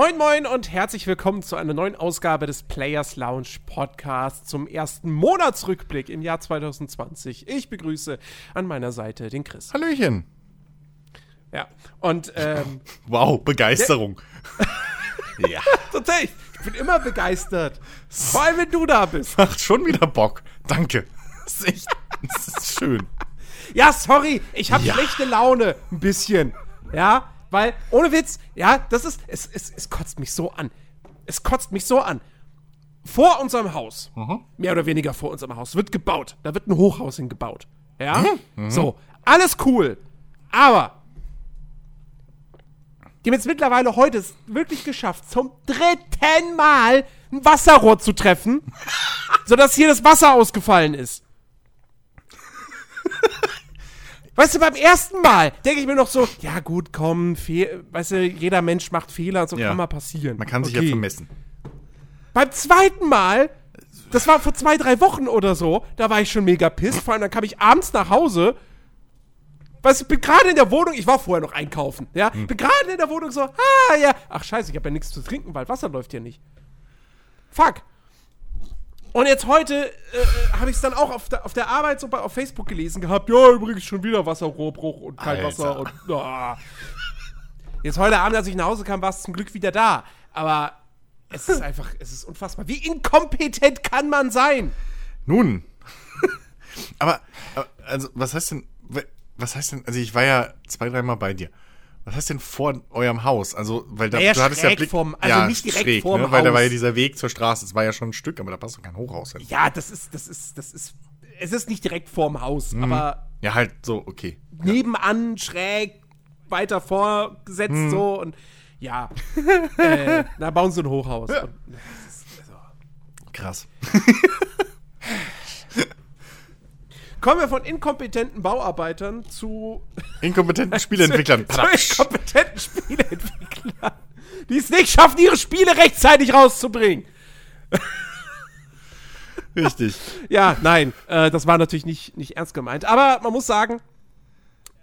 Moin Moin und herzlich willkommen zu einer neuen Ausgabe des Players Lounge Podcasts zum ersten Monatsrückblick im Jahr 2020. Ich begrüße an meiner Seite den Chris. Hallöchen. Ja, und ähm, Wow, Begeisterung. ja. tatsächlich, ich bin immer begeistert. Vor allem, wenn du da bist. Macht schon wieder Bock. Danke. Das ist echt, das ist schön. Ja, sorry, ich habe Ja. schlechte Laune. Ein bisschen. Ja, weil, ohne Witz, ja, das ist, es, es, es kotzt mich so an. Es kotzt mich so an. Vor unserem Haus, mehr oder weniger vor unserem Haus, wird gebaut. Da wird ein Hochhaus hingebaut. Ja? So, alles cool. Aber die haben jetzt mittlerweile heute es wirklich geschafft, zum dritten Mal ein Wasserrohr zu treffen, sodass hier das Wasser ausgefallen ist. Weißt du, beim ersten Mal denke ich mir noch so, ja gut, komm, weißt du, jeder Mensch macht Fehler so Ja. kann mal passieren. Man kann sich Okay. ja vermessen. Beim zweiten Mal, das war vor zwei, drei Wochen oder so, da war ich schon mega pisst. Vor allem, dann kam ich abends nach Hause. Weißt du, bin gerade in der Wohnung, ich war vorher noch einkaufen, ja, Hm. bin gerade in der Wohnung so, ah, ja, ach scheiße, ich habe ja nichts zu trinken, weil Wasser läuft ja nicht. Fuck. Und jetzt heute äh, äh, habe ich es dann auch auf der, auf der Arbeit so bei, auf Facebook gelesen gehabt, ja, übrigens schon wieder Wasserrohrbruch und kein Alter. Wasser und, ah. Jetzt heute Abend, als ich nach Hause kam, war es zum Glück wieder da. Aber es ist einfach, es ist unfassbar. Wie inkompetent kann man sein? Nun. aber, aber, also, was heißt denn, was heißt denn, also ich war ja zwei, dreimal bei dir. Was heißt denn vor eurem Haus? Also, weil da, Naja, du hattest ja Blick, vorm- also nicht direkt schräg, vorm ne? Weil da war ja Haus. dieser Weg zur Straße, es war ja schon ein Stück, aber da passt doch kein Hochhaus hin. Ja, das ist, das ist, das ist, es ist nicht direkt vorm Haus, aber Ja, halt so, okay. nebenan, schräg, weiter vorgesetzt so und ja, äh, da bauen sie ein Hochhaus. Und, das ist, also, Krass. kommen wir von inkompetenten Bauarbeitern zu Inkompetenten Spieleentwicklern. zu inkompetenten Spieleentwicklern, die es nicht schaffen, ihre Spiele rechtzeitig rauszubringen. Richtig. Ja, nein, äh, das war natürlich nicht, nicht ernst gemeint. Aber man muss sagen,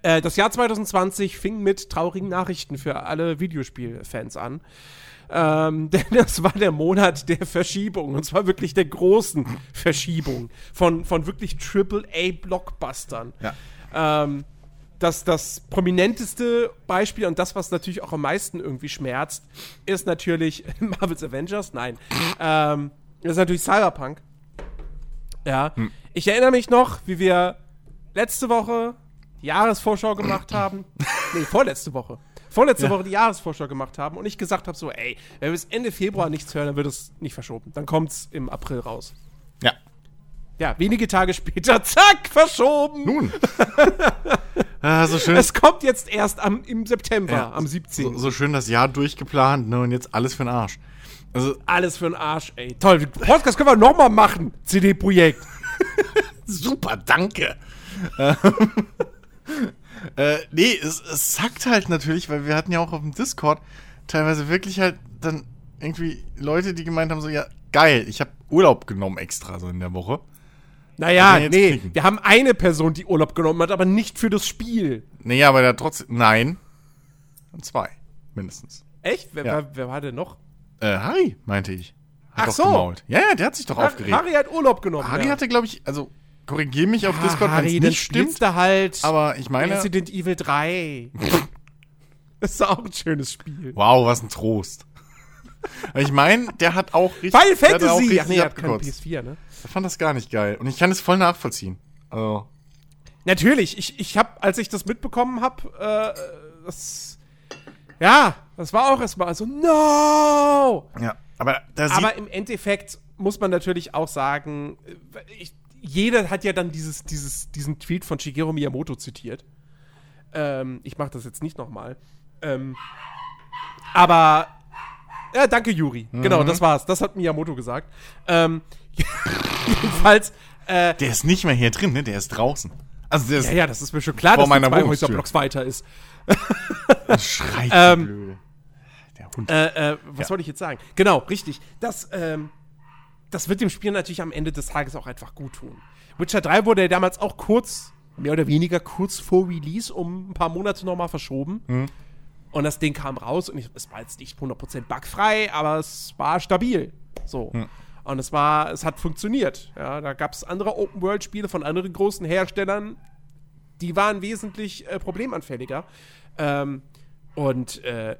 äh, das Jahr 2020 fing mit traurigen Nachrichten für alle Videospielfans an. Ähm, denn das war der Monat der Verschiebung. Und zwar wirklich der großen Verschiebung von, von wirklich AAA-Blockbustern. Ja. Ähm, das, das prominenteste Beispiel und das, was natürlich auch am meisten irgendwie schmerzt, ist natürlich Marvel's Avengers. Nein. Ähm, das ist natürlich Cyberpunk. Ja. Ich erinnere mich noch, wie wir letzte Woche die Jahresvorschau gemacht haben. nee, vorletzte Woche. Vorletzte Woche die Jahresvorschau gemacht haben und ich gesagt habe so, ey, wenn wir bis Ende Februar nichts hören, dann wird es nicht verschoben. Dann kommt es im April raus. Ja. Ja, wenige Tage später, zack, verschoben. Nun. ah, so schön. Es kommt jetzt erst am, im September, Ja, am 17. So, so schön das Jahr durchgeplant, ne? Und jetzt alles für den Arsch. Also, Alles für den Arsch, ey. Toll, Podcast können wir nochmal machen. CD-Projekt. super, danke. Äh, nee, es, es sackt halt natürlich, weil wir hatten ja auch auf dem Discord teilweise wirklich halt dann irgendwie Leute, die gemeint haben, so, ja, geil, ich habe Urlaub genommen extra so in der Woche. Naja, nee, kriegen. wir haben eine Person, die Urlaub genommen hat, aber nicht für das Spiel. Naja, aber da trotzdem, nein. Und zwei, mindestens. Echt? Wer, Ja. wer, wer war denn noch? Äh, Harry, meinte ich. Hat Ach so. gemault. Ja, ja, der hat sich doch Har- aufgeregt. Harry hat Urlaub genommen. Harry ja. hatte, glaube ich, also korrigier mich auf Ah, Discord, wenn es nicht spielst stimmt. halt Aber ich meine, Resident Evil 3. das ist auch ein schönes Spiel. wow, was ein Trost. Ich meine, der hat auch richtig. Final hat auch Fantasy! richtig Ach nee, er hat keine abgekotzt. PS4, ne? Ich fand das gar nicht geil. Und ich kann es voll nachvollziehen. Also, Natürlich, ich, ich hab, als ich das mitbekommen hab, äh, das. Ja, das war auch erstmal so, no! ja. Aber Aber im Endeffekt muss man natürlich auch sagen, äh, ich, jeder hat ja dann dieses, dieses, diesen Tweet von Shigeru Miyamoto zitiert. Ähm, ich mache das jetzt nicht nochmal. Ähm, aber ja, danke, Juri. Genau, Mhm. das war's. Das hat Miyamoto gesagt. Ähm, jedenfalls, äh, der ist nicht mehr hier drin, ne? Der ist draußen. Also der ist ja, ja, das ist mir schon klar, Vor dass der meiner zwei Wohnungstür. Häuserblocks weiter ist. schreit Ähm, Blöde. Der Hund. Äh, äh, was Ja. wollte ich jetzt sagen? Genau, richtig. Das, ähm, das wird dem Spiel natürlich am Ende des Tages auch einfach gut tun. Witcher 3 wurde ja damals auch kurz, mehr oder weniger kurz vor Release, um ein paar Monate nochmal verschoben. Mhm. Und das Ding kam raus und ich, es war jetzt nicht 100% bugfrei, aber es war stabil. So. Hm. Und es war, es hat funktioniert. Ja, da gab es andere Open-World-Spiele von anderen großen Herstellern, die waren wesentlich äh, problemanfälliger. Ähm, und äh,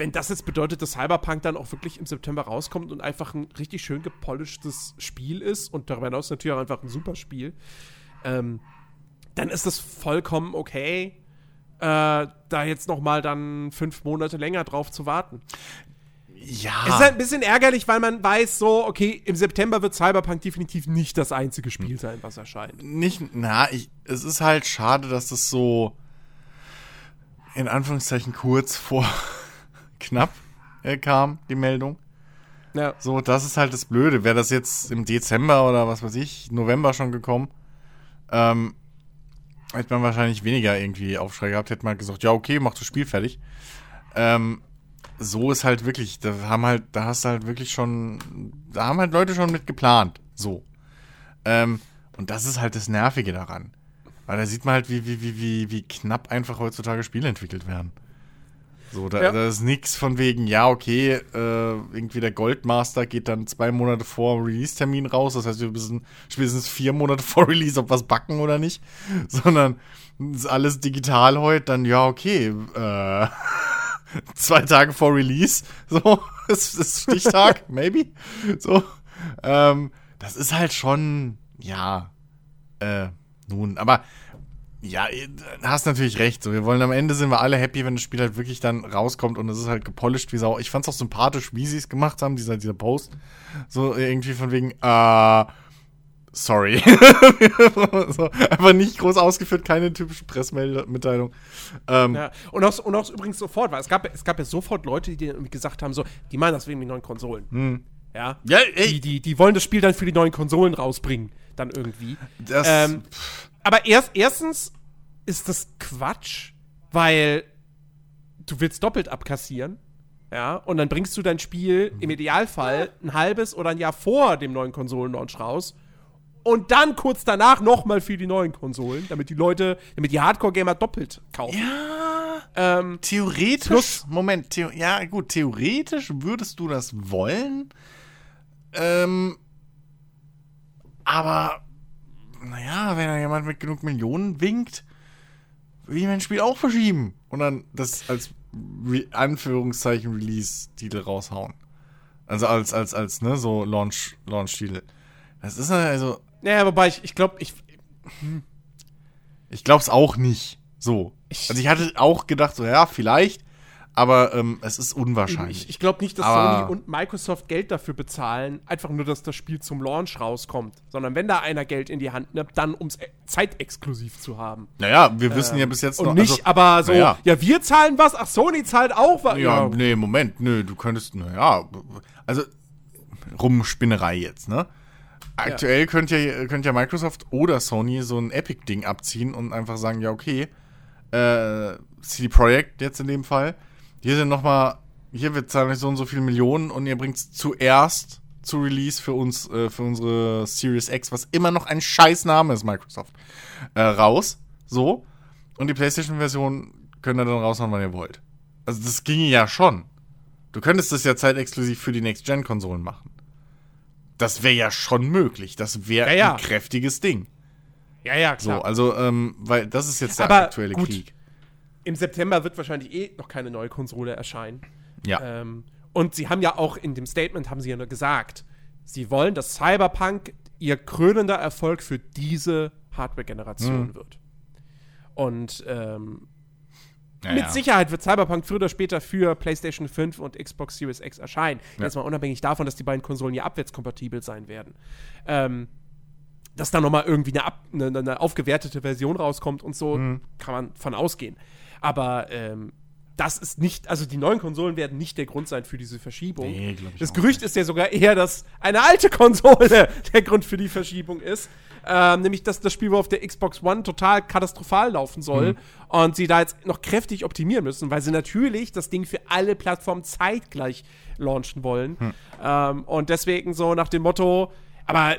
wenn das jetzt bedeutet, dass Cyberpunk dann auch wirklich im September rauskommt und einfach ein richtig schön gepolischtes Spiel ist und darüber hinaus natürlich auch einfach ein super Spiel, ähm, dann ist das vollkommen okay, äh, da jetzt noch mal dann fünf Monate länger drauf zu warten. Ja. Es ist halt ein bisschen ärgerlich, weil man weiß, so, okay, im September wird Cyberpunk definitiv nicht das einzige Spiel sein, was erscheint. nicht, na, ich, es ist halt schade, dass das so in Anführungszeichen kurz vor knapp äh, kam, die Meldung. Ja. So, das ist halt das Blöde. Wäre das jetzt im Dezember oder was weiß ich, November schon gekommen, ähm, hätte man wahrscheinlich weniger irgendwie Aufschrei gehabt, hätte man gesagt, ja, okay, mach das Spiel fertig. Ähm, so ist halt wirklich, da haben halt, da hast du halt wirklich schon, da haben halt Leute schon mit geplant. So. Ähm, und das ist halt das Nervige daran. Weil da sieht man halt, wie, wie, wie, wie, wie knapp einfach heutzutage Spiele entwickelt werden. So, da, Ja. da ist nichts von wegen, ja, okay, äh, irgendwie der Goldmaster geht dann zwei Monate vor Release-Termin raus. Das heißt, wir müssen spätestens vier Monate vor Release ob was backen oder nicht. Sondern ist alles digital heute, dann ja, okay, äh, zwei Tage vor Release, so, ist, ist Stichtag, maybe. So, ähm, das ist halt schon, ja, äh, nun, aber ja, du hast natürlich recht. So, wir wollen am Ende sind wir alle happy, wenn das Spiel halt wirklich dann rauskommt und es ist halt gepolished wie Sau. Ich fand's auch sympathisch, wie sie es gemacht haben, dieser, dieser Post. So irgendwie von wegen, äh, sorry. so, einfach nicht groß ausgeführt, keine typische Pressemitteilung. Ähm, Ja. Und auch, und auch übrigens sofort, weil es gab, es gab ja sofort Leute, die gesagt haben, so, die meinen das wegen den neuen Konsolen. Ja. Ja, ey. Die, die, die wollen das Spiel dann für die neuen Konsolen rausbringen, dann irgendwie. Das, Ähm, aber erst, erstens ist das Quatsch, weil du willst doppelt abkassieren. Ja, und dann bringst du dein Spiel im Idealfall ein halbes oder ein Jahr vor dem neuen Konsolenlaunch raus. Und dann kurz danach nochmal für die neuen Konsolen, damit die Leute, damit die Hardcore-Gamer doppelt kaufen. ja, Ähm, theoretisch, Plus- Moment, theo ja gut, theoretisch würdest du das wollen, ähm, aber, naja, wenn da jemand mit genug Millionen winkt, will ich mein Spiel auch verschieben und dann das als Re Anführungszeichen Release-Titel raushauen. Also als, als, als, ne, so Launch, Launch-Titel. Das ist also, naja, wobei ich, ich glaube, ich, Ich glaub's auch nicht. So. Also ich hatte auch gedacht, so ja, vielleicht, aber ähm, es ist unwahrscheinlich. ich, ich glaube nicht, dass Aber- Sony und Microsoft Geld dafür bezahlen, einfach nur, dass das Spiel zum Launch rauskommt. Sondern wenn da einer Geld in die Hand nimmt, dann um es zeitexklusiv zu haben. naja, wir wissen ja bis jetzt Und noch. nicht, also, aber so, naja. ja, wir zahlen was, ach, Sony zahlt auch was. Ja, nee, Moment, nö, du könntest, naja, also Rumspinnerei jetzt, ne? Aktuell könnt ja, könnt ja Microsoft oder Sony so ein Epic-Ding abziehen und einfach sagen, ja, okay, äh, CD Projekt jetzt in dem Fall, hier sind nochmal, hier wird zahlen so und so viele Millionen und ihr bringt zuerst zu Release für uns, äh, für unsere Series X, was immer noch ein scheiß Name ist, Microsoft, äh, raus, so, und die PlayStation-Version könnt ihr dann raushauen, wann ihr wollt. Also das ginge ja schon. Du könntest das ja zeitexklusiv für die Next-Gen-Konsolen machen. Das wäre ja schon möglich. Das wäre Ja, ja. ein kräftiges Ding. Ja, ja, So, klar. also, ähm, weil das ist jetzt der Aber aktuelle gut. Krieg. Im September wird wahrscheinlich eh noch keine neue Konsole erscheinen. Ja. Ähm, und sie haben ja auch in dem Statement, haben sie ja nur gesagt, sie wollen, dass Cyberpunk ihr krönender Erfolg für diese Hardware-Generation Mhm. wird. Und ähm, Ja, mit ja. Sicherheit wird Cyberpunk früher oder später für PlayStation 5 und Xbox Series X erscheinen. Ja. Jetzt mal unabhängig davon, dass die beiden Konsolen ja abwärtskompatibel sein werden. Ähm, dass da nochmal irgendwie eine, eine, eine aufgewertete Version rauskommt und so, Mhm. kann man von ausgehen. Aber ähm, das ist nicht, also die neuen Konsolen werden nicht der Grund sein für diese Verschiebung. Nee, ich das Gerücht ist ja sogar eher, dass eine alte Konsole der Grund für die Verschiebung ist. Ähm, nämlich, dass das Spiel wohl auf der Xbox One total katastrophal laufen soll Mhm. und sie da jetzt noch kräftig optimieren müssen, weil sie natürlich das Ding für alle Plattformen zeitgleich launchen wollen. Hm. Ähm, und deswegen so nach dem Motto, aber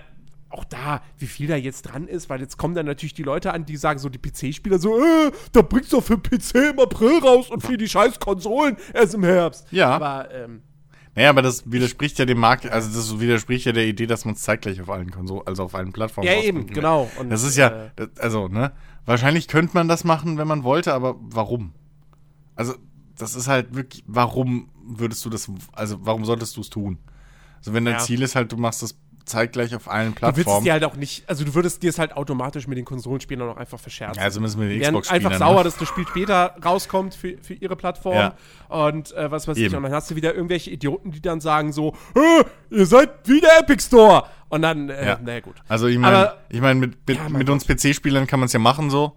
auch da, wie viel da jetzt dran ist, weil jetzt kommen dann natürlich die Leute an, die sagen so, die PC-Spieler so, äh, da bringt's doch für PC im April raus und für die scheiß Konsolen erst im Herbst. Ja. Aber, ähm, Naja, aber das widerspricht ja dem Markt, also das widerspricht ja der Idee, dass man es zeitgleich auf allen Konsolen, also auf allen Plattformen ja, eben, rausbringt. genau. Und, Das ist ja, äh, das, also, ne? Wahrscheinlich könnte man das machen, wenn man wollte, aber warum? Also, das ist halt wirklich, warum würdest du das, also, warum solltest du es tun? Also, wenn dein Ja. Ziel ist halt, du machst das zeitgleich auf allen du willst es Plattformen. dir halt auch nicht, also du würdest dir es halt automatisch mit den Konsolenspielern auch einfach verscherzen. Ja, also müssen wir die Xbox einfach spielen. sauer, dass das Spiel später rauskommt für, für ihre Plattform. Ja. Und äh, was weiß ich. Eben. Und dann hast du wieder irgendwelche Idioten, die dann sagen so, "Äh, ihr seid wie der Epic Store. Und dann, äh, Ja. naja gut. Also ich meine, ich mein, mit, mit, Ja, mein mit uns PC-Spielern kann man es ja machen so.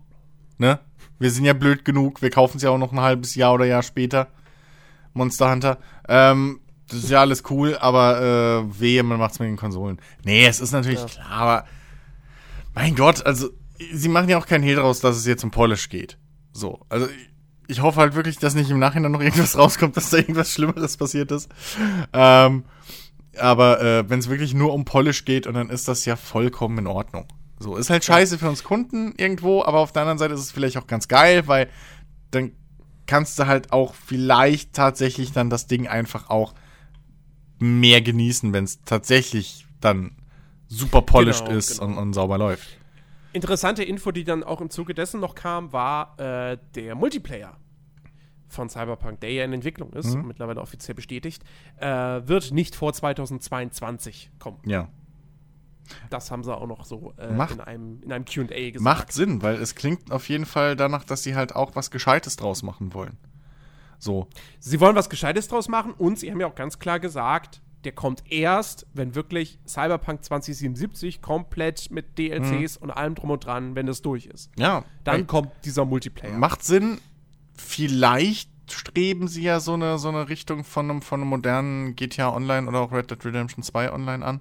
Ne? Wir sind ja blöd genug, wir kaufen es ja auch noch ein halbes Jahr oder Jahr später. Monster Hunter. Ähm, das ist ja alles cool, aber äh, wehe, man macht es mit den Konsolen. Nee, es ist natürlich Ja. klar, aber mein Gott, also sie machen ja auch keinen Hehl draus, dass es jetzt um Polish geht. So, also ich hoffe halt wirklich, dass nicht im Nachhinein noch irgendwas rauskommt, dass da irgendwas Schlimmeres passiert ist. Ähm, aber äh, wenn es wirklich nur um Polish geht, und dann ist das ja vollkommen in Ordnung. So, ist halt scheiße für uns Kunden irgendwo, aber auf der anderen Seite ist es vielleicht auch ganz geil, weil dann kannst du halt auch vielleicht tatsächlich dann das Ding einfach auch mehr genießen, wenn es tatsächlich dann super polished Genau, ist genau. Und, und sauber läuft. Interessante Info, die dann auch im Zuge dessen noch kam, war äh, der Multiplayer von Cyberpunk, der ja in Entwicklung ist Mhm. und mittlerweile offiziell bestätigt, äh, wird nicht vor 2022 kommen. Ja. Das haben sie auch noch so äh, Macht- in einem, in einem QA gesagt. Macht Sinn, weil es klingt auf jeden Fall danach, dass sie halt auch was Gescheites draus machen wollen. So. Sie wollen was Gescheites draus machen und sie haben ja auch ganz klar gesagt, der kommt erst, wenn wirklich Cyberpunk 2077 komplett mit DLCs und allem drum und dran, wenn das durch ist. Ja. Dann kommt dieser Multiplayer. Macht Sinn. Vielleicht streben sie ja so eine, so eine Richtung von einem, von einem modernen GTA Online oder auch Red Dead Redemption 2 Online an.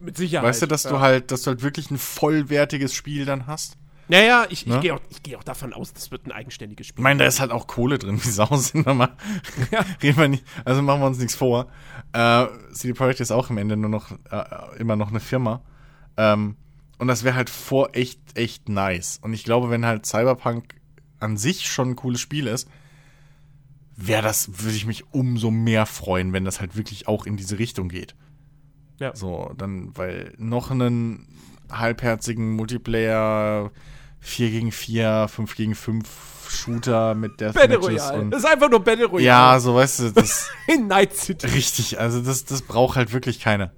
Mit Sicherheit. Weißt du, dass ja. du halt, dass du halt wirklich ein vollwertiges Spiel dann hast? Naja, ich, ich Ne? gehe auch, ich geh auch davon aus, das wird ein eigenständiges Spiel. Ich meine, da ist halt auch Kohle drin, wie Sau sind wir mal. Reden wir nicht, also machen wir uns nichts vor. Äh, CD Projekt ist auch am Ende nur noch, äh, immer noch eine Firma. Ähm, und das wäre halt vor echt, echt nice. Und ich glaube, wenn halt Cyberpunk an sich schon ein cooles Spiel ist, wäre das, würde ich mich umso mehr freuen, wenn das halt wirklich auch in diese Richtung geht. Ja. So, dann, weil noch einen halbherzigen Multiplayer 4 gegen 4, 5 gegen 5 Shooter mit Battle Deathmatches Royale. Das ist einfach nur Battle Royale. ja, so weißt du, das In Night City. richtig, also das, das braucht halt wirklich keiner.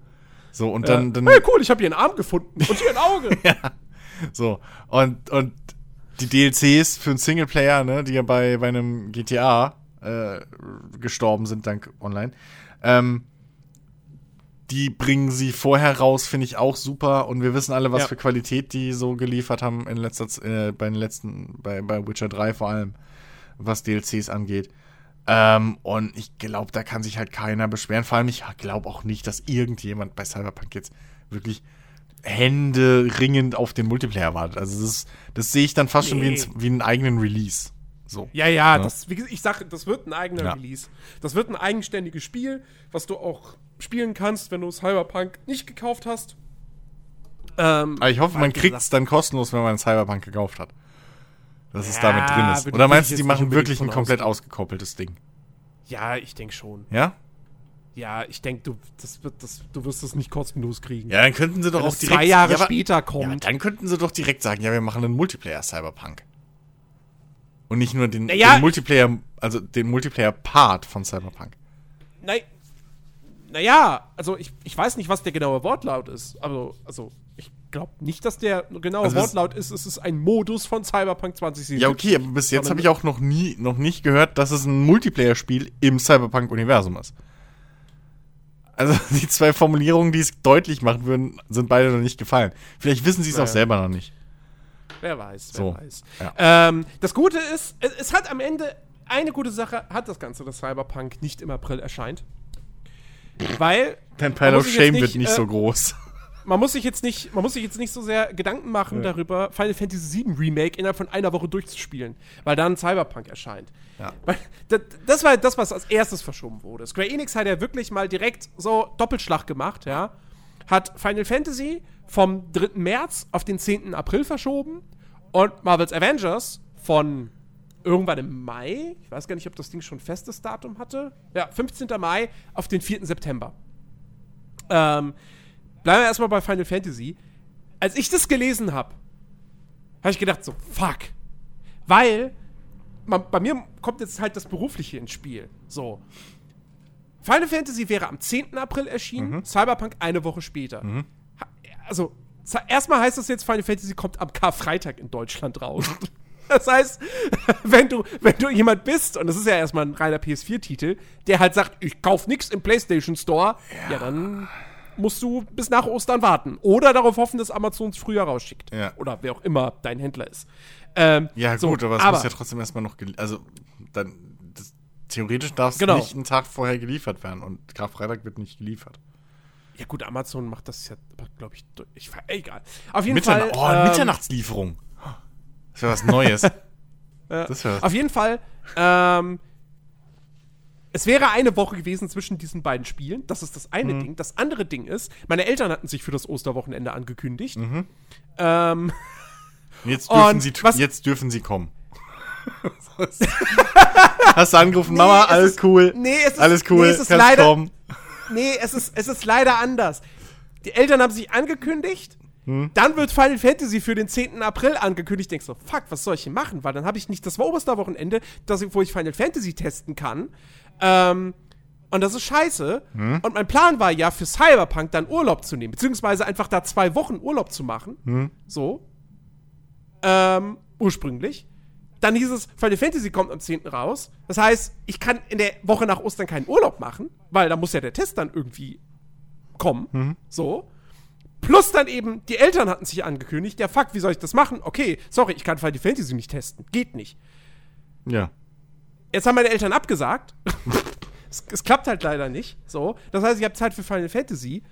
So, und dann, dann hey, cool, ich habe hier einen Arm gefunden und hier ein Auge. so, und, und die DLCs für einen Singleplayer, ne, die ja bei, bei einem GTA äh, gestorben sind, dank online, ähm, die bringen sie vorher raus, finde ich auch super. Und wir wissen alle, was Ja. für Qualität die so geliefert haben in letzter äh, bei den letzten, bei, bei Witcher 3 vor allem, was DLCs angeht. Ähm, und ich glaube, da kann sich halt keiner beschweren. Vor allem, ich glaube auch nicht, dass irgendjemand bei Cyberpunk jetzt wirklich Hände ringend auf den Multiplayer wartet. Also das, das sehe ich dann fast schon wie, Nee. ein, wie einen eigenen Release. So. Ja, ja, Ja. Das, wie gesagt, ich sage, das wird ein eigener Ja. Release. Das wird ein eigenständiges Spiel, was du auch spielen kannst, wenn du Cyberpunk nicht gekauft hast. Ähm, Aber ich hoffe, man kriegt es dann kostenlos, wenn man Cyberpunk gekauft hat. Dass es Ja, damit drin ist. Oder meinst du, die machen wirklich ein komplett ausgehen. ausgekoppeltes Ding? Ja, ich denke schon. Ja? Ja, ich denke, du, das wird, das, du wirst es nicht kostenlos kriegen. Ja, dann könnten sie doch Wenn auch es direkt. zwei Jahre ja, später Ja, kommt. dann könnten sie doch direkt sagen, ja, wir machen einen Multiplayer Cyberpunk. Und nicht nur den, Naja, den Multiplayer, also den Multiplayer-Part von Cyberpunk. Nein. Naja, also ich, ich weiß nicht, was der genaue Wortlaut ist. Also, also ich glaube nicht, dass der genaue Also Wortlaut ist. Es ist ein Modus von Cyberpunk 2077. Ja, okay, aber bis jetzt habe ich auch noch nie, noch nicht gehört, dass es ein Multiplayer-Spiel im Cyberpunk-Universum ist. Also die zwei Formulierungen, die es deutlich machen würden, sind beide noch nicht gefallen. Vielleicht wissen sie es Naja. auch selber noch nicht. Wer weiß, wer So, weiß. ja. Ähm, das Gute ist, es, es hat am Ende eine gute Sache, hat das Ganze, dass Cyberpunk nicht im April erscheint. Weil Dein Pile of Shame wird nicht, nicht äh, so groß. man muss sich jetzt nicht, man muss sich jetzt nicht so sehr Gedanken machen darüber, Final Fantasy VII Remake innerhalb von einer Woche durchzuspielen, weil dann Cyberpunk erscheint. Ja. Das, das war das, was als erstes verschoben wurde. Square Enix hat ja wirklich mal direkt so Doppelschlag gemacht, ja. hat Final Fantasy vom 3. März auf den 10. April verschoben und Marvel's Avengers von irgendwann im Mai, ich weiß gar nicht, ob das Ding schon festes Datum hatte, ja, 15. Mai auf den 4. September. Ähm, bleiben wir erstmal bei Final Fantasy. Als ich das gelesen habe, habe ich gedacht so, fuck. Weil, man, bei mir kommt jetzt halt das Berufliche ins Spiel. So. Final Fantasy wäre am 10. April erschienen, mhm. Cyberpunk eine Woche später. Mhm. Also, erstmal heißt das jetzt, Final Fantasy kommt am Karfreitag in Deutschland raus. Das heißt, wenn du, wenn du jemand bist, und das ist ja erstmal ein reiner PS4-Titel, der halt sagt, ich kauf nichts im PlayStation Store, ja. ja. dann musst du bis nach Ostern warten. Oder darauf hoffen, dass Amazon es früher rausschickt. Ja. Oder wer auch immer dein Händler ist. Ähm, ja, so, gut, aber es aber, muss ja trotzdem erstmal noch, also dann, das, theoretisch darf es genau. nicht einen Tag vorher geliefert werden und Karfreitag wird nicht geliefert. Ja gut, Amazon macht das ja, glaube ich, ich, egal. Auf jeden Mittern Fall. Oh, ähm, Mitternachtslieferung. Das wäre was Neues. ja. das wär Auf jeden Fall, ähm, es wäre eine Woche gewesen zwischen diesen beiden Spielen. Das ist das eine mhm. Ding. Das andere Ding ist, meine Eltern hatten sich für das Osterwochenende angekündigt. Mhm. Ähm, jetzt, dürfen sie, jetzt dürfen sie kommen. Hast du angerufen, nee, Mama, alles ist, cool. Nee, es ist, alles cool, nee, es ist leider, kommen. Nee, es ist, es ist leider anders. Die Eltern haben sich angekündigt hm. Dann wird Final Fantasy für den 10. April angekündigt. Denkst du, fuck, was soll ich hier machen? Weil dann habe ich nicht das Osterwochenende, das, wo ich Final Fantasy testen kann. Ähm, und das ist scheiße. Hm. Und mein Plan war ja, für Cyberpunk dann Urlaub zu nehmen. Beziehungsweise einfach da zwei Wochen Urlaub zu machen. Hm. So. Ähm, ursprünglich. Dann hieß es, Final Fantasy kommt am 10. raus. Das heißt, ich kann in der Woche nach Ostern keinen Urlaub machen, weil da muss ja der Test dann irgendwie kommen. Mhm. So. Plus dann eben, die Eltern hatten sich angekündigt, ja fuck, wie soll ich das machen? Okay, sorry, ich kann Final Fantasy nicht testen. Geht nicht. Ja. Jetzt haben meine Eltern abgesagt. es, es, klappt halt leider nicht. So. Das heißt, ich habe Zeit für Final Fantasy.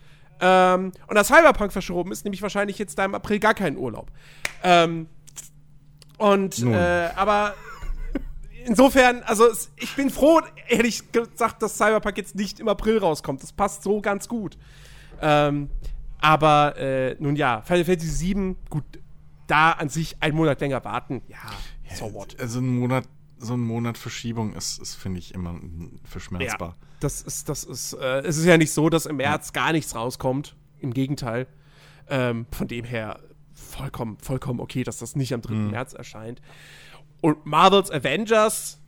Ähm, und da Cyberpunk verschoben ist, nehme ich wahrscheinlich jetzt da im April gar keinen Urlaub. Ähm, und, äh, aber insofern, also ich bin froh, ehrlich gesagt, dass Cyberpunk jetzt nicht im April rauskommt. Das passt so ganz gut. Ähm, aber äh, nun ja, Final Fantasy VII, gut, da an sich einen Monat länger warten, ja, so what. Also ein Monat, so ein Monat Verschiebung ist, ist finde ich, immer verschmerzbar. Ja, das ist, das ist, äh, es ist ja nicht so, dass im März ja. gar nichts rauskommt. Im Gegenteil. Ähm, von dem her vollkommen, vollkommen okay, dass das nicht am 3. Mhm. März erscheint. Und Marvel's Avengers,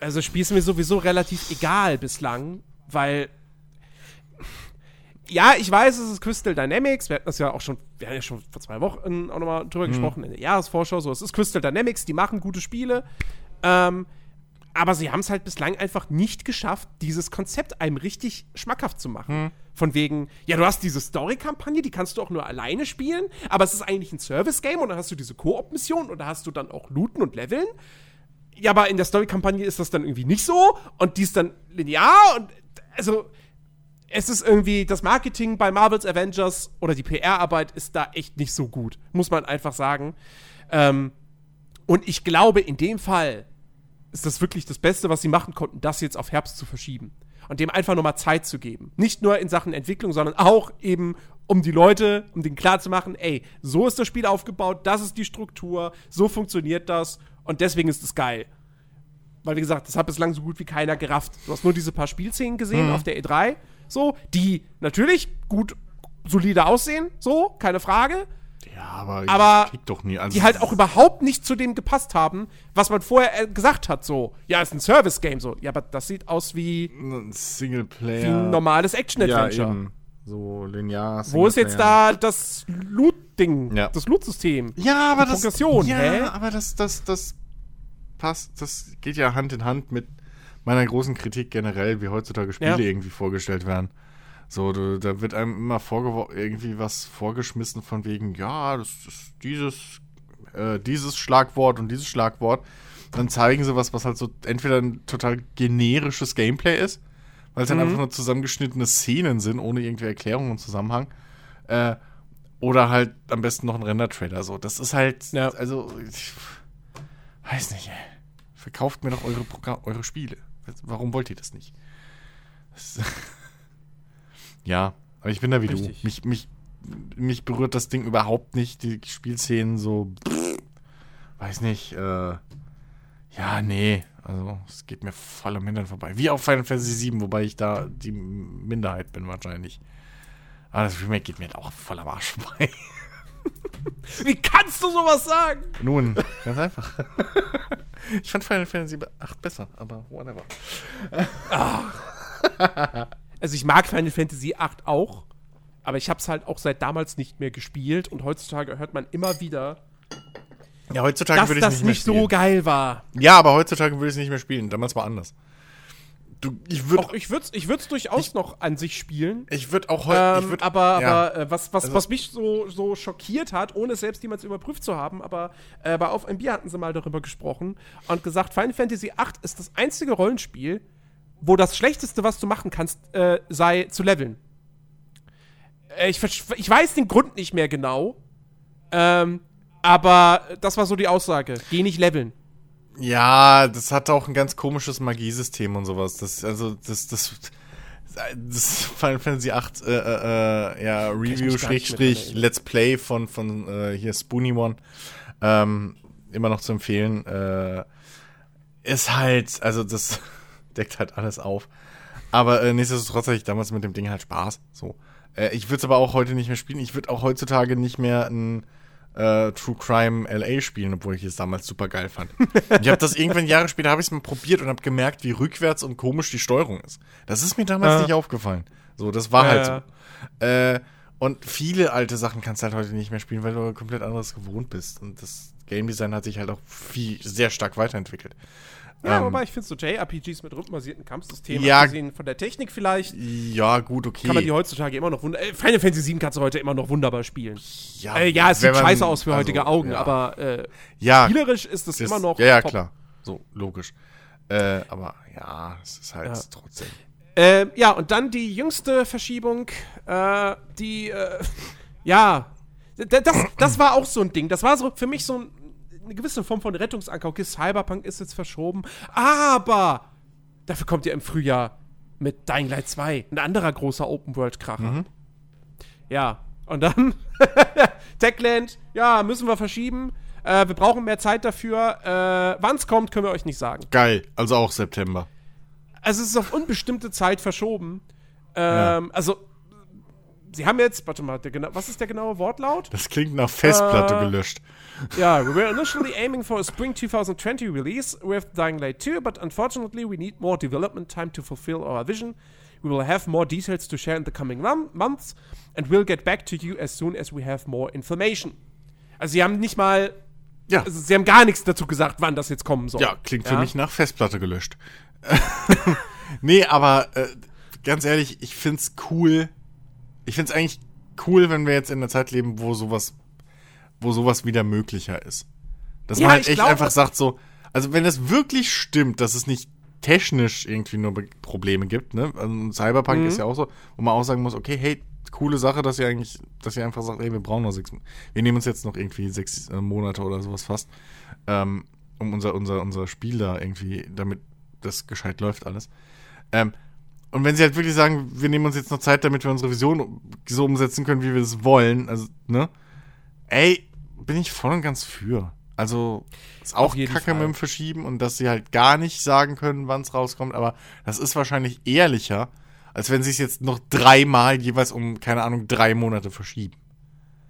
also Spiel ist mir sowieso relativ egal bislang, weil ja, ich weiß, es ist Crystal Dynamics. Wir hatten das ja auch schon, wir haben ja schon vor zwei Wochen auch nochmal drüber mhm. gesprochen in der Jahresvorschau. So, es ist Crystal Dynamics, die machen gute Spiele. Ähm, aber sie haben es halt bislang einfach nicht geschafft, dieses Konzept einem richtig schmackhaft zu machen. Mhm. Von wegen, ja, du hast diese Story-Kampagne, die kannst du auch nur alleine spielen, aber es ist eigentlich ein Service-Game und dann hast du diese Koop-Mission und da hast du dann auch Looten und Leveln. Ja, aber in der Story-Kampagne ist das dann irgendwie nicht so und die ist dann linear und also es ist irgendwie, das Marketing bei Marvel's Avengers oder die PR-Arbeit ist da echt nicht so gut, muss man einfach sagen. Ähm, und ich glaube, in dem Fall ist das wirklich das Beste, was sie machen konnten, das jetzt auf Herbst zu verschieben. Und dem einfach nochmal Zeit zu geben. Nicht nur in Sachen Entwicklung, sondern auch eben, um die Leute, um denen klarzumachen, ey, so ist das Spiel aufgebaut, das ist die Struktur, so funktioniert das und deswegen ist es geil. Weil, wie gesagt, das hat bislang so gut wie keiner gerafft. Du hast nur diese paar Spielszenen gesehen mhm. auf der E3 so, die natürlich gut, solide aussehen, so, keine Frage. Ja, aber, aber doch nie. Also die halt auch überhaupt nicht zu dem gepasst haben, was man vorher äh, gesagt hat. So, ja, ist ein Service-Game, so. Ja, aber das sieht aus wie ein Singleplayer. Wie ein normales Action-Adventure. Ja, so linear. Wo ist jetzt da das Loot-Ding, ja. das Loot-System? Ja, aber die das. Progression, ja, hä? aber das, das, das passt, das geht ja Hand in Hand mit meiner großen Kritik generell, wie heutzutage Spiele ja. irgendwie vorgestellt werden. So, du, da wird einem immer irgendwie was vorgeschmissen von wegen, ja, das ist dieses, äh, dieses Schlagwort und dieses Schlagwort. Dann zeigen sie was, was halt so entweder ein total generisches Gameplay ist, weil es mhm. dann einfach nur zusammengeschnittene Szenen sind, ohne irgendwie Erklärung und Zusammenhang. Äh, oder halt am besten noch ein Render-Trailer. So, das ist halt, ja. also, ich weiß nicht, ey. Verkauft mir doch eure, eure Spiele. Warum wollt ihr das nicht? Das ja, Aber ich bin da wie Richtig. du. Mich, mich, mich berührt das Ding überhaupt nicht. Die Spielszenen so. Weiß nicht. Äh, ja, nee. Also, es geht mir voll am Hintern vorbei. Wie auf Final Fantasy VII, wobei ich da die Minderheit bin wahrscheinlich. Aber das Remake geht mir halt auch voll am Arsch vorbei. Wie kannst du sowas sagen? Nun, ganz einfach. ich fand Final Fantasy 8 besser, aber whatever. Also ich mag Final Fantasy 8 auch, aber ich habe es halt auch seit damals nicht mehr gespielt und heutzutage hört man immer wieder, Ja, heutzutage dass würde ich das nicht mehr nicht so geil war. Ja, aber heutzutage würde ich es nicht mehr spielen. Damals war anders. Du, ich würde Auch ich würde es ich würd's durchaus noch an sich spielen. ich würd auch heute. ich Ähm, würd, aber ja. aber äh, was, was, Also- was mich so, so schockiert hat, ohne es selbst jemals überprüft zu haben, aber äh, bei Auf ein Bier hatten sie mal darüber gesprochen und gesagt, Final Fantasy VIII ist das einzige Rollenspiel, wo das Schlechteste, was du machen kannst, äh, sei zu leveln. Äh, ich, ich weiß den Grund nicht mehr genau, ähm, aber das war so die Aussage. Geh nicht leveln. Ja, das hat auch ein ganz komisches Magiesystem und sowas. Das, also, das, das, das Final Fantasy 8, äh, äh, äh, ja, Review, Schrägstrich, Let's Play von, von äh, hier Spoonie One, ähm, immer noch zu empfehlen, äh, ist halt, also das deckt halt alles auf. Aber äh, nichtsdestotrotz hatte ich damals mit dem Ding halt Spaß. So. Äh, ich würde es aber auch heute nicht mehr spielen. Ich würde auch heutzutage nicht mehr ein äh, True Crime LA spielen, obwohl ich es damals super geil fand. ich habe das irgendwann Jahre später habe ich es mal probiert und habe gemerkt, wie rückwärts und komisch die Steuerung ist. Das ist mir damals Ja. nicht aufgefallen. So, das war halt ja. so. Äh, und viele alte Sachen kannst du halt heute nicht mehr spielen, weil du komplett anderes gewohnt bist. Und das Game Design hat sich halt auch viel, sehr stark weiterentwickelt. Ja, Ähm, wobei ich finde so JRPGs mit rundenbasierten Kampfsystemen, Ja. abgesehen von der Technik vielleicht, Ja, gut, okay. kann man die heutzutage immer noch wunder äh, Final Fantasy 7 kannst du heute immer noch wunderbar spielen. ja, Äh, ja, es sieht man- scheiße aus für also, heutige Augen, ja. aber äh, ja, spielerisch ist es das- immer noch Ja, ja, top. klar. So, logisch. Äh, aber ja, es ist halt Ja. trotzdem. Äh, ja, und dann die jüngste Verschiebung, äh, die, äh, ja, das, das war auch so ein Ding. Das war so für mich so ein, eine gewisse Form von Rettungsanker. Okay, Cyberpunk ist jetzt verschoben, aber dafür kommt ja im Frühjahr mit Dying Light 2 ein anderer großer Open-World-Kracher. Ja, und dann Techland, ja, müssen wir verschieben. Äh, wir brauchen mehr Zeit dafür. Äh, Wann es kommt, können wir euch nicht sagen. Geil, also auch September. Also es ist auf unbestimmte Zeit verschoben. Ähm, Also, sie haben jetzt, warte mal, der, was ist der genaue Wortlaut? Das klingt nach Festplatte Äh, gelöscht. Ja, we were initially aiming for a spring 2020 release with Dying Light 2, but unfortunately we need more development time to fulfill our vision. We will have more details to share in the coming mon- months and we'll get back to you as soon as we have more information. Also sie haben nicht mal, Ja, also sie haben gar nichts dazu gesagt, wann das jetzt kommen soll. ja klingt für Ja? mich nach Festplatte gelöscht. nee, aber äh, ganz ehrlich, ich find's cool. Ich find's eigentlich cool, wenn wir jetzt in einer Zeit leben, wo sowas, wo sowas wieder möglicher ist. Dass Ja, man halt echt glaube- einfach sagt so, also wenn es wirklich stimmt, dass es nicht technisch irgendwie nur Probleme gibt, ne? Also Cyberpunk Mhm. ist ja auch so, wo man auch sagen muss, okay, hey, coole Sache, dass ihr eigentlich, dass ihr einfach sagt, ey, wir brauchen noch sechs, wir nehmen uns jetzt noch irgendwie sechs äh, Monate oder sowas fast, ähm, um unser, unser, unser Spiel da irgendwie, damit das gescheit läuft alles. Ähm, und wenn sie halt wirklich sagen, wir nehmen uns jetzt noch Zeit, damit wir unsere Vision so umsetzen können, wie wir es wollen, also, ne? Ey, bin ich voll und ganz für. Also, ist auch kacke Fall. mit dem Verschieben und dass sie halt gar nicht sagen können, wann es rauskommt, aber das ist wahrscheinlich ehrlicher, als wenn sie es jetzt noch dreimal jeweils um, keine Ahnung, drei Monate verschieben.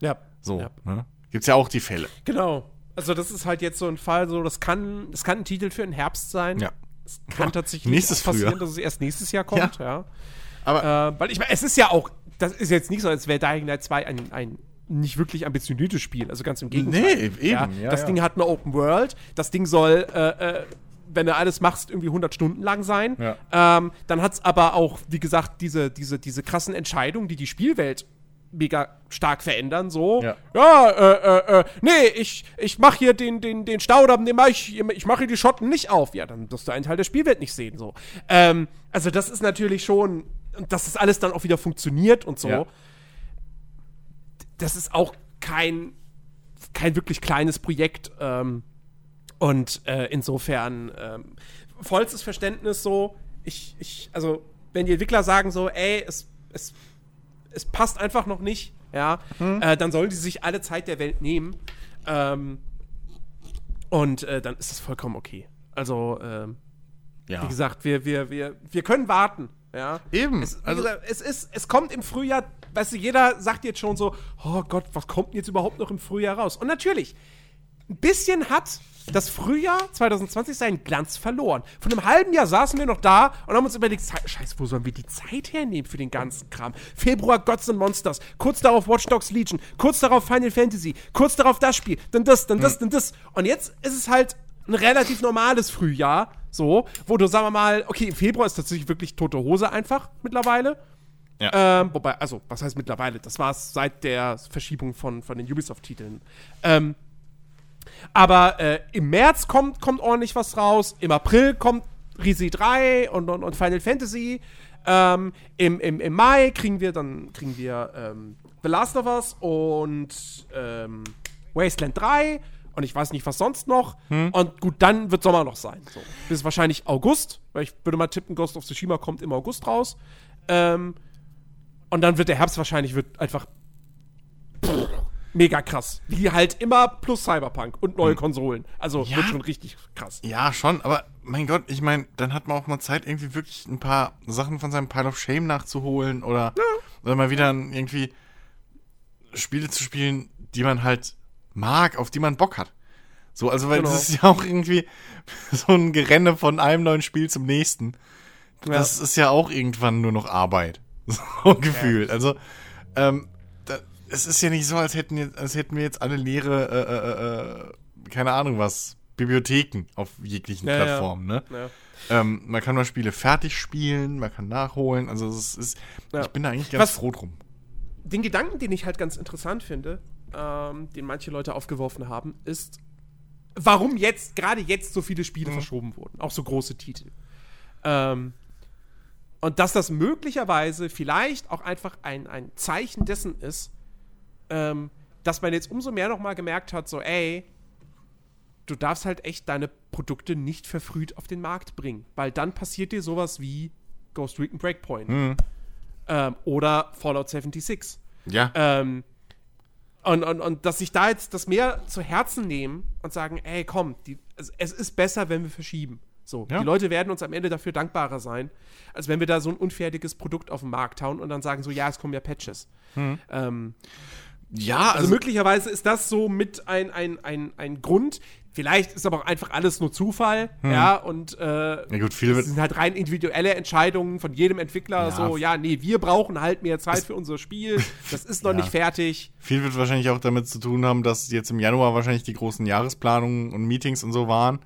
Ja. So, Ja. ne? Gibt's ja auch die Fälle. Genau. Also das ist halt jetzt so ein Fall, so das kann, das kann ein Titel für den Herbst sein. Ja. Es kann Ja, tatsächlich nächstes passieren, Frühjahr. dass es erst nächstes Jahr kommt, ja. Aber Äh, weil ich meine, es ist ja auch, das ist jetzt nicht so, als wäre Dying Light 2 ein, ein nicht wirklich ambitioniertes Spiel. Also ganz im Gegenteil. Nee, eben, Ja, ja, das ja. Ding hat eine Open World. Das Ding soll, äh, äh, wenn du alles machst, irgendwie 100 Stunden lang sein. Ja. Ähm, dann hat es aber auch, wie gesagt, diese, diese, diese krassen Entscheidungen, die die Spielwelt mega stark verändern, so. Ja. Ja, äh, äh, äh, nee, ich, ich mach hier den, den, den Staudamm, den mach ich, ich mache hier die Schotten nicht auf. Ja, dann wirst du einen Teil der Spielwelt nicht sehen, so. Ähm, also das ist natürlich schon, dass das alles dann auch wieder funktioniert und so. Ja. Das ist auch kein, kein wirklich kleines Projekt. Ähm, und äh, insofern ähm, vollstes Verständnis so. Ich, ich, also, wenn die Entwickler sagen so, ey, es, es es passt einfach noch nicht, ja, Hm. äh, dann sollen die sich alle Zeit der Welt nehmen. Ähm, und äh, dann ist es vollkommen okay. Also, ähm, Ja. wie gesagt, wir, wir, wir, wir können warten. Ja. Eben. Es, also, gesagt, es, ist, es kommt im Frühjahr, weißt du, jeder sagt jetzt schon so, oh Gott, was kommt denn jetzt überhaupt noch im Frühjahr raus? Und natürlich, ein bisschen hat das Frühjahr 2020 seinen Glanz verloren. Vor einem halben Jahr saßen wir noch da und haben uns überlegt, Scheiße, wo sollen wir die Zeit hernehmen für den ganzen Kram? Februar Gods and Monsters, kurz darauf Watch Dogs Legion, kurz darauf Final Fantasy, kurz darauf das Spiel, dann das, dann das, dann das. Und jetzt ist es halt ein relativ normales Frühjahr, so, wo du, sagen wir mal, okay, im Februar ist tatsächlich wirklich tote Hose einfach mittlerweile. ja. Ähm, wobei, also, was heißt mittlerweile? Das war es seit der Verschiebung von, von den Ubisoft-Titeln. Ähm, aber äh, im März kommt, kommt ordentlich was raus. Im April kommt Risi 3 und, und, und Final Fantasy. Ähm, im, im, Im Mai kriegen wir dann kriegen wir ähm, The Last of Us und ähm, Wasteland 3 und ich weiß nicht, was sonst noch. Und gut, dann wird Sommer noch sein. So. Bis wahrscheinlich August, weil ich würde mal tippen, Ghost of Tsushima kommt im August raus. Ähm, und dann wird der Herbst wahrscheinlich wird einfach pff, mega krass. Wie halt immer plus Cyberpunk und neue Konsolen. Also Ja. wird schon richtig krass. Ja, schon, aber mein Gott, ich meine, dann hat man auch mal Zeit, irgendwie wirklich ein paar Sachen von seinem Pile of Shame nachzuholen oder, oder mal wieder irgendwie Spiele zu spielen, die man halt mag, auf die man Bock hat. So, also, weil Genau. das ist ja auch irgendwie so ein Gerenne von einem neuen Spiel zum nächsten. Das ist ja auch irgendwann nur noch Arbeit. So gefühlt. Also, ähm, es ist ja nicht so, als hätten, jetzt, als hätten wir jetzt alle leere, äh, äh, äh, keine Ahnung was, Bibliotheken auf jeglichen Ja, ja. Plattformen, ne? Ja. Ähm, man kann mal Spiele fertig spielen, man kann nachholen. Also es ist, Ja. ich bin da eigentlich ganz Was- froh drum. Den Gedanken, den ich halt ganz interessant finde, ähm, den manche Leute aufgeworfen haben, ist, warum jetzt, gerade jetzt so viele Spiele verschoben wurden. Auch so große Titel. Ähm, und dass das möglicherweise vielleicht auch einfach ein, ein Zeichen dessen ist, ähm, dass man jetzt umso mehr nochmal gemerkt hat, so, ey, du darfst halt echt deine Produkte nicht verfrüht auf den Markt bringen. Weil dann passiert dir sowas wie Ghost Recon Breakpoint. Ähm, oder Fallout 76. Ja. Ähm, und, und, und dass sich da jetzt das mehr zu Herzen nehmen und sagen, ey, komm, die, es, es ist besser, wenn wir verschieben. So, Ja. die Leute werden uns am Ende dafür dankbarer sein, als wenn wir da so ein unfertiges Produkt auf den Markt hauen und dann sagen so, ja, es kommen ja Patches. Ähm, ja, also, möglicherweise ist das so mit ein, ein, ein, ein Grund. Vielleicht ist aber auch einfach alles nur Zufall, ja, und äh, ja gut, viel das wird, sind halt rein individuelle Entscheidungen von jedem Entwickler. Ja. So, ja, nee, wir brauchen halt mehr Zeit für unser Spiel. Das ist noch Ja. nicht fertig. viel wird wahrscheinlich auch damit zu tun haben, dass jetzt im Januar wahrscheinlich die großen Jahresplanungen und Meetings und so waren.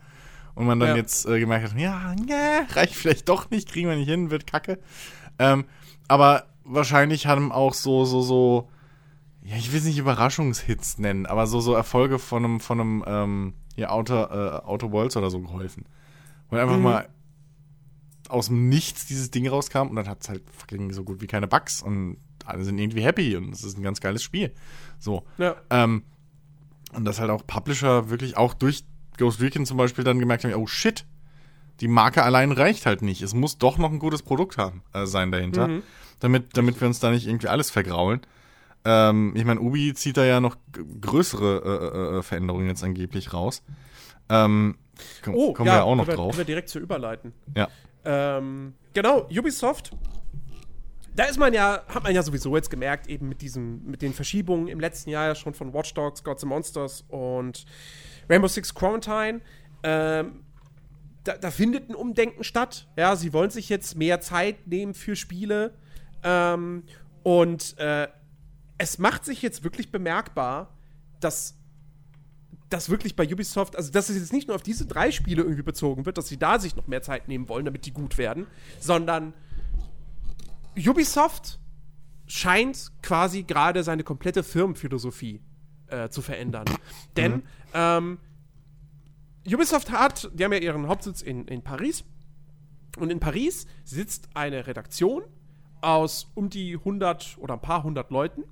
Und man dann jetzt äh, gemerkt hat, ja, ja, reicht vielleicht doch nicht, kriegen wir nicht hin, wird kacke. Ähm, aber wahrscheinlich haben auch so, so, so, ja, ich will es nicht Überraschungshits nennen, aber so, so Erfolge von einem, von einem, ähm, hier, Outer, äh, Outer Worlds oder so geholfen. Wo einfach Mhm. mal aus dem Nichts dieses Ding rauskam und dann hat es halt fucking so gut wie keine Bugs und alle sind irgendwie happy und es ist ein ganz geiles Spiel. So. Ja. Ähm, und dass halt auch Publisher wirklich auch durch Ghost Recon zum Beispiel dann gemerkt haben, oh shit, die Marke allein reicht halt nicht. Es muss doch noch ein gutes Produkt haben, äh, sein dahinter, Mhm. damit, damit wir uns da nicht irgendwie alles vergraulen. Ähm, ich meine, Ubi zieht da ja noch größere äh, äh, Veränderungen jetzt angeblich raus. Ähm, komm, Oh, kommen ja, wir ja auch noch wir, drauf. wir direkt zu überleiten. Ja. Ähm, genau, Ubisoft. Da ist man ja, hat man ja sowieso jetzt gemerkt, eben mit diesem, mit den Verschiebungen im letzten Jahr ja schon von Watch Dogs, Gods and Monsters und Rainbow Six Quarantine. Ähm, da, da findet ein Umdenken statt. Ja, sie wollen sich jetzt mehr Zeit nehmen für Spiele. Ähm, und äh, es macht sich jetzt wirklich bemerkbar, dass das wirklich bei Ubisoft, also dass es jetzt nicht nur auf diese drei Spiele irgendwie bezogen wird, dass sie da sich noch mehr Zeit nehmen wollen, damit die gut werden, sondern Ubisoft scheint quasi gerade seine komplette Firmenphilosophie äh, zu verändern. Denn ähm, Ubisoft hat, die haben ja ihren Hauptsitz in, in Paris. Und in Paris sitzt eine Redaktion aus um die 100 oder ein paar hundert Leuten.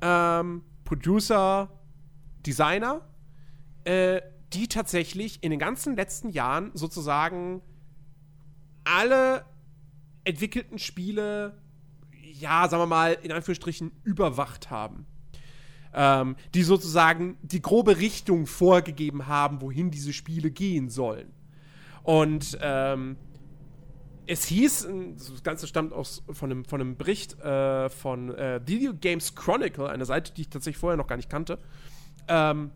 Ähm, Producer, Designer, äh, die tatsächlich in den ganzen letzten Jahren sozusagen alle entwickelten Spiele ja, sagen wir mal, in Anführungsstrichen überwacht haben. Ähm, die sozusagen die grobe Richtung vorgegeben haben, wohin diese Spiele gehen sollen. Und ähm, es hieß, das Ganze stammt aus, von, einem, von einem Bericht äh, von äh, Video Games Chronicle, einer Seite, die ich tatsächlich vorher noch gar nicht kannte, ähm,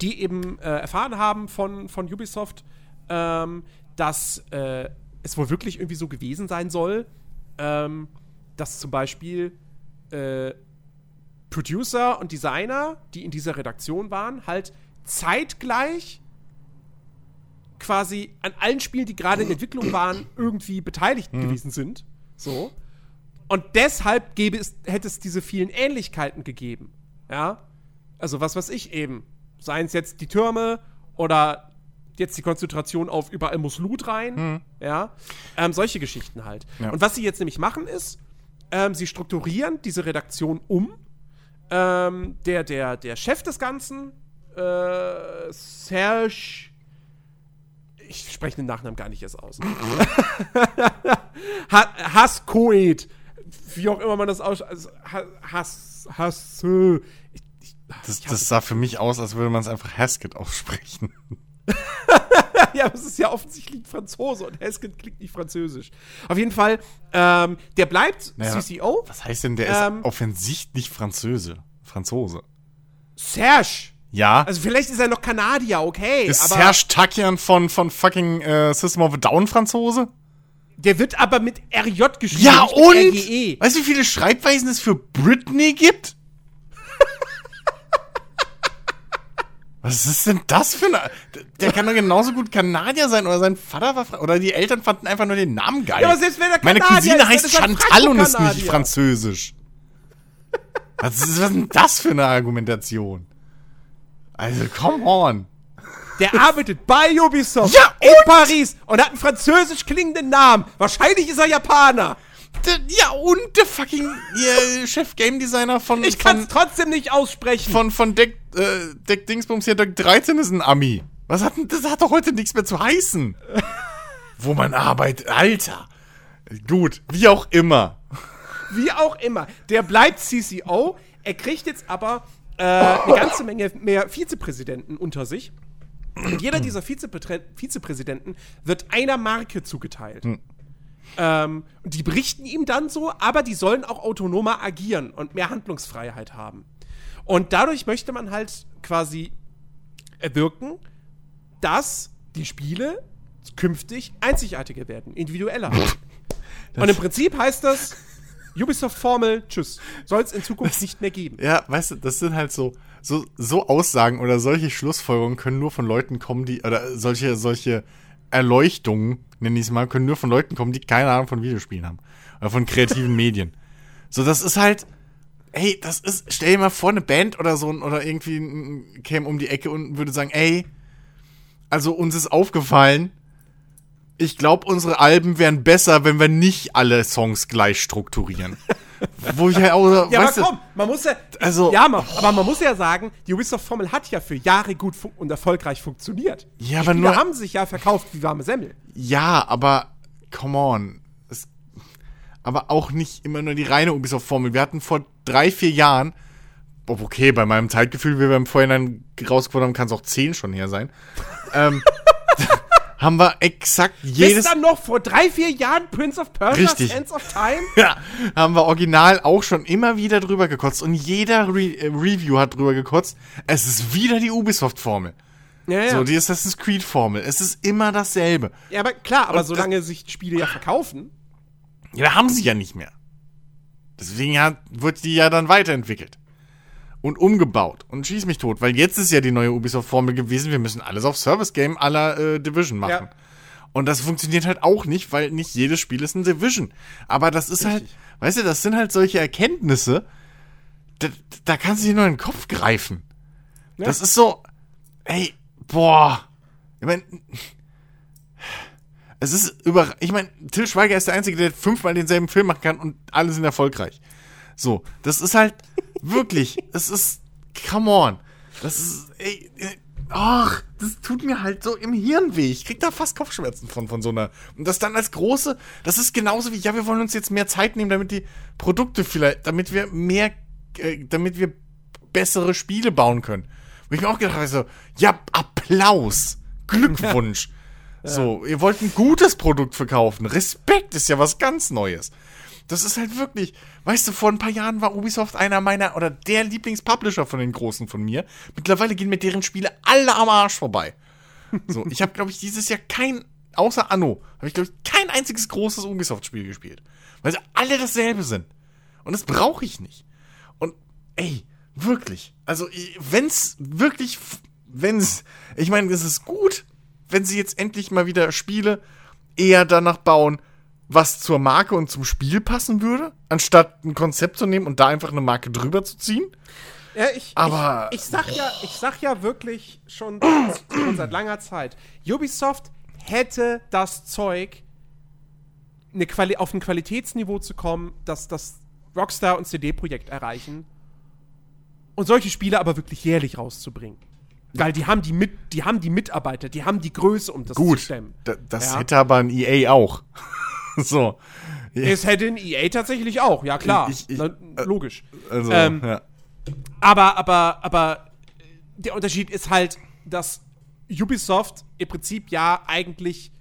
die eben äh, erfahren haben von, von Ubisoft, ähm, dass äh, es wohl wirklich irgendwie so gewesen sein soll, ähm, dass zum Beispiel äh, Producer und Designer, die in dieser Redaktion waren, halt zeitgleich quasi an allen Spielen, die gerade in Entwicklung waren, irgendwie beteiligt mhm. gewesen sind. So. Und deshalb gäbe es, hätte es diese vielen Ähnlichkeiten gegeben. Ja. Also was weiß ich eben. Seien es jetzt die Türme oder jetzt die Konzentration auf überall muss Loot rein. Mhm. Ja. Ähm, solche Geschichten halt. Ja. Und was sie jetzt nämlich machen ist, ähm, sie strukturieren diese Redaktion um. Ähm, der, der, der Chef des Ganzen, äh, Serge ich spreche den Nachnamen gar nicht erst aus. Haskoed. Wie auch immer man das ausspricht. Also, Hass. Hass. Ich, ich, das, das sah für mich aus, als würde man es einfach Hasket aussprechen. ja, aber es ist ja offensichtlich Franzose und Hasket klingt nicht französisch. Auf jeden Fall, ähm, der bleibt naja, CCO. Was heißt denn, der ähm, ist offensichtlich Französe? Franzose. Serge. Ja. Also vielleicht ist er noch Kanadier, okay. Ist aber Serge Takian von, von fucking äh, System of a Down Franzose? Der wird aber mit RJ geschrieben. Ja, und? RGE. Weißt du, wie viele Schreibweisen es für Britney gibt? Was ist denn das für eine. Der kann doch genauso gut Kanadier sein oder sein Vater war. Oder die Eltern fanden einfach nur den Namen geil. Ja, aber selbst wenn er Kanadier Meine Cousine ist, heißt Chantal und ist nicht französisch. Was ist, was ist denn das für eine Argumentation? Also, come on. Der arbeitet bei Ubisoft ja, in Paris und hat einen französisch klingenden Namen. Wahrscheinlich ist er Japaner. Ja, und der fucking yeah, Chef Game Designer von. Ich kann es trotzdem nicht aussprechen. Von, von Deck, äh, Deck Dingsbums hier, Deck 13 ist ein Ami. Was hat denn, das hat doch heute nichts mehr zu heißen. Wo man arbeitet. Alter. Gut, wie auch immer. Wie auch immer. Der bleibt CCO. Er kriegt jetzt aber äh, eine ganze Menge mehr Vizepräsidenten unter sich. Und jeder dieser Vizeprä Vizepräsidenten wird einer Marke zugeteilt. Hm. Ähm, die berichten ihm dann so, aber die sollen auch autonomer agieren und mehr Handlungsfreiheit haben. Und dadurch möchte man halt quasi erwirken, dass die Spiele künftig einzigartiger werden, individueller. und im Prinzip heißt das, Ubisoft-Formel, tschüss. Soll es in Zukunft das, nicht mehr geben. Ja, weißt du, das sind halt so, so, so Aussagen oder solche Schlussfolgerungen können nur von Leuten kommen, die, oder solche, solche Erleuchtungen, nenne ich es mal, können nur von Leuten kommen, die keine Ahnung von Videospielen haben. Oder von kreativen Medien. So, das ist halt, ey, das ist, stell dir mal vor, eine Band oder so, oder irgendwie käme um die Ecke und würde sagen, ey, also uns ist aufgefallen, ich glaube, unsere Alben wären besser, wenn wir nicht alle Songs gleich strukturieren. Wo ich ja auch. Ja, aber komm, man muss ja. Also, ja, man, aber man muss ja sagen, die Ubisoft-Formel hat ja für Jahre gut und erfolgreich funktioniert. Ja, die aber nur. haben sich ja verkauft wie warme Semmel. Ja, aber. Come on. Es, aber auch nicht immer nur die reine Ubisoft-Formel. Wir hatten vor drei, vier Jahren. Okay, bei meinem Zeitgefühl, wie wir im Vorhinein rausgefunden haben, kann es auch zehn schon her sein. ähm, haben wir exakt jedes. Bis dann noch vor drei, vier Jahren Prince of Persia Richtig. Sense of Time? Ja, haben wir original auch schon immer wieder drüber gekotzt. Und jeder Re äh, Review hat drüber gekotzt. Es ist wieder die Ubisoft-Formel. Ja, ja. So, die Assassin's Creed-Formel. Es ist immer dasselbe. Ja, aber klar, aber Und solange sich Spiele ja verkaufen. Ja, da haben sie ja nicht mehr. Deswegen hat, wird die ja dann weiterentwickelt und umgebaut und schieß mich tot, weil jetzt ist ja die neue Ubisoft-Formel gewesen, wir müssen alles auf Service-Game aller äh, Division machen. Ja. Und das funktioniert halt auch nicht, weil nicht jedes Spiel ist ein Division. Aber das ist halt, Richtig. halt, weißt du, das sind halt solche Erkenntnisse, da, da kannst du dir nur in den Kopf greifen. Ja. Das ist so, ey, boah. Ich mein, es ist über, ich meine, Till Schweiger ist der Einzige, der fünfmal denselben Film machen kann und alle sind erfolgreich. So, das ist halt wirklich, es ist, come on. Das ist, ey, ach, das tut mir halt so im Hirn weh. Ich krieg da fast Kopfschmerzen von, von so einer. Und das dann als große, das ist genauso wie, ja, wir wollen uns jetzt mehr Zeit nehmen, damit die Produkte vielleicht, damit wir mehr, äh, damit wir bessere Spiele bauen können. Wo ich mir auch gedacht habe, so, ja, Applaus, Glückwunsch. So, ihr wollt ein gutes Produkt verkaufen. Respekt ist ja was ganz Neues. Das ist halt wirklich, weißt du, vor ein paar Jahren war Ubisoft einer meiner oder der Lieblingspublisher von den Großen von mir. Mittlerweile gehen mir deren Spiele alle am Arsch vorbei. So, ich habe, glaube ich, dieses Jahr kein, außer Anno, habe ich, glaube ich, kein einziges großes Ubisoft-Spiel gespielt. Weil sie alle dasselbe sind. Und das brauche ich nicht. Und, ey, wirklich. Also, wenn's wirklich, wenn's, ich meine, es ist gut, wenn sie jetzt endlich mal wieder Spiele eher danach bauen, was zur Marke und zum Spiel passen würde, anstatt ein Konzept zu nehmen und da einfach eine Marke drüber zu ziehen. Ja, ich, Aber- ich, ich, sag ja, ich sag ja wirklich schon, schon seit langer Zeit, Ubisoft hätte das Zeug, eine Quali auf ein Qualitätsniveau zu kommen, dass das Rockstar und CD-Projekt erreichen und solche Spiele aber wirklich jährlich rauszubringen. Weil die haben die, mit, die haben die Mitarbeiter, die haben die Größe, um das Gut, zu stemmen. da, das Ja. hätte aber ein EA auch. so. Es hätte ein EA tatsächlich auch, ja klar. Ich- ich- Na, logisch. Also, Ähm, ja. Aber, aber, aber der Unterschied ist halt, dass Ubisoft im Prinzip ja eigentlich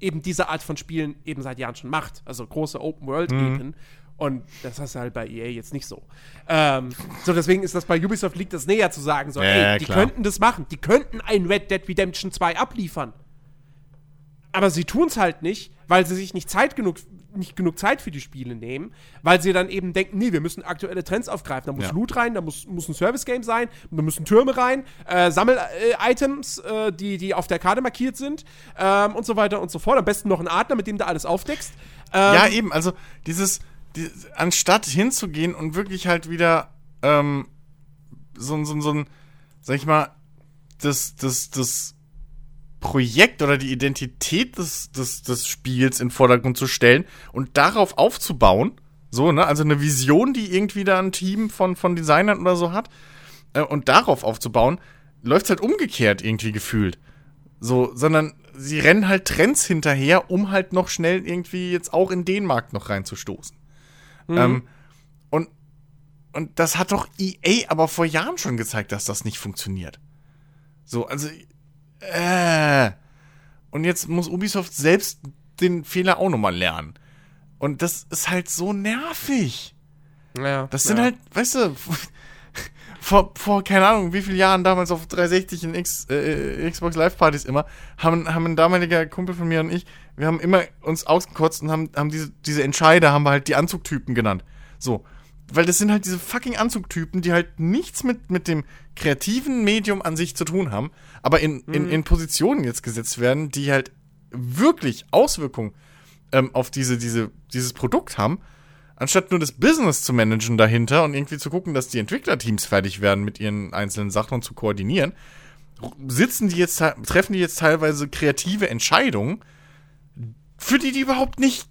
eben diese Art von Spielen eben seit Jahren schon macht. Also große Open-World-Epen. Und das hast du halt bei EA jetzt nicht so. Ähm, so, deswegen ist das bei Ubisoft liegt das näher zu sagen, so, Ja, ey, die klar. könnten das machen. Die könnten ein Red Dead Redemption 2 abliefern. Aber sie tun es halt nicht, weil sie sich nicht Zeit genug, nicht genug Zeit für die Spiele nehmen, weil sie dann eben denken, nee, wir müssen aktuelle Trends aufgreifen. Da muss Ja. Loot rein, da muss, muss ein Service-Game sein, da müssen Türme rein, äh, Sammel-Items, äh, die, die auf der Karte markiert sind ähm, und so weiter und so fort. Am besten noch ein Adler, mit dem du alles aufdeckst. Ähm, ja, eben, also dieses, dieses, anstatt hinzugehen und wirklich halt wieder ähm, so, ein- so, ein- so ein, sag ich mal, das, das, das Projekt oder die Identität des, des, des Spiels in den Vordergrund zu stellen und darauf aufzubauen, so, ne, also eine Vision, die irgendwie da ein Team von, von Designern oder so hat, äh, und darauf aufzubauen, läuft halt umgekehrt irgendwie gefühlt. So, sondern sie rennen halt Trends hinterher, um halt noch schnell irgendwie jetzt auch in den Markt noch reinzustoßen. Ähm, und, und das hat doch EA aber vor Jahren schon gezeigt, dass das nicht funktioniert. So, also, äh. Und jetzt muss Ubisoft selbst den Fehler auch nochmal lernen. Und das ist halt so nervig. ja, Das sind ja. halt, weißt du, vor, vor, keine Ahnung, wie viele Jahren damals auf 360 in X, äh, Xbox Live-Partys immer, haben, haben ein damaliger Kumpel von mir und ich, wir haben immer uns ausgekotzt und haben, haben diese, diese Entscheider, haben wir halt die Anzugtypen genannt. So. Weil das sind halt diese fucking Anzugtypen, die halt nichts mit, mit dem kreativen Medium an sich zu tun haben, aber in, in, in Positionen jetzt gesetzt werden, die halt wirklich Auswirkungen ähm, auf diese, diese, dieses Produkt haben anstatt nur das Business zu managen dahinter und irgendwie zu gucken, dass die Entwicklerteams fertig werden mit ihren einzelnen Sachen und zu koordinieren, sitzen die jetzt, treffen die jetzt teilweise kreative Entscheidungen, für die die überhaupt nicht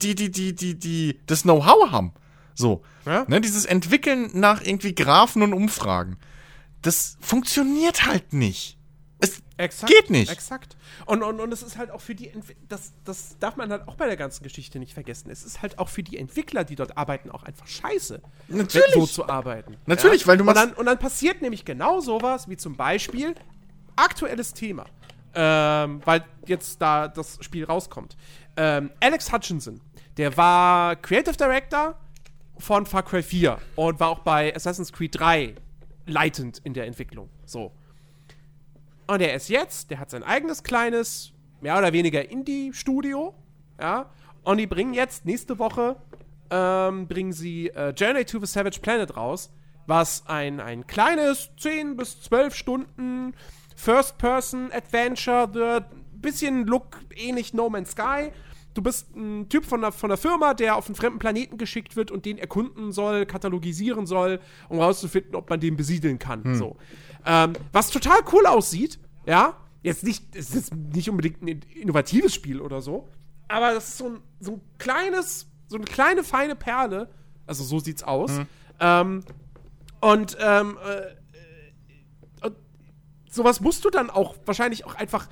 die, die, die, die, die, das Know-how haben. So. Ja. Ne, dieses Entwickeln nach irgendwie Graphen und Umfragen. Das funktioniert halt nicht. Es Exakt, geht nicht. Exakt. Und, und, und es ist halt auch für die, Entwi das, das darf man halt auch bei der ganzen Geschichte nicht vergessen. Es ist halt auch für die Entwickler, die dort arbeiten, auch einfach scheiße, Natürlich. so zu arbeiten. Natürlich, weil du und machst- dann, und dann passiert nämlich genau sowas, wie zum Beispiel aktuelles Thema, ähm, weil jetzt da das Spiel rauskommt. Ähm, Alex Hutchinson, der war Creative Director von Far Cry 4 und war auch bei Assassin's Creed 3 leitend in der Entwicklung. So. Und er ist jetzt, der hat sein eigenes kleines, mehr oder weniger Indie-Studio, ja. Und die bringen jetzt nächste Woche, ähm, bringen sie äh, Journey to the Savage Planet raus, was ein, ein kleines 10 bis 12 Stunden First-Person-Adventure bisschen Look ähnlich No Man's Sky. Du bist ein Typ von der, von der Firma, der auf einen fremden Planeten geschickt wird und den erkunden soll, katalogisieren soll, um herauszufinden, ob man den besiedeln kann. So. Ähm, was total cool aussieht, ja. Jetzt nicht, es ist nicht unbedingt ein innovatives Spiel oder so, aber das ist so ein, so ein kleines, so eine kleine feine Perle. Also so sieht's aus. Ähm, und, ähm, äh, und sowas musst du dann auch wahrscheinlich auch einfach.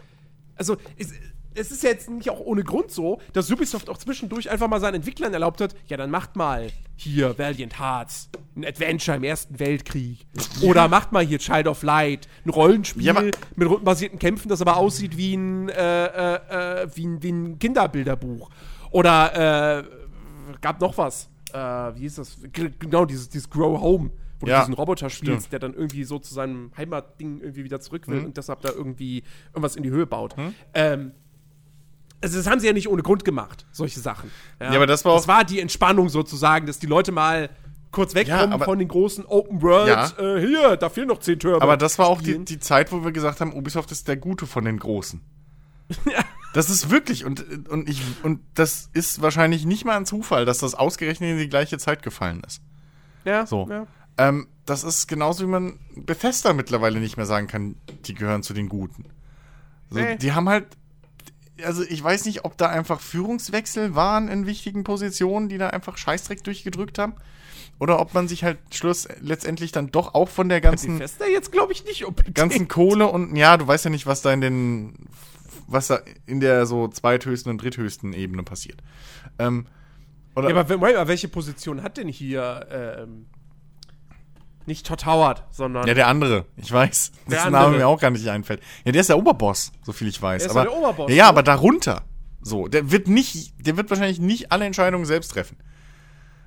Also, es, es ist ja jetzt nicht auch ohne Grund so, dass Ubisoft auch zwischendurch einfach mal seinen Entwicklern erlaubt hat, ja, dann macht mal hier Valiant Hearts, ein Adventure im Ersten Weltkrieg. Oder macht mal hier Child of Light, ein Rollenspiel Ja, mit rundenbasierten Kämpfen, das aber aussieht wie ein, äh, äh, äh, wie ein, wie ein Kinderbilderbuch. Oder äh, gab noch was. Äh, wie hieß das? Genau, dieses, dieses Grow Home, wo Ja, du diesen Roboter spielst, stimmt. der dann irgendwie so zu seinem Heimatding irgendwie wieder zurück will Mhm. und deshalb da irgendwie irgendwas in die Höhe baut. Ähm, also das haben sie ja nicht ohne Grund gemacht, solche Sachen. Ja, aber das war das auch- war die Entspannung sozusagen, dass die Leute mal kurz wegkommen aber- von den großen Open World. Ja. Äh, hier, da fehlen noch 10 Türme. Aber das war auch die, die Zeit, wo wir gesagt haben, Ubisoft ist der Gute von den Großen. Das ist wirklich, und, und, ich, und das ist wahrscheinlich nicht mal ein Zufall, dass das ausgerechnet in die gleiche Zeit gefallen ist. ja, So. Ja. Ähm, das ist genauso, wie man Bethesda mittlerweile nicht mehr sagen kann, die gehören zu den Guten. So, Nee. Die haben halt, also ich weiß nicht, ob da einfach Führungswechsel waren in wichtigen Positionen, die da einfach Scheißdreck durchgedrückt haben. Oder ob man sich halt Schluss letztendlich dann doch auch von der ganzen Bethesda jetzt glaube ich nicht unbedingt. ganzen Kohle und ja, du weißt ja nicht, was da in den, was da in der so zweithöchsten und dritthöchsten Ebene passiert. Ähm, oder Ja, aber mal, welche Position hat denn hier ähm, nicht Todd Howard, sondern ja, der andere, ich weiß, Der dessen Name mir auch gar nicht einfällt. Ja, der ist der Oberboss, so viel ich weiß. Der ist aber, der Oberboss, Ja, ja aber darunter. So, der wird nicht, der wird wahrscheinlich nicht alle Entscheidungen selbst treffen.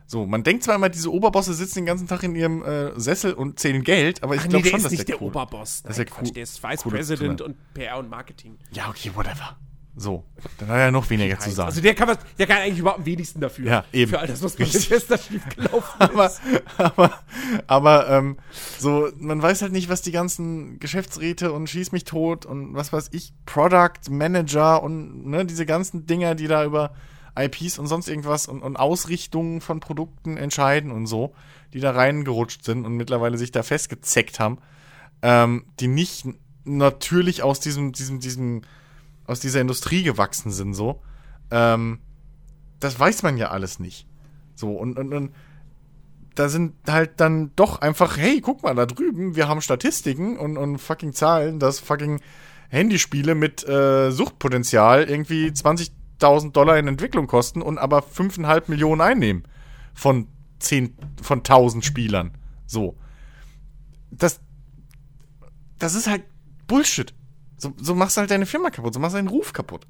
So, man denkt zwar immer, diese Oberbosse sitzen den ganzen Tag in ihrem äh, Sessel und zählen Geld, aber ich Ach nee, glaube der schon, ist dass nicht der, der cool. Oberboss. Das ist Nein, Quatsch, cool- der ist Vice President und PR und Marketing. Ja, okay, whatever. So, dann hat er ja noch weniger zu sagen. Also der kann, was, der kann eigentlich überhaupt am wenigsten dafür. Ja, eben. Für all das, was Richtig. Bethesda schiefgelaufen aber, ist. aber, aber ähm, so, man weiß halt nicht, was die ganzen Geschäftsräte und Schieß mich tot und was weiß ich, Product Manager und ne, diese ganzen Dinger, die da über IPs und sonst irgendwas und, und Ausrichtungen von Produkten entscheiden und so, die da reingerutscht sind und mittlerweile sich da festgezeckt haben, ähm, die nicht natürlich aus diesem, diesem, diesem, aus dieser Industrie gewachsen sind, so. Ähm, das weiß man ja alles nicht. So, und, und, und da sind halt dann doch einfach, hey, guck mal, da drüben, wir haben Statistiken und, und fucking Zahlen, dass fucking Handyspiele mit äh, Suchtpotenzial irgendwie 20.000 Dollar in Entwicklung kosten und aber 5,5 Millionen einnehmen von 10, von 1000 Spielern. So. Das, das ist halt Bullshit. So, so machst du halt deine Firma kaputt, so machst du deinen Ruf kaputt.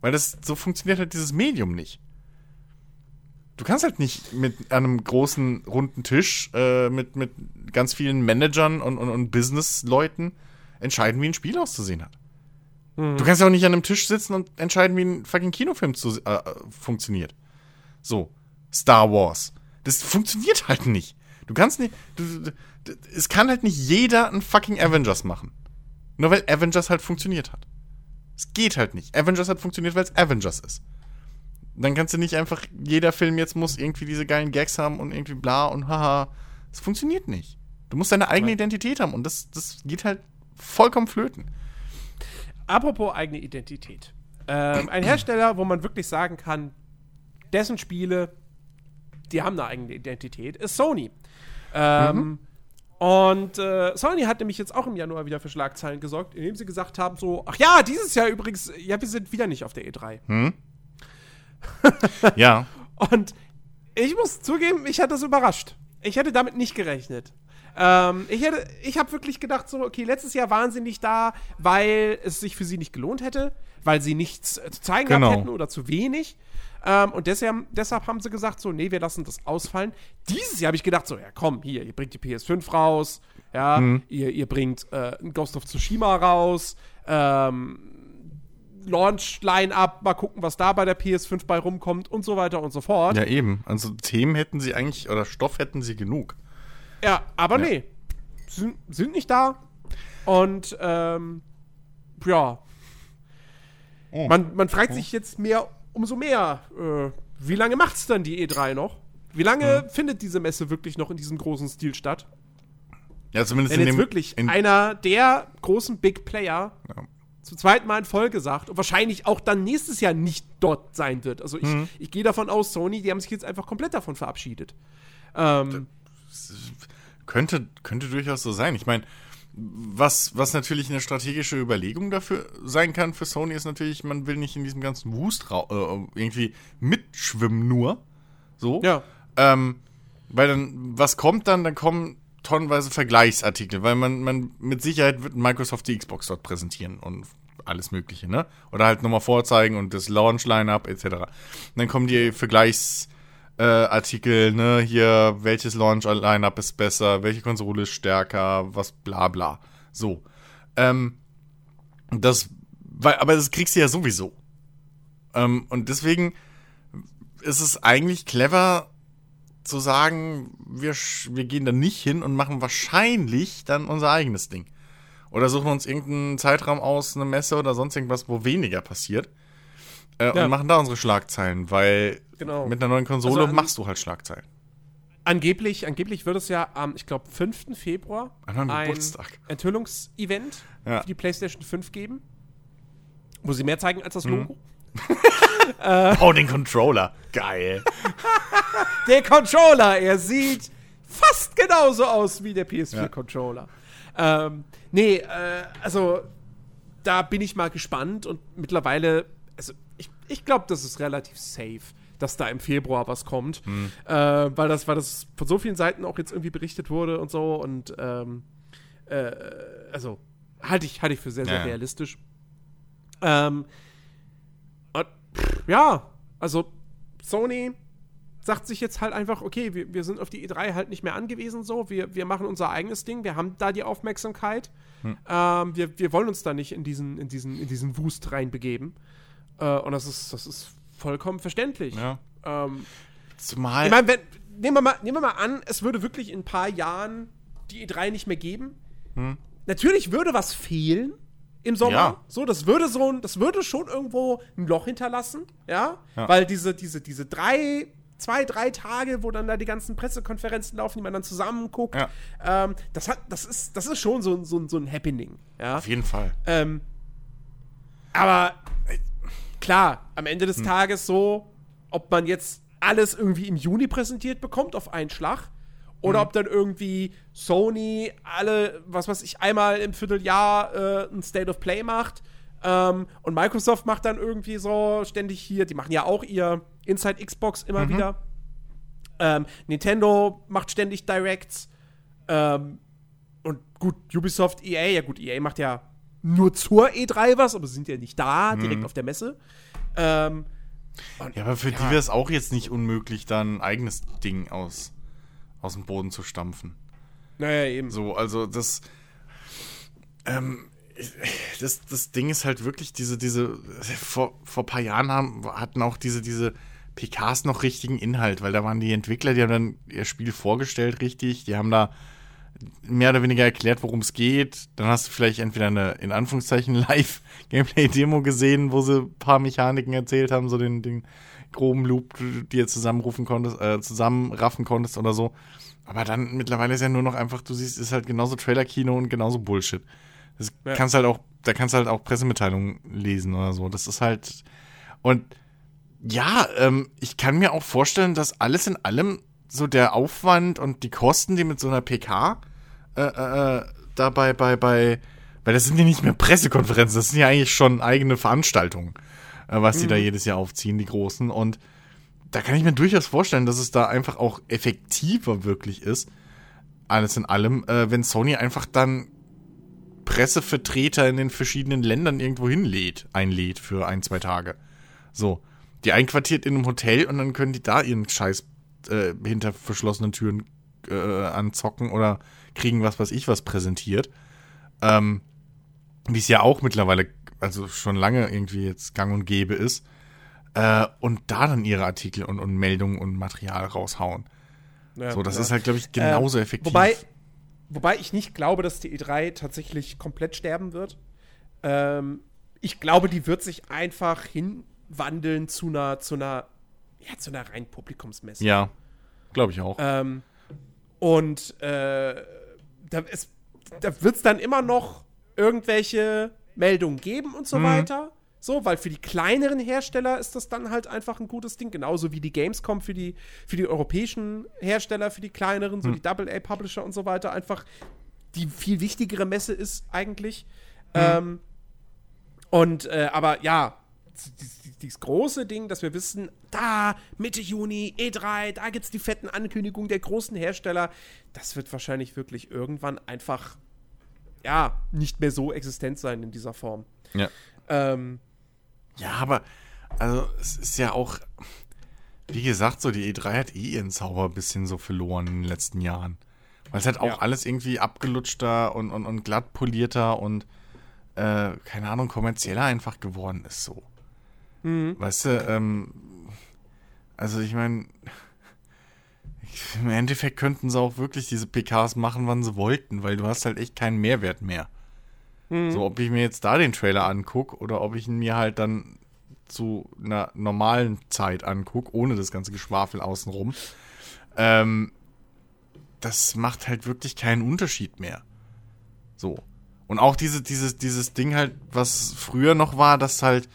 Weil das, so funktioniert halt dieses Medium nicht. Du kannst halt nicht mit einem großen runden Tisch äh, mit, mit ganz vielen Managern und, und, und Business-Leuten entscheiden, wie ein Spiel auszusehen hat. Du kannst ja auch nicht an einem Tisch sitzen und entscheiden, wie ein fucking Kinofilm zu, äh, funktioniert. So, Star Wars. Das funktioniert halt nicht. Du kannst nicht. Du, du, du, es kann halt nicht jeder ein fucking Avengers machen. Nur weil Avengers halt funktioniert hat. Es geht halt nicht. Avengers hat funktioniert, weil es Avengers ist. Dann kannst du nicht einfach, jeder Film jetzt muss irgendwie diese geilen Gags haben und irgendwie bla und haha. Das funktioniert nicht. Du musst deine eigene Identität haben und das, das geht halt vollkommen flöten. Apropos eigene Identität. Ähm, ein Hersteller, wo man wirklich sagen kann, dessen Spiele, die haben eine eigene Identität, ist Sony. Ähm, Und äh, Sony hat nämlich jetzt auch im Januar wieder für Schlagzeilen gesorgt, indem sie gesagt haben: so, ach ja, dieses Jahr übrigens, ja, wir sind wieder nicht auf der E3. Ja. Und ich muss zugeben, ich hatte das überrascht. Ich hätte damit nicht gerechnet. Ähm, ich hätte, ich habe wirklich gedacht, so, okay, letztes Jahr waren sie nicht da, weil es sich für sie nicht gelohnt hätte, weil sie nichts äh, zu zeigen Genau. gehabt hätten oder zu wenig. Ähm, und deshalb, deshalb haben sie gesagt, so, nee, wir lassen das ausfallen. Dieses Jahr habe ich gedacht, so, ja, komm, hier, ihr bringt die PS5 raus, ja, Mhm. ihr, ihr bringt äh, Ghost of Tsushima raus, ähm, Launch-Line-Up, mal gucken, was da bei der PS5 bei rumkommt und so weiter und so fort. Ja, eben. Also Themen hätten sie eigentlich, oder Stoff hätten sie genug. Ja, aber Ja. nee. Sind, sind nicht da. Und ähm, ja. Oh. Man, man fragt sich jetzt mehr, umso mehr, äh, wie lange macht's dann die E3 noch? Wie lange Mhm. findet diese Messe wirklich noch in diesem großen Stil statt? Ja, zumindest Wenn in jetzt dem. wirklich in, einer der großen Big Player Ja. zum zweiten Mal in Folge sagt und wahrscheinlich auch dann nächstes Jahr nicht dort sein wird. Also ich, Mhm. ich gehe davon aus, Sony, die haben sich jetzt einfach komplett davon verabschiedet. Ähm, könnte, könnte durchaus so sein. Ich meine, was, was natürlich eine strategische Überlegung dafür sein kann für Sony, ist natürlich, man will nicht in diesem ganzen Wust äh, irgendwie mitschwimmen nur. So. Ja. Ähm, weil dann, was kommt dann? Dann kommen tonnenweise Vergleichsartikel, weil man, man mit Sicherheit wird Microsoft die Xbox dort präsentieren und alles Mögliche, ne? Oder halt nochmal vorzeigen und das Launch-Line-Up etc. Und dann kommen die Vergleichsartikel, äh, ne? Hier, welches Launch-Line-Up ist besser, welche Konsole ist stärker, was bla bla. So. Ähm, das, weil, aber das kriegst du ja sowieso. Ähm, und deswegen ist es eigentlich clever, zu sagen, wir, wir gehen da nicht hin und machen wahrscheinlich dann unser eigenes Ding. Oder suchen uns irgendeinen Zeitraum aus, eine Messe oder sonst irgendwas, wo weniger passiert. Äh, ja. Und machen da unsere Schlagzeilen, weil genau. mit einer neuen Konsole also machst du halt Schlagzeilen. Angeblich, angeblich wird es ja am, ich glaube, 5. Februar ein Enthüllungsevent ja. für die PlayStation 5 geben, wo sie mehr zeigen als das mhm. Logo. Mhm. oh, den Controller. Geil. der Controller, er sieht fast genauso aus wie der PS4-Controller. Ja. Ähm, nee, äh, also da bin ich mal gespannt und mittlerweile, also ich, glaube, das ist relativ safe, dass da im Februar was kommt, hm. äh, weil das, weil das von so vielen Seiten auch jetzt irgendwie berichtet wurde und so und ähm, äh, also halte ich, halte ich für sehr, sehr ja. realistisch. Ähm, und, pff, ja, also Sony sagt sich jetzt halt einfach, okay, wir, wir sind auf die E3 halt nicht mehr angewiesen so, wir, wir machen unser eigenes Ding, wir haben da die Aufmerksamkeit. Hm. Ähm, wir, wir wollen uns da nicht in diesen, in diesen, in diesen Wust reinbegeben. Äh, und das ist, das ist vollkommen verständlich. Ja. Ähm, Zumal. Ich meine, nehmen, wir mal, nehmen wir mal an, es würde wirklich in ein paar Jahren die E3 nicht mehr geben. Hm. Natürlich würde was fehlen im Sommer. Ja. So, das würde so das würde schon irgendwo ein Loch hinterlassen, ja? ja. Weil diese, diese, diese drei zwei, drei Tage, wo dann da die ganzen Pressekonferenzen laufen, die man dann zusammen guckt. Ja. Ähm, das, hat, das, ist, das ist schon so, so, so ein Happening. Ja? Auf jeden Fall. Ähm, aber klar, am Ende des hm. Tages so, ob man jetzt alles irgendwie im Juni präsentiert bekommt auf einen Schlag oder mhm. ob dann irgendwie Sony alle, was weiß ich, einmal im Vierteljahr äh, ein State of Play macht ähm, und Microsoft macht dann irgendwie so ständig hier, die machen ja auch ihr Inside Xbox immer mhm. wieder. Ähm, Nintendo macht ständig Directs. Ähm, und gut, Ubisoft, EA, ja gut, EA macht ja nur zur E3 was, aber sie sind ja nicht da, mhm. direkt auf der Messe. Ähm, ja, aber für ja. die wäre es auch jetzt nicht unmöglich, dann ein eigenes Ding aus, aus dem Boden zu stampfen. Naja, eben. So, also das. Ähm, das, das Ding ist halt wirklich diese, diese, vor, vor ein paar Jahren haben, hatten auch diese, diese PKs noch richtigen Inhalt, weil da waren die Entwickler, die haben dann ihr Spiel vorgestellt richtig, die haben da mehr oder weniger erklärt, worum es geht. Dann hast du vielleicht entweder eine, in Anführungszeichen, Live-Gameplay-Demo gesehen, wo sie ein paar Mechaniken erzählt haben, so den, den groben Loop, die ihr zusammenrufen konntest, äh, zusammenraffen konntest oder so. Aber dann mittlerweile ist ja nur noch einfach, du siehst, ist halt genauso Trailer-Kino und genauso Bullshit. Das ja. kannst halt auch, da kannst du halt auch Pressemitteilungen lesen oder so. Das ist halt. Und ja, ähm, ich kann mir auch vorstellen, dass alles in allem so der Aufwand und die Kosten, die mit so einer PK äh, äh, dabei bei, bei, weil das sind ja nicht mehr Pressekonferenzen, das sind ja eigentlich schon eigene Veranstaltungen, äh, was die da mhm. jedes Jahr aufziehen, die großen. Und da kann ich mir durchaus vorstellen, dass es da einfach auch effektiver wirklich ist, alles in allem, äh, wenn Sony einfach dann Pressevertreter in den verschiedenen Ländern irgendwo hinlädt, einlädt für ein, zwei Tage. So. Die einquartiert in einem Hotel und dann können die da ihren Scheiß äh, hinter verschlossenen Türen äh, anzocken oder kriegen was, was ich was präsentiert. Ähm, Wie es ja auch mittlerweile, also schon lange irgendwie jetzt gang und gäbe ist. Äh, und da dann ihre Artikel und, und Meldungen und Material raushauen. Ja, so, das ja. ist halt, glaube ich, genauso äh, effektiv. Wobei, Wobei ich nicht glaube, dass die E3 tatsächlich komplett sterben wird. Ähm, ich glaube, die wird sich einfach hinwandeln zu einer, zu einer, ja, zu einer reinen Publikumsmesse. Ja, glaube ich auch. Ähm, und äh, da, da wird es dann immer noch irgendwelche Meldungen geben und so mhm. weiter. So, weil für die kleineren Hersteller ist das dann halt einfach ein gutes Ding. Genauso wie die Gamescom für die, für die europäischen Hersteller, für die kleineren, so hm. die AA-Publisher und so weiter, einfach die viel wichtigere Messe ist eigentlich. Mhm. Ähm, und, äh, aber ja, dieses große Ding, dass wir wissen, da, Mitte Juni, E3, da gibt es die fetten Ankündigungen der großen Hersteller, das wird wahrscheinlich wirklich irgendwann einfach, ja, nicht mehr so existent sein in dieser Form. Ja. Ähm, ja, aber, also, es ist ja auch, wie gesagt, so die E3 hat eh ihren Zauber ein bisschen so verloren in den letzten Jahren. Weil es halt auch ja. alles irgendwie abgelutschter und, und, und glatt polierter und, äh, keine Ahnung, kommerzieller einfach geworden ist so. Mhm. Weißt du, ähm, also ich meine, im Endeffekt könnten sie auch wirklich diese PKs machen, wann sie wollten, weil du hast halt echt keinen Mehrwert mehr. Mhm. So, ob ich mir jetzt da den Trailer angucke oder ob ich ihn mir halt dann zu einer normalen Zeit angucke, ohne das ganze Geschwafel außenrum, ähm, das macht halt wirklich keinen Unterschied mehr. So. Und auch diese, dieses, dieses Ding halt, was früher noch war, dass halt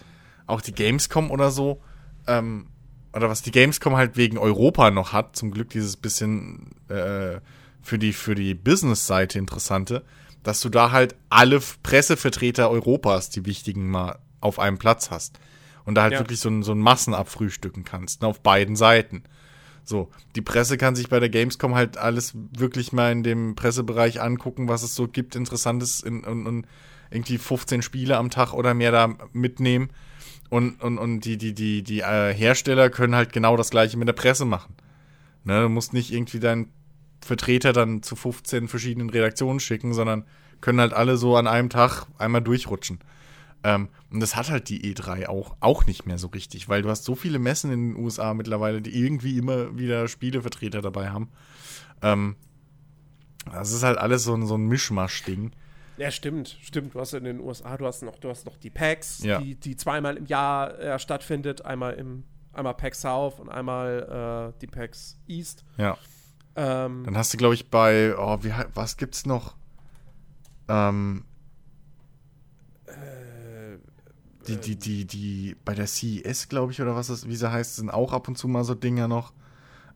auch die Gamescom oder so, ähm, oder was die Gamescom halt wegen Europa noch hat, zum Glück dieses bisschen äh, für die, für die Business-Seite interessante, dass du da halt alle Pressevertreter Europas, die wichtigen, mal auf einem Platz hast. Und da halt ja. wirklich so ein, so ein Massen abfrühstücken kannst, ne, auf beiden Seiten. So, die Presse kann sich bei der Gamescom halt alles wirklich mal in dem Pressebereich angucken, was es so gibt, Interessantes und in, in, irgendwie 15 Spiele am Tag oder mehr da mitnehmen. Und, und, und die, die, die, die äh, Hersteller können halt genau das gleiche mit der Presse machen. Ne, du musst nicht irgendwie deinen Vertreter dann zu 15 verschiedenen Redaktionen schicken, sondern können halt alle so an einem Tag einmal durchrutschen. Ähm, und das hat halt die E3 auch, auch nicht mehr so richtig, weil du hast so viele Messen in den USA mittlerweile, die irgendwie immer wieder Spielevertreter dabei haben. Ähm, das ist halt alles so, so ein Mischmasch-Ding. Ja, stimmt, stimmt. Du hast in den USA, du hast noch, du hast noch die PAX, ja. die, die zweimal im Jahr äh, stattfindet. Einmal im, einmal PAX South und einmal äh, die PAX East. Ja. Ähm, Dann hast du, glaube ich, bei, oh, wie, was gibt's noch? Ähm, äh, die, die, die, die, bei der CES, glaube ich, oder was das, wie sie heißt, sind auch ab und zu mal so Dinger noch.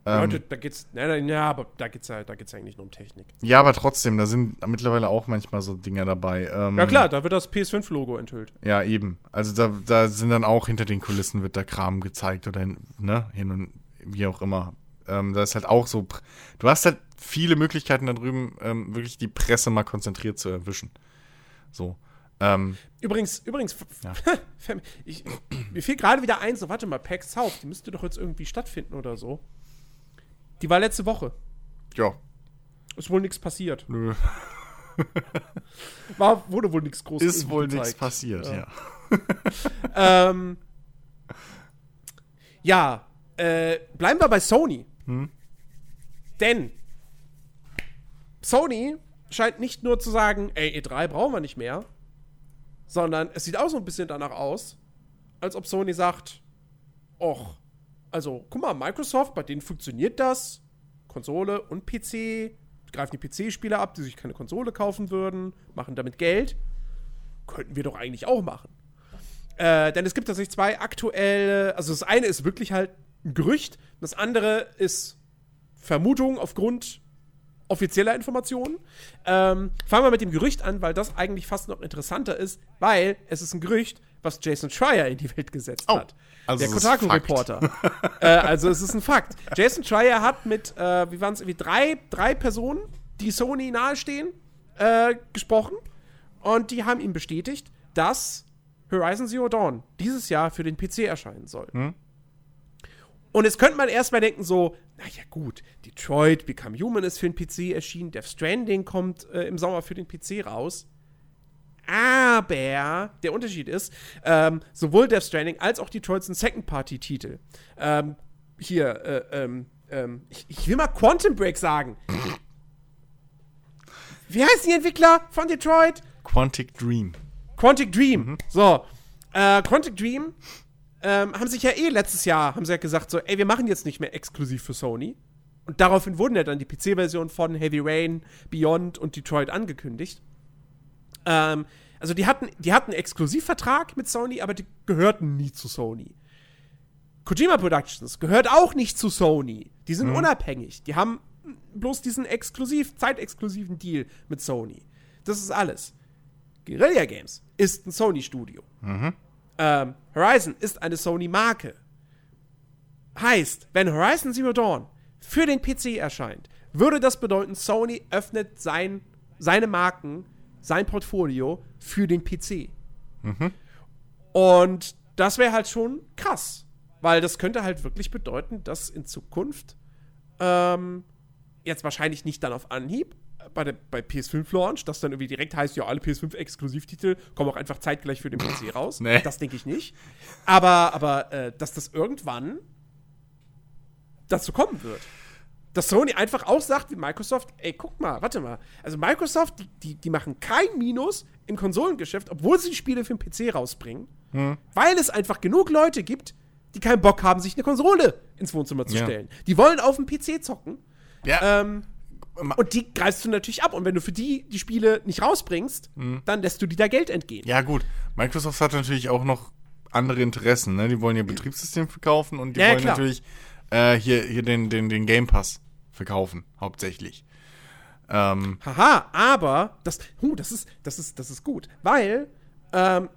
Ähm, ja, da geht's, nein, ja, aber da geht's ja, da geht's eigentlich nur um Technik. Ja, aber trotzdem, da sind mittlerweile auch manchmal so Dinger dabei. Ähm, ja klar, da wird das PS5-Logo enthüllt. Ja, eben. Also da, da sind dann auch hinter den Kulissen wird der Kram gezeigt oder ne, hin und wie auch immer. Ähm, da ist halt auch so, du hast halt viele Möglichkeiten da drüben, ähm, wirklich die Presse mal konzentriert zu erwischen. So. Ähm, übrigens, übrigens, ja. ich, mir fiel gerade wieder ein, so warte mal, PAX South, die müsste doch jetzt irgendwie stattfinden oder so. Die war letzte Woche. Ja. Ist wohl nichts passiert. Nö. War, wurde wohl nichts Großes. Ist wohl nichts passiert, ja. Ja, ähm, ja äh, bleiben wir bei Sony. Hm? Denn Sony scheint nicht nur zu sagen, ey, E3 brauchen wir nicht mehr, sondern es sieht auch so ein bisschen danach aus, als ob Sony sagt, och, also, guck mal, Microsoft, bei denen funktioniert das. Konsole und PC. Greifen die PC-Spieler ab, die sich keine Konsole kaufen würden, machen damit Geld. Könnten wir doch eigentlich auch machen. Äh, denn es gibt tatsächlich zwei aktuelle, also das eine ist wirklich halt ein Gerücht, das andere ist Vermutung aufgrund offizieller Informationen. Ähm, fangen wir mit dem Gerücht an, weil das eigentlich fast noch interessanter ist, weil es ist ein Gerücht, was Jason Schreier in die Welt gesetzt oh, hat. Also der Kotaku-Reporter. äh, also es ist ein Fakt. Jason Schreier hat mit, äh, wie waren es, drei, drei Personen, die Sony nahestehen, äh, gesprochen. Und die haben ihm bestätigt, dass Horizon Zero Dawn dieses Jahr für den PC erscheinen soll. Hm? Und jetzt könnte man erstmal denken, so, naja, gut, Detroit Become Human ist für den PC erschienen, Death Stranding kommt äh, im Sommer für den PC raus. Aber der Unterschied ist, ähm, sowohl Death Stranding als auch Detroit sind Second-Party-Titel. Ähm, hier, äh, ähm, ähm, ich, ich, will mal Quantum Break sagen. Wie heißen die Entwickler von Detroit? Quantic Dream. Quantic Dream. Mhm. So. Äh, Quantic Dream ähm, haben sich ja eh letztes Jahr, haben sie ja gesagt, so, ey, wir machen jetzt nicht mehr exklusiv für Sony. Und daraufhin wurden ja dann die PC-Version von Heavy Rain, Beyond und Detroit angekündigt. Ähm, also die hatten, die hatten einen Exklusivvertrag mit Sony, aber die gehörten nie zu Sony. Kojima Productions gehört auch nicht zu Sony. Die sind mhm. unabhängig. Die haben bloß diesen exklusiv, zeitexklusiven Deal mit Sony. Das ist alles. Guerilla Games ist ein Sony-Studio. Ähm, Horizon ist eine Sony-Marke. Heißt, wenn Horizon Zero Dawn für den PC erscheint, würde das bedeuten, Sony öffnet sein, seine Marken, sein Portfolio für den PC. Und das wäre halt schon krass. Weil das könnte halt wirklich bedeuten, dass in Zukunft ähm, jetzt wahrscheinlich nicht dann auf Anhieb bei, der, bei PS5 Launch, das dann irgendwie direkt heißt, ja, alle PS5 Exklusivtitel kommen auch einfach zeitgleich für den PC raus. Nee. Das denke ich nicht. Aber, aber äh, dass das irgendwann dazu kommen wird. Dass Sony einfach auch sagt, wie Microsoft, ey, guck mal, warte mal. Also Microsoft, die, die, die machen kein Minus im Konsolengeschäft, obwohl sie die Spiele für den PC rausbringen, weil es einfach genug Leute gibt, die keinen Bock haben, sich eine Konsole ins Wohnzimmer zu Ja. stellen. Die wollen auf dem PC zocken. Ja, Ähm, und die greifst du natürlich ab. Und wenn du für die die Spiele nicht rausbringst, dann lässt du die da Geld entgehen. ja gut. Microsoft hat natürlich auch noch andere Interessen. Ne? Die wollen ihr Betriebssystem verkaufen und die ja, wollen klar. natürlich äh, hier, hier den, den, den Game Pass verkaufen, hauptsächlich. Ähm, Haha, aber das, huh, das ist, das ist, das ist gut, weil ähm,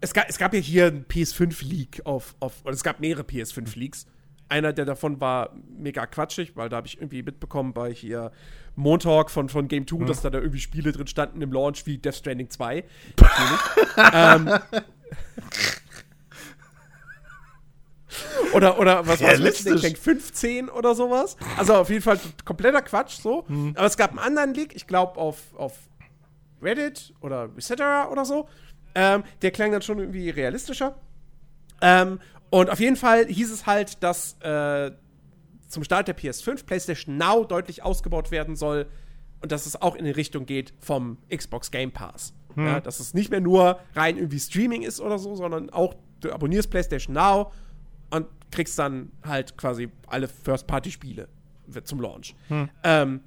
es, gab, es gab ja hier einen PS5-Leak auf, auf, oder es gab mehrere PS5-Leaks. Einer, der davon war mega quatschig, weil da habe ich irgendwie mitbekommen bei hier Montalk von, von Game 2, dass da, da irgendwie Spiele drin standen im Launch wie Death Stranding 2. Natürlich. ähm, oder, oder was war das letzte? Realistisch. Denk 15 oder sowas. Also auf jeden Fall kompletter Quatsch so. Aber es gab einen anderen Leak, ich glaube auf, auf Reddit oder etc. oder so. Ähm, der klang dann schon irgendwie realistischer. Ähm, und auf jeden Fall hieß es halt, dass äh, zum Start der PS5 PlayStation Now deutlich ausgebaut werden soll und dass es auch in die Richtung geht vom Xbox Game Pass. Ja, dass es nicht mehr nur rein irgendwie Streaming ist oder so, sondern auch du abonnierst PlayStation Now und kriegst dann halt quasi alle First-Party-Spiele zum Launch. Ähm,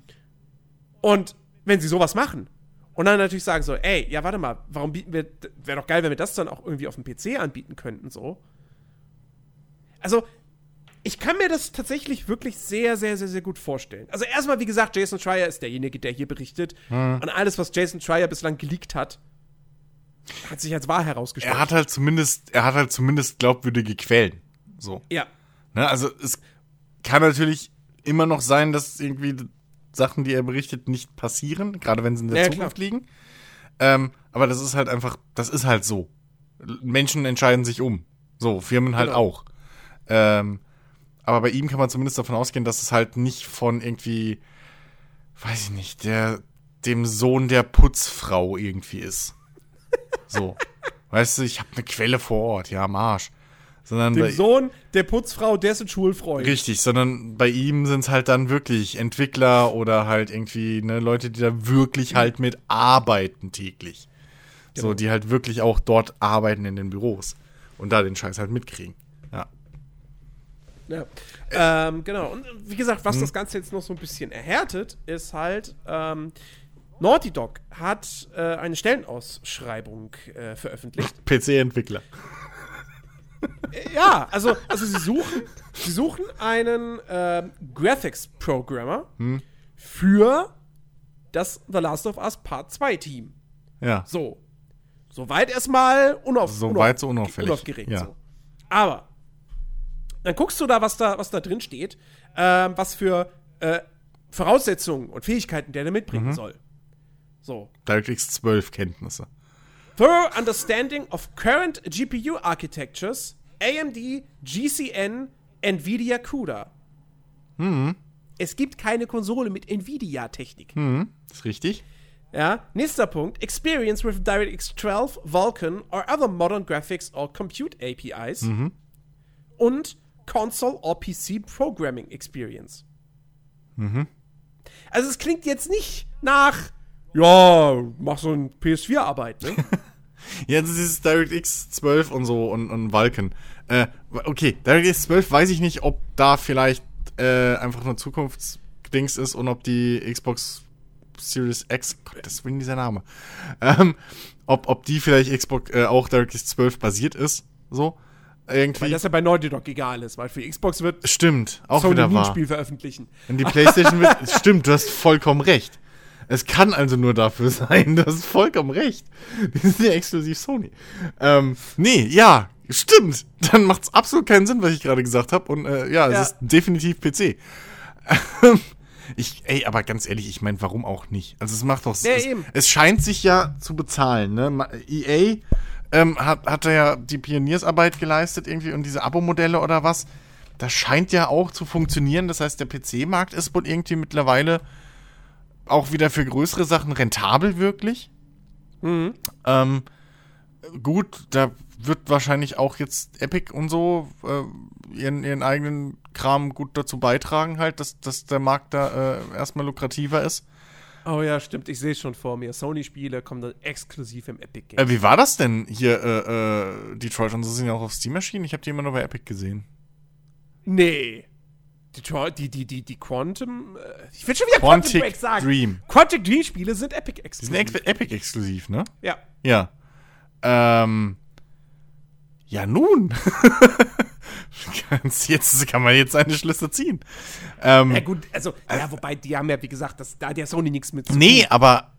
und wenn sie sowas machen und dann natürlich sagen so, ey, ja, warte mal, warum bieten wir, wäre doch geil, wenn wir das dann auch irgendwie auf dem PC anbieten könnten, so. Also, ich kann mir das tatsächlich wirklich sehr, sehr, sehr, sehr gut vorstellen. Also erstmal, wie gesagt, Jason Schreier ist derjenige, der hier berichtet. Und alles, was Jason Schreier bislang geleakt hat, hat sich als wahr herausgestellt. er hat halt zumindest, er hat halt zumindest glaubwürdige Quellen. So. ja. Ne? Also es kann natürlich immer noch sein, dass irgendwie Sachen, die er berichtet, nicht passieren, gerade wenn sie in der Ja, Zukunft klar. liegen. Ähm, aber das ist halt einfach, das ist halt so. Menschen entscheiden sich um. So, Firmen halt Genau. auch. Ähm, aber bei ihm kann man zumindest davon ausgehen, dass es halt nicht von irgendwie, weiß ich nicht, der, dem Sohn der Putzfrau irgendwie ist. So. weißt du, ich habe eine Quelle vor Ort, ja, am Arsch. Sondern Dem bei- Sohn der Putzfrau, dessen Schulfreund. Richtig, sondern bei ihm sind es halt dann wirklich Entwickler oder halt irgendwie ne, Leute, die da wirklich halt mit arbeiten täglich. So, Genau. die halt wirklich auch dort arbeiten in den Büros und da den Scheiß halt mitkriegen. Ja. Ja. Ähm, genau. Und wie gesagt, was das Ganze jetzt noch so ein bisschen erhärtet, ist halt, ähm, Naughty Dog hat äh, eine Stellenausschreibung äh, veröffentlicht. PC-Entwickler. Äh, ja, also, also sie suchen, sie suchen einen ähm, Graphics-Programmer für das The Last of Us Part 2 Team. Ja. So. Soweit erstmal unauf, Soweit so unauffällig, unaufgeregt. ja. So. Aber dann guckst du da, was da, was da drin steht, ähm, was für äh, Voraussetzungen und Fähigkeiten der da mitbringen Mhm. soll. So. DirectX 12 Kenntnisse. Thorough understanding of current GPU architectures, AMD, GCN, Nvidia CUDA. Mhm. Es gibt keine Konsole mit Nvidia-Technik. Hm, ist richtig. Ja, nächster Punkt. Experience with DirectX 12, Vulkan or other modern graphics or compute APIs. Und Console or PC Programming Experience. Also es klingt jetzt nicht nach, ja, mach so ein PS4-Arbeit, ne? Das ist DirectX 12 und so und, und Vulkan. Äh, okay, DirectX 12 weiß ich nicht, ob da vielleicht äh, einfach nur Zukunftsdings ist und ob die Xbox Series X, Gott, das will dieser Name, ähm, ob, ob die vielleicht Xbox äh, auch DirectX 12 basiert ist, so. Irgendwie. Weil das ja bei Naughty Dog egal ist, weil für Xbox wird stimmt, auch Sony wieder ein. Spiel veröffentlichen. Und die PlayStation wird. stimmt, du hast vollkommen recht. Es kann also nur dafür sein, du hast vollkommen recht. Die sind ja exklusiv Sony. Ähm, nee, ja, stimmt. Dann macht's absolut keinen Sinn, was ich gerade gesagt habe. Und äh, ja, es Ja. ist definitiv PC. ich, ey, aber ganz ehrlich, ich meine, warum auch nicht? Also es macht doch Ja, es, es scheint sich ja zu bezahlen, ne? EA ähm, hat, hat ja die Pioniersarbeit geleistet irgendwie und diese Abo-Modelle oder was. Das scheint ja auch zu funktionieren. Das heißt, der PC-Markt ist wohl irgendwie mittlerweile auch wieder für größere Sachen rentabel wirklich. Mhm. Ähm, gut, da wird wahrscheinlich auch jetzt Epic und so äh, ihren, ihren eigenen Kram gut dazu beitragen, halt, dass, dass der Markt da äh, erstmal lukrativer ist. Oh ja, stimmt, ich sehe es schon vor mir. Sony-Spiele kommen dann exklusiv im Epic Game. Äh, wie war das denn hier, äh, äh, Detroit und so sind ja auch auf Steam erschienen? Ich habe die immer nur bei Epic gesehen. nee. Detroit, die, die, die, die Quantum. Äh, ich will schon wieder Quantic Quantum Break sagen. Dream. Quantic Dream-Spiele sind Epic Die exklusiv. sind Ex- Epic exklusiv, ne? ja. Ja. Ähm. Ja, nun. Jetzt kann man jetzt seine Schlüsse ziehen. Ähm, Ja, gut, also, ja, wobei die haben ja, wie gesagt, das, da hat ja Sony nichts mit zu nee, tun. aber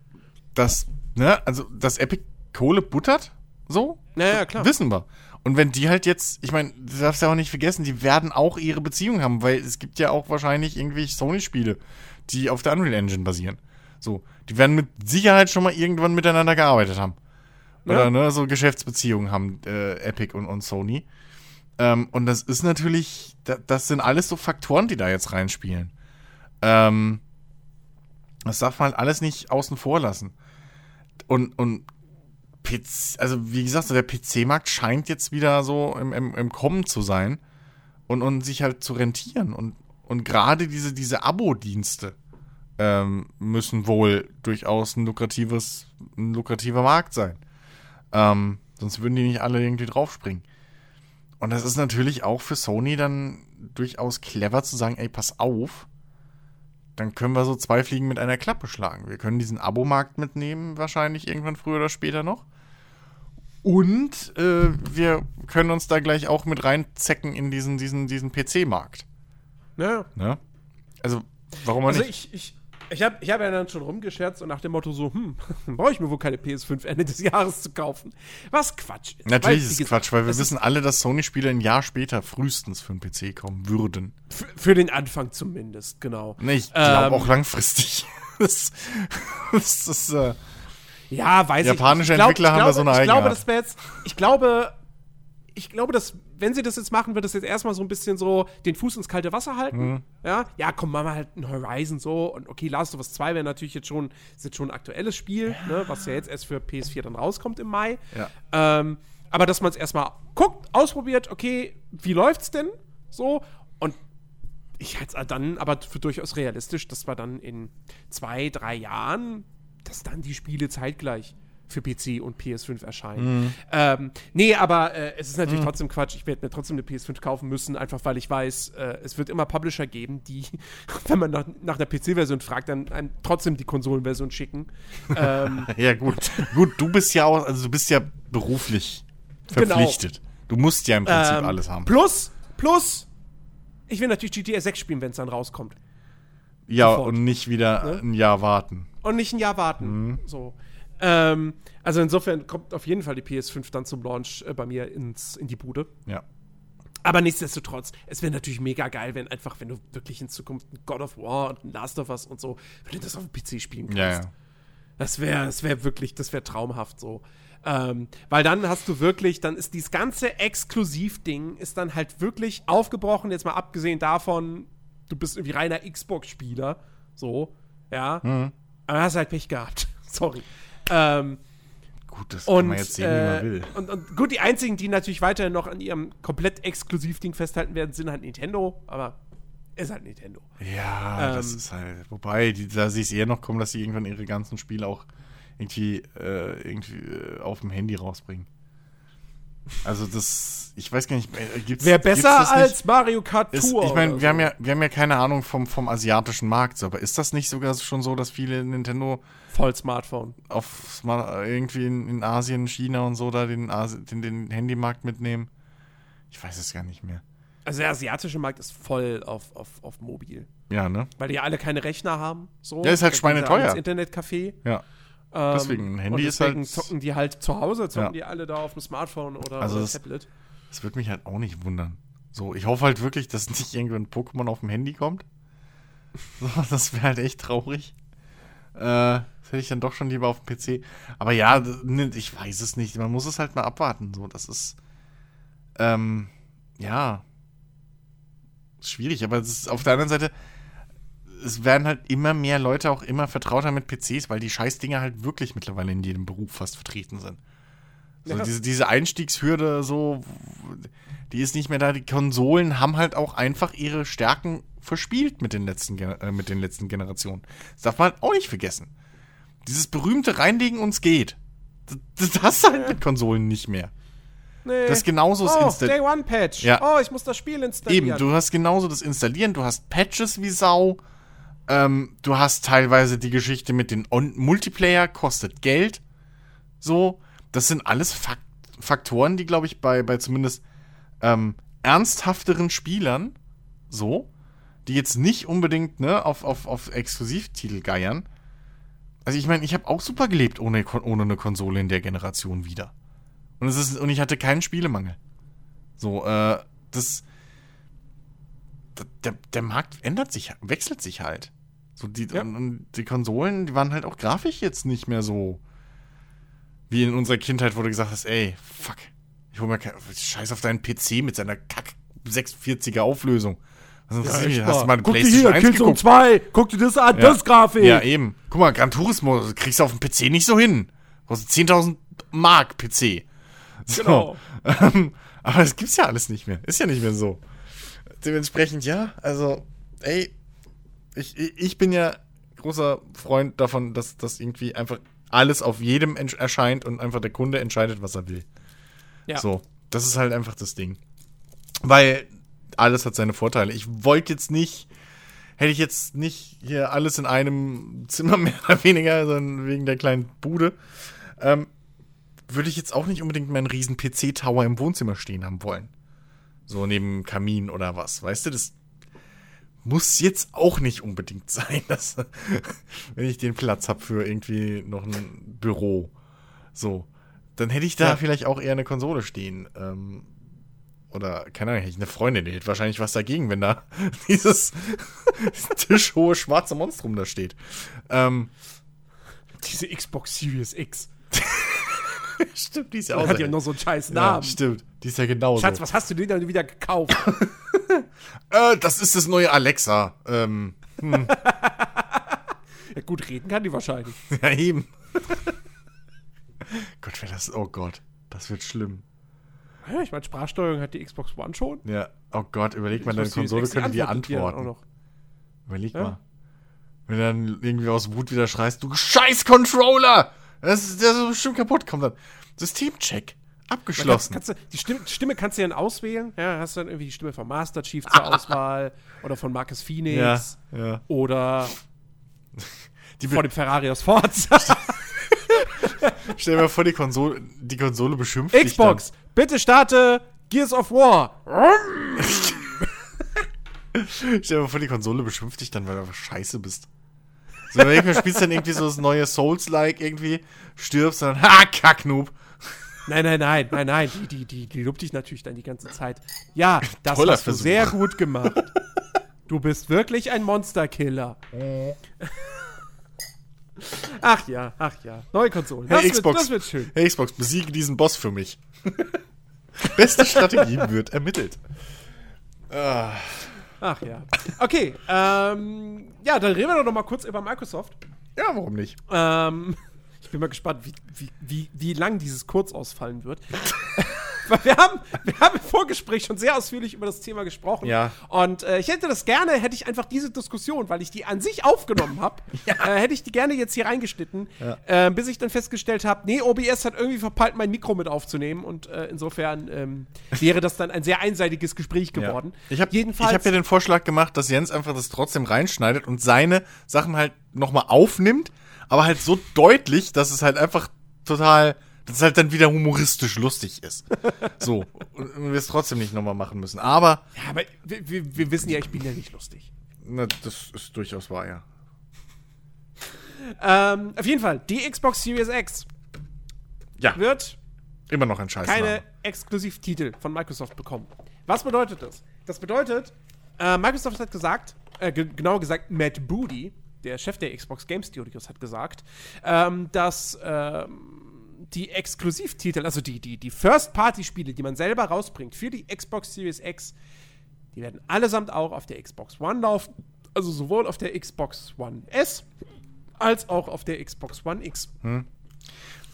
das, ne, also, dass Epic Kohle buttert, so, Ja, ja, klar. wissen wir. Und wenn die halt jetzt, ich meine, du darfst ja auch nicht vergessen, die werden auch ihre Beziehung haben, weil es gibt ja auch wahrscheinlich irgendwelche Sony-Spiele, die auf der Unreal Engine basieren. So, die werden mit Sicherheit schon mal irgendwann miteinander gearbeitet haben. Oder Ja. ne, so Geschäftsbeziehungen haben äh, Epic und, und Sony. Ähm, und das ist natürlich, da, das sind alles so Faktoren, die da jetzt reinspielen. Ähm, das darf man halt alles nicht außen vor lassen. Und, und PC, also wie gesagt, der PC-Markt scheint jetzt wieder so im, im, im Kommen zu sein und, und sich halt zu rentieren. Und, und gerade diese, diese Abo-Dienste ähm, müssen wohl durchaus ein lukratives, ein lukrativer Markt sein. Ähm, sonst würden die nicht alle irgendwie draufspringen. Und das ist natürlich auch für Sony dann durchaus clever zu sagen, ey, pass auf, dann können wir so zwei Fliegen mit einer Klappe schlagen. Wir können diesen Abo-Markt mitnehmen, wahrscheinlich irgendwann früher oder später noch. Und äh, wir können uns da gleich auch mit reinzecken in diesen, diesen, diesen PC-Markt. Ja. Ne? Also, warum auch Also nicht? ich, ich, ich habe ich hab ja dann schon rumgescherzt und nach dem Motto so, hm, brauche ich mir wohl keine PS5 Ende des Jahres zu kaufen. Was Quatsch ist. Natürlich ist es Quatsch, weil wir wissen alle, dass Sony-Spiele ein Jahr später frühestens für den PC kommen würden. Für, für den Anfang zumindest, genau. Ne, ich glaube Ähm, auch langfristig. das, das ist, äh, Ja, weiß Japanische ich. glaub, Entwickler ich haben da so eine Ich glaube, das wäre jetzt, ich glaube, ich glaube, dass, wenn sie das jetzt machen, wird das jetzt erstmal so ein bisschen so den Fuß ins kalte Wasser halten. Mhm. Ja, ja, komm, machen wir halt ein Horizon so. Und okay, Last of Us 2 wäre natürlich jetzt schon, ist jetzt schon ein aktuelles Spiel, ne, was ja jetzt erst für PS4 dann rauskommt im Mai. Ja. Ähm, aber dass man es erstmal guckt, ausprobiert, okay, wie läuft's denn? So. Und ich halte es dann aber für durchaus realistisch, dass wir dann in zwei, drei Jahren, dass dann die Spiele zeitgleich für PC und PS5 erscheinen. Ähm, nee, aber äh, es ist natürlich trotzdem Quatsch. Ich werde mir trotzdem eine PS5 kaufen müssen, einfach weil ich weiß, äh, es wird immer Publisher geben, die, wenn man nach, nach einer PC-Version fragt, dann einem trotzdem die Konsolenversion schicken. ähm, ja gut. gut, du bist ja auch, also du bist ja beruflich Genau. verpflichtet. Du musst ja im Prinzip ähm, alles haben. Plus, plus, ich will natürlich GTA 6 spielen, wenn es dann rauskommt. Ja, sofort. und nicht wieder Ne? ein Jahr warten. Und nicht ein Jahr warten. So. Ähm, also insofern kommt auf jeden Fall die PS5 dann zum Launch äh, bei mir ins, in die Bude. Ja. Aber nichtsdestotrotz, es wäre natürlich mega geil, wenn einfach, wenn du wirklich in Zukunft ein God of War und ein Last of Us und so, wenn du das auf dem PC spielen kannst. Ja, ja. Das wäre, das wäre wirklich, das wäre traumhaft so. Ähm, weil dann hast du wirklich, dann ist dieses ganze Exklusiv-Ding ist dann halt wirklich aufgebrochen, jetzt mal abgesehen davon, du bist irgendwie reiner Xbox-Spieler, so, ja. Mhm. Aber hast halt Pech gehabt. Sorry. Ähm, Gut, das und, kann man jetzt sehen, wie äh, man will. Und, und gut, die einzigen, die natürlich weiterhin noch an ihrem komplett Exklusiv-Ding festhalten werden, sind halt Nintendo, aber ist halt Nintendo. Ja, das ähm, ist halt. Wobei, die, da sehe ich es eher noch kommen, dass sie irgendwann ihre ganzen Spiele auch irgendwie, äh, irgendwie äh, auf dem Handy rausbringen. Also das, ich weiß gar nicht, äh, gibt's Wäre gibt's besser nicht? als Mario Kart Ist, Tour. ich meine, wir, so. haben ja, wir haben ja keine Ahnung vom, vom asiatischen Markt, aber ist das nicht sogar schon so, dass viele Nintendo Voll Smartphone. auf irgendwie in, in Asien, China und so da den, Asi den, den Handymarkt mitnehmen? Ich weiß es gar nicht mehr. Also der asiatische Markt ist voll auf, auf, auf mobil. Ja, ne? Weil die alle keine Rechner haben. So. Ja, ist halt schweineteuer. Internetcafé. Ja. Ähm, Deswegen, ein Handy und ist deswegen halt- zocken die halt zu Hause, zocken Ja. die alle da auf dem Smartphone oder, Also oder das- Tablet. Das würde mich halt auch nicht wundern. So, ich hoffe halt wirklich, dass nicht irgendwann Pokémon auf dem Handy kommt. So, das wäre halt echt traurig. Äh, das hätte ich dann doch schon lieber auf dem PC. Aber ja, ne, ich weiß es nicht. Man muss es halt mal abwarten. So, das ist. Ähm, ja. Schwierig, aber es ist auf der anderen Seite. Es werden halt immer mehr Leute auch immer vertrauter mit PCs, weil die Scheißdinger halt wirklich mittlerweile in jedem Beruf fast vertreten sind. So, Ja. diese, diese Einstiegshürde, so, die ist nicht mehr da. Die Konsolen haben halt auch einfach ihre Stärken verspielt mit den letzten, äh, mit den letzten Generationen. Das darf man halt auch nicht vergessen. Dieses berühmte Reinlegen uns geht. Das, das halt mit Konsolen nicht mehr. Nee. Das ist genauso oh, Insta- Day One Patch. Ja. Oh, ich muss das Spiel installieren. Eben, du hast genauso das Installieren, du hast Patches wie Sau. Ähm, du hast teilweise die Geschichte mit den On Multiplayer, kostet Geld. So, das sind alles Fak Faktoren, die, glaube ich, bei, bei zumindest ähm, ernsthafteren Spielern, so, die jetzt nicht unbedingt ne, auf, auf, auf Exklusivtitel geiern. Also ich meine, ich habe auch super gelebt ohne, ohne eine Konsole in der Generation wieder. Und, es ist, und ich hatte keinen Spielemangel. So, äh, das. Der, der Markt ändert sich, wechselt sich halt. So die, Ja. und, und die Konsolen, die waren halt auch grafisch jetzt nicht mehr so wie in unserer Kindheit, wo du gesagt hast, ey, fuck, ich hol mir kein, scheiß auf deinen PC mit seiner Kack 640er Auflösung. Was interessiert mich? hast du mal Guck dir PlayStation hier, 1 Killzone geguckt? 2. Guck dir das an, Ja. das Grafik. Ja, eben. Guck mal, Gran Turismo kriegst du auf dem PC nicht so hin. Kostet 10.000 Mark PC. So. Genau. Ähm, aber das gibt's ja alles nicht mehr. Ist ja nicht mehr so. Dementsprechend, ja, also, ey, ich, ich bin ja großer Freund davon, dass das irgendwie einfach alles auf jedem erscheint und einfach der Kunde entscheidet, was er will. Ja. So, das ist halt einfach das Ding. Weil alles hat seine Vorteile. Ich wollte jetzt nicht, hätte ich jetzt nicht hier alles in einem Zimmer mehr oder weniger, sondern wegen der kleinen Bude, ähm, würde ich jetzt auch nicht unbedingt meinen riesen PC-Tower im Wohnzimmer stehen haben wollen. So neben Kamin oder was. Weißt du, das muss jetzt auch nicht unbedingt sein, dass, wenn ich den Platz habe für irgendwie noch ein Büro. So. Dann hätte ich da Ja. vielleicht auch eher eine Konsole stehen. Ähm, oder, keine Ahnung, hätte ich eine Freundin, die hätte wahrscheinlich was dagegen, wenn da dieses tischhohe schwarze Monstrum da steht. Ähm, Diese Xbox Series X. stimmt, die ist ja Die auch hat ja noch so einen scheiß ja, Namen. stimmt. Die ist ja genauso. Schatz, was hast du denn dann wieder gekauft? Äh, das ist das neue Alexa. Ähm, ja, gut, reden kann die wahrscheinlich. ja, eben. Gott, wäre das. Oh Gott, das wird schlimm. Ja, ich meine, Sprachsteuerung hat die Xbox One schon. Ja, oh Gott, überleg mal, deine Konsole die könnte dir antworten. auch noch. Überleg Ja. mal. Wenn du dann irgendwie aus Wut wieder schreist, du scheiß Controller! Das ist, der ist bestimmt kaputt, kommt dann. Systemcheck. Kannst, Abgeschlossen. kannst du, die Stimme, Stimme kannst du dann auswählen. Ja, hast du dann irgendwie die Stimme von Master Chief zur Auswahl oder von Marcus ja, Phoenix ja. oder Die von dem Ferrari aus Forza. Stell dir mal vor, die Konsole, die Konsole beschimpft dich Xbox, bitte starte Gears of War. Stell dir mal vor, die Konsole beschimpft dich dann, weil du einfach scheiße bist. So, mal, spielst dann irgendwie so das neue Souls-like irgendwie, stirbst und dann, ha, Kacknoob. Nein, nein, nein, nein, nein. Die, die, die, die lobt dich natürlich dann die ganze Zeit. Ja, das Toller hast du Versuch. sehr gut gemacht. Du bist wirklich ein Monsterkiller. Ach ja, ach ja. Neue Konsolen. Hey, Das, Xbox. Wird, das wird schön. Hey, Xbox, besiege diesen Boss für mich. Beste Strategie wird ermittelt. Ah, Ach ja. Okay, ähm, ja, dann reden wir doch noch mal kurz über Microsoft. ja, warum nicht? Ähm, ich bin mal gespannt, wie, wie, wie, wie lang dieses kurz ausfallen wird. Weil wir haben, wir haben im Vorgespräch schon sehr ausführlich über das Thema gesprochen. Ja. Und äh, ich hätte das gerne, hätte ich einfach diese Diskussion, weil ich die an sich aufgenommen habe, äh, hätte ich die gerne jetzt hier reingeschnitten, äh, bis ich dann festgestellt habe, nee, OBS hat irgendwie verpeilt, mein Mikro mit aufzunehmen. Und äh, insofern ähm, wäre das dann ein sehr einseitiges Gespräch geworden. Ja. Ich habe Jedenfalls. ich hab ja den Vorschlag gemacht, dass Jens einfach das trotzdem reinschneidet und seine Sachen halt nochmal aufnimmt, aber halt so deutlich, dass es halt einfach total, dass es halt dann wieder humoristisch lustig ist. So. und wir es trotzdem nicht nochmal machen müssen. Aber, Ja, aber wir, wir, wir wissen ja, ich bin ja nicht lustig. na, das ist durchaus wahr, ja. Ähm, auf jeden Fall, die Xbox Series X Ja, wird immer noch ein Scheiß. keine Exklusivtitel von Microsoft bekommen. Was bedeutet das? Das bedeutet, äh, Microsoft hat gesagt, äh, ge genauer gesagt, Matt Booty, der Chef der Xbox Game Studios, hat gesagt, ähm, dass ähm, die Exklusivtitel, also die, die, die First-Party-Spiele, die man selber rausbringt für die Xbox Series X, die werden allesamt auch auf der Xbox One laufen. Also sowohl auf der Xbox One S als auch auf der Xbox One X. Und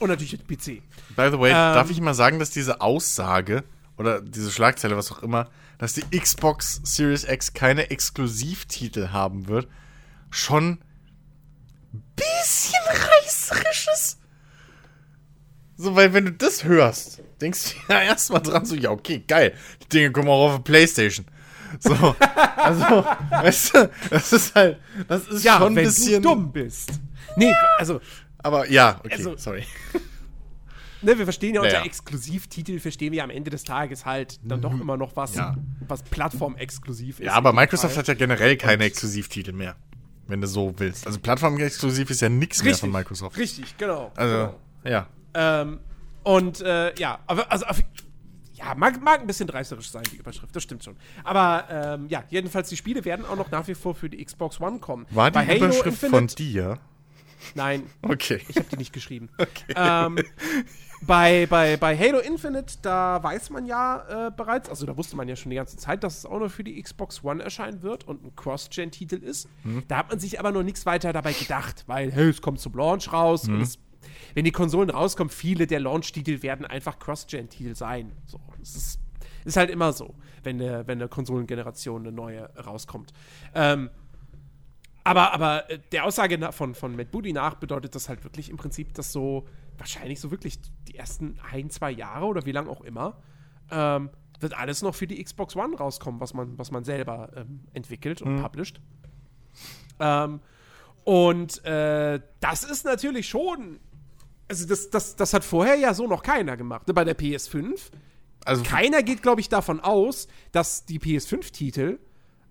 natürlich auf dem PC. By the way, Ähm. darf ich mal sagen, dass diese Aussage oder diese Schlagzeile, was auch immer, dass die Xbox Series X keine Exklusivtitel haben wird, schon bisschen reißerisch ist. So, weil wenn du das hörst, denkst du ja erstmal dran, so, ja, okay, geil. Die Dinge kommen auch auf der Playstation. So, also, weißt du, das ist halt, das ist Ja, schon ein bisschen du dumm bist. Nee, also, Aber ja, okay, Also- sorry. ne, wir verstehen ja unter Ja, ja. Exklusivtitel, verstehen wir ja am Ende des Tages halt dann doch immer noch was, Mhm. Ja. was plattformexklusiv ist. Ja, aber Microsoft Fall. hat ja generell keine Exklusivtitel mehr. Wenn du so willst. Also Plattformexklusiv ist ja nichts mehr von Microsoft. Richtig, genau. Also, genau. ja. Ähm, und äh, ja, aber also auf, ja, mag, mag ein bisschen reißerisch sein, die Überschrift, das stimmt schon. Aber ähm, ja, jedenfalls die Spiele werden auch noch nach wie vor für die Xbox One kommen. War die Bei Halo Überschrift von Infinite- dir? Nein, Okay. ich habe die nicht geschrieben. Ähm, bei, bei, bei Halo Infinite, da weiß man ja äh, bereits, also da wusste man ja schon die ganze Zeit, dass es auch noch für die Xbox One erscheinen wird und ein Cross-Gen-Titel ist. Da hat man sich aber noch nichts weiter dabei gedacht, weil, hey, es kommt zum Launch raus und es, wenn die Konsolen rauskommen, viele der Launch-Titel werden einfach Cross-Gen-Titel sein. So, es ist, ist halt immer so, wenn eine, wenn eine Konsolengeneration eine neue rauskommt. Ähm, aber, aber äh, der Aussage von, von Matt Booty nach bedeutet das halt wirklich im Prinzip, dass so wahrscheinlich so wirklich die ersten ein, zwei Jahre oder wie lange auch immer ähm, wird alles noch für die Xbox One rauskommen, was man, was man selber ähm, entwickelt und published. Ähm, und äh, das ist natürlich schon. Also, das, das, das hat vorher ja so noch keiner gemacht. ne? Bei der PS5 Also, keiner geht, glaube ich, davon aus, dass die PS5-Titel,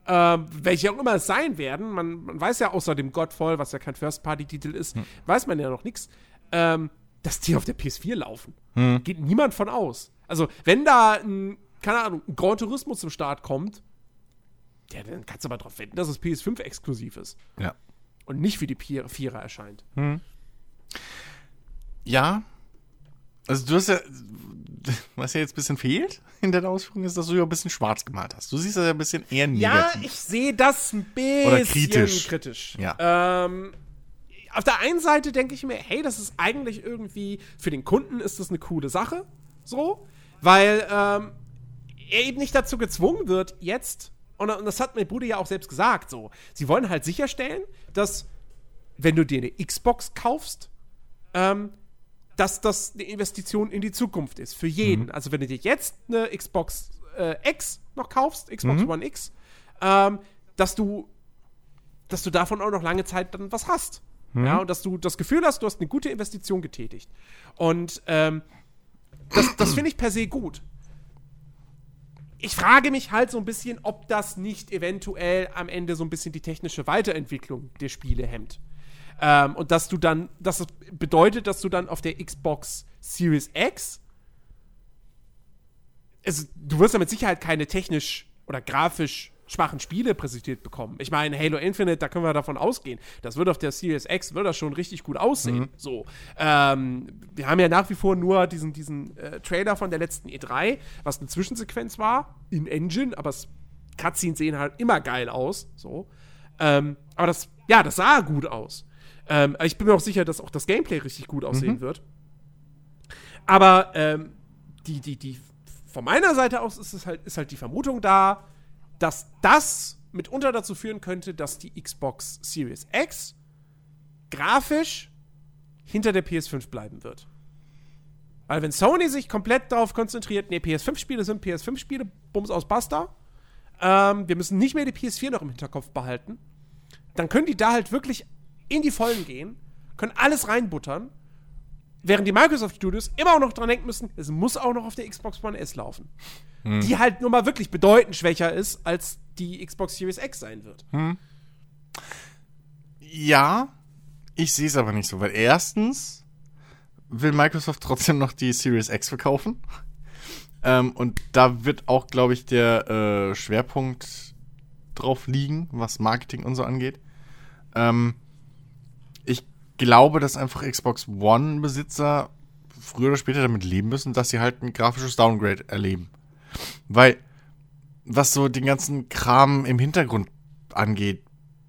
ähm, welche auch immer es sein werden, man, man weiß ja außer dem Godfall, was ja kein First-Party-Titel ist, weiß man ja noch nichts, ähm, dass die auf der PS4 laufen. Geht niemand von aus. Also, wenn da ein, keine Ahnung, ein Gran Turismo zum Start kommt, ja, dann kannst du aber darauf wetten, dass es PS5-exklusiv ist ja. und nicht für die Pier- Vierer erscheint. Ja. Also, du hast ja. Was ja jetzt ein bisschen fehlt in deiner Ausführung ist, dass du ja ein bisschen schwarz gemalt hast. Du siehst das ja ein bisschen eher Ja, negativ. ich sehe das ein bisschen Oder kritisch. kritisch. Ja. Ähm, auf der einen Seite denke ich mir, hey, das ist eigentlich irgendwie, für den Kunden ist das eine coole Sache, so, weil ähm, er eben nicht dazu gezwungen wird, jetzt, und, und das hat mein Bruder ja auch selbst gesagt, so, sie wollen halt sicherstellen, dass, wenn du dir eine Xbox kaufst, ähm, dass das eine Investition in die Zukunft ist, für jeden. Also wenn du dir jetzt eine Xbox äh, X noch kaufst, Xbox One X, ähm, dass du dass du davon auch noch lange Zeit dann was hast. Ja, und dass du das Gefühl hast, du hast eine gute Investition getätigt. Und ähm, das, das finde ich per se gut. Ich frage mich halt so ein bisschen, ob das nicht eventuell am Ende so ein bisschen die technische Weiterentwicklung der Spiele hemmt. Ähm, und dass du dann, dass es bedeutet, dass du dann auf der Xbox Series X es, du wirst ja mit Sicherheit keine technisch oder grafisch schwachen Spiele präsentiert bekommen. Ich meine, Halo Infinite, da können wir davon ausgehen. Das wird auf der Series X, wird das schon richtig gut aussehen. So. Ähm, wir haben ja nach wie vor nur diesen, diesen äh, Trailer von der letzten E3, was eine Zwischensequenz war, in Engine, aber es, Cutscenes sehen halt immer geil aus. So. Ähm, aber das, ja, das sah gut aus. Ähm, ich bin mir auch sicher, dass auch das Gameplay richtig gut aussehen wird. Aber ähm, die, die, die, von meiner Seite aus ist es halt, ist halt die Vermutung da, dass das mitunter dazu führen könnte, dass die Xbox Series X grafisch hinter der PS5 bleiben wird. Weil wenn Sony sich komplett darauf konzentriert, nee, PS5-Spiele sind PS5-Spiele, Bums aus Basta, ähm, wir müssen nicht mehr die PS4 noch im Hinterkopf behalten, dann können die da halt wirklich in die Vollen gehen, können alles reinbuttern, Während die Microsoft Studios immer auch noch dran denken müssen, es muss auch noch auf der Xbox One S laufen. Hm. Die halt nur mal wirklich bedeutend schwächer ist, als die Xbox Series X sein wird. Ja, ich sehe es aber nicht so, weil erstens will Microsoft trotzdem noch die Series X verkaufen. Ähm, und da wird auch, glaube ich, der äh, Schwerpunkt drauf liegen, was Marketing und so angeht. Ähm, ich glaube, dass einfach Xbox One-Besitzer früher oder später damit leben müssen, dass sie halt ein grafisches Downgrade erleben. Weil, was so den ganzen Kram im Hintergrund angeht,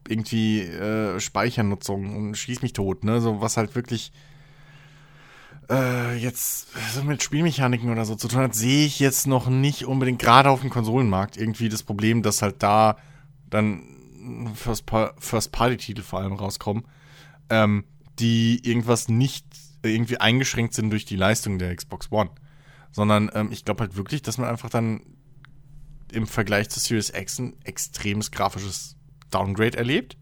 irgendwie äh, Speichernutzung und schieß mich tot, ne? So was halt wirklich äh, jetzt so mit Spielmechaniken oder so zu tun hat, sehe ich jetzt noch nicht unbedingt gerade auf dem Konsolenmarkt irgendwie das Problem, dass halt da dann First-Party-Titel vor allem rauskommen, ähm, die irgendwas nicht irgendwie eingeschränkt sind durch die Leistung der Xbox One. Sondern ähm, ich glaube halt wirklich, dass man einfach dann im Vergleich zur Series X ein extremes grafisches Downgrade erlebt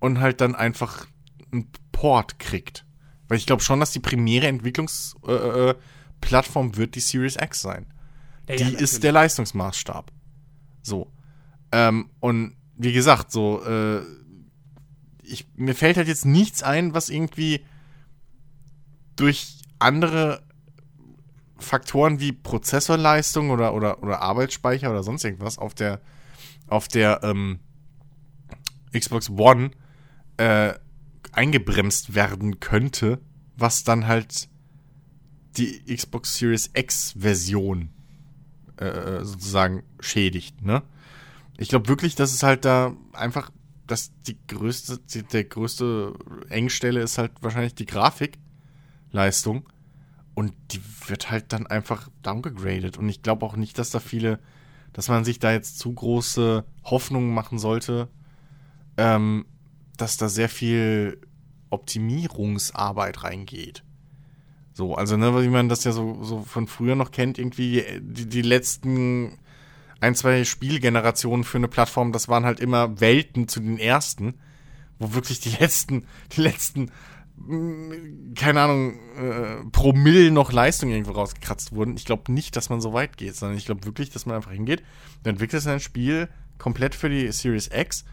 und halt dann einfach einen Port kriegt. Weil ich glaube schon, dass die primäre Entwicklungsplattform äh, wird die Series X sein. Ja, die ja, ist der Leistungsmaßstab. So. Ähm, und wie gesagt, so, äh, ich, mir fällt halt jetzt nichts ein, was irgendwie durch andere Faktoren wie Prozessorleistung oder, oder, oder Arbeitsspeicher oder sonst irgendwas auf der, auf der ähm, Xbox One äh, eingebremst werden könnte, was dann halt die Xbox Series X Version äh, sozusagen schädigt, ne? Ich glaube wirklich, dass es halt da einfach, dass die größte, die, der größte Engstelle ist halt wahrscheinlich die Grafikleistung. Und die wird halt dann einfach downgegradet. Und ich glaube auch nicht, dass da viele, dass man sich da jetzt zu große Hoffnungen machen sollte, ähm, dass da sehr viel Optimierungsarbeit reingeht. So, also, ne, wie man das ja so, so von früher noch kennt, irgendwie die, die letzten ein, zwei Spielgenerationen für eine Plattform, das waren halt immer Welten zu den ersten, wo wirklich die letzten, die letzten, mh, keine Ahnung, äh, Promille noch Leistung irgendwo rausgekratzt wurden. Ich glaube nicht, dass man so weit geht, sondern ich glaube wirklich, dass man einfach hingeht, du entwickelst ein Spiel komplett für die Series X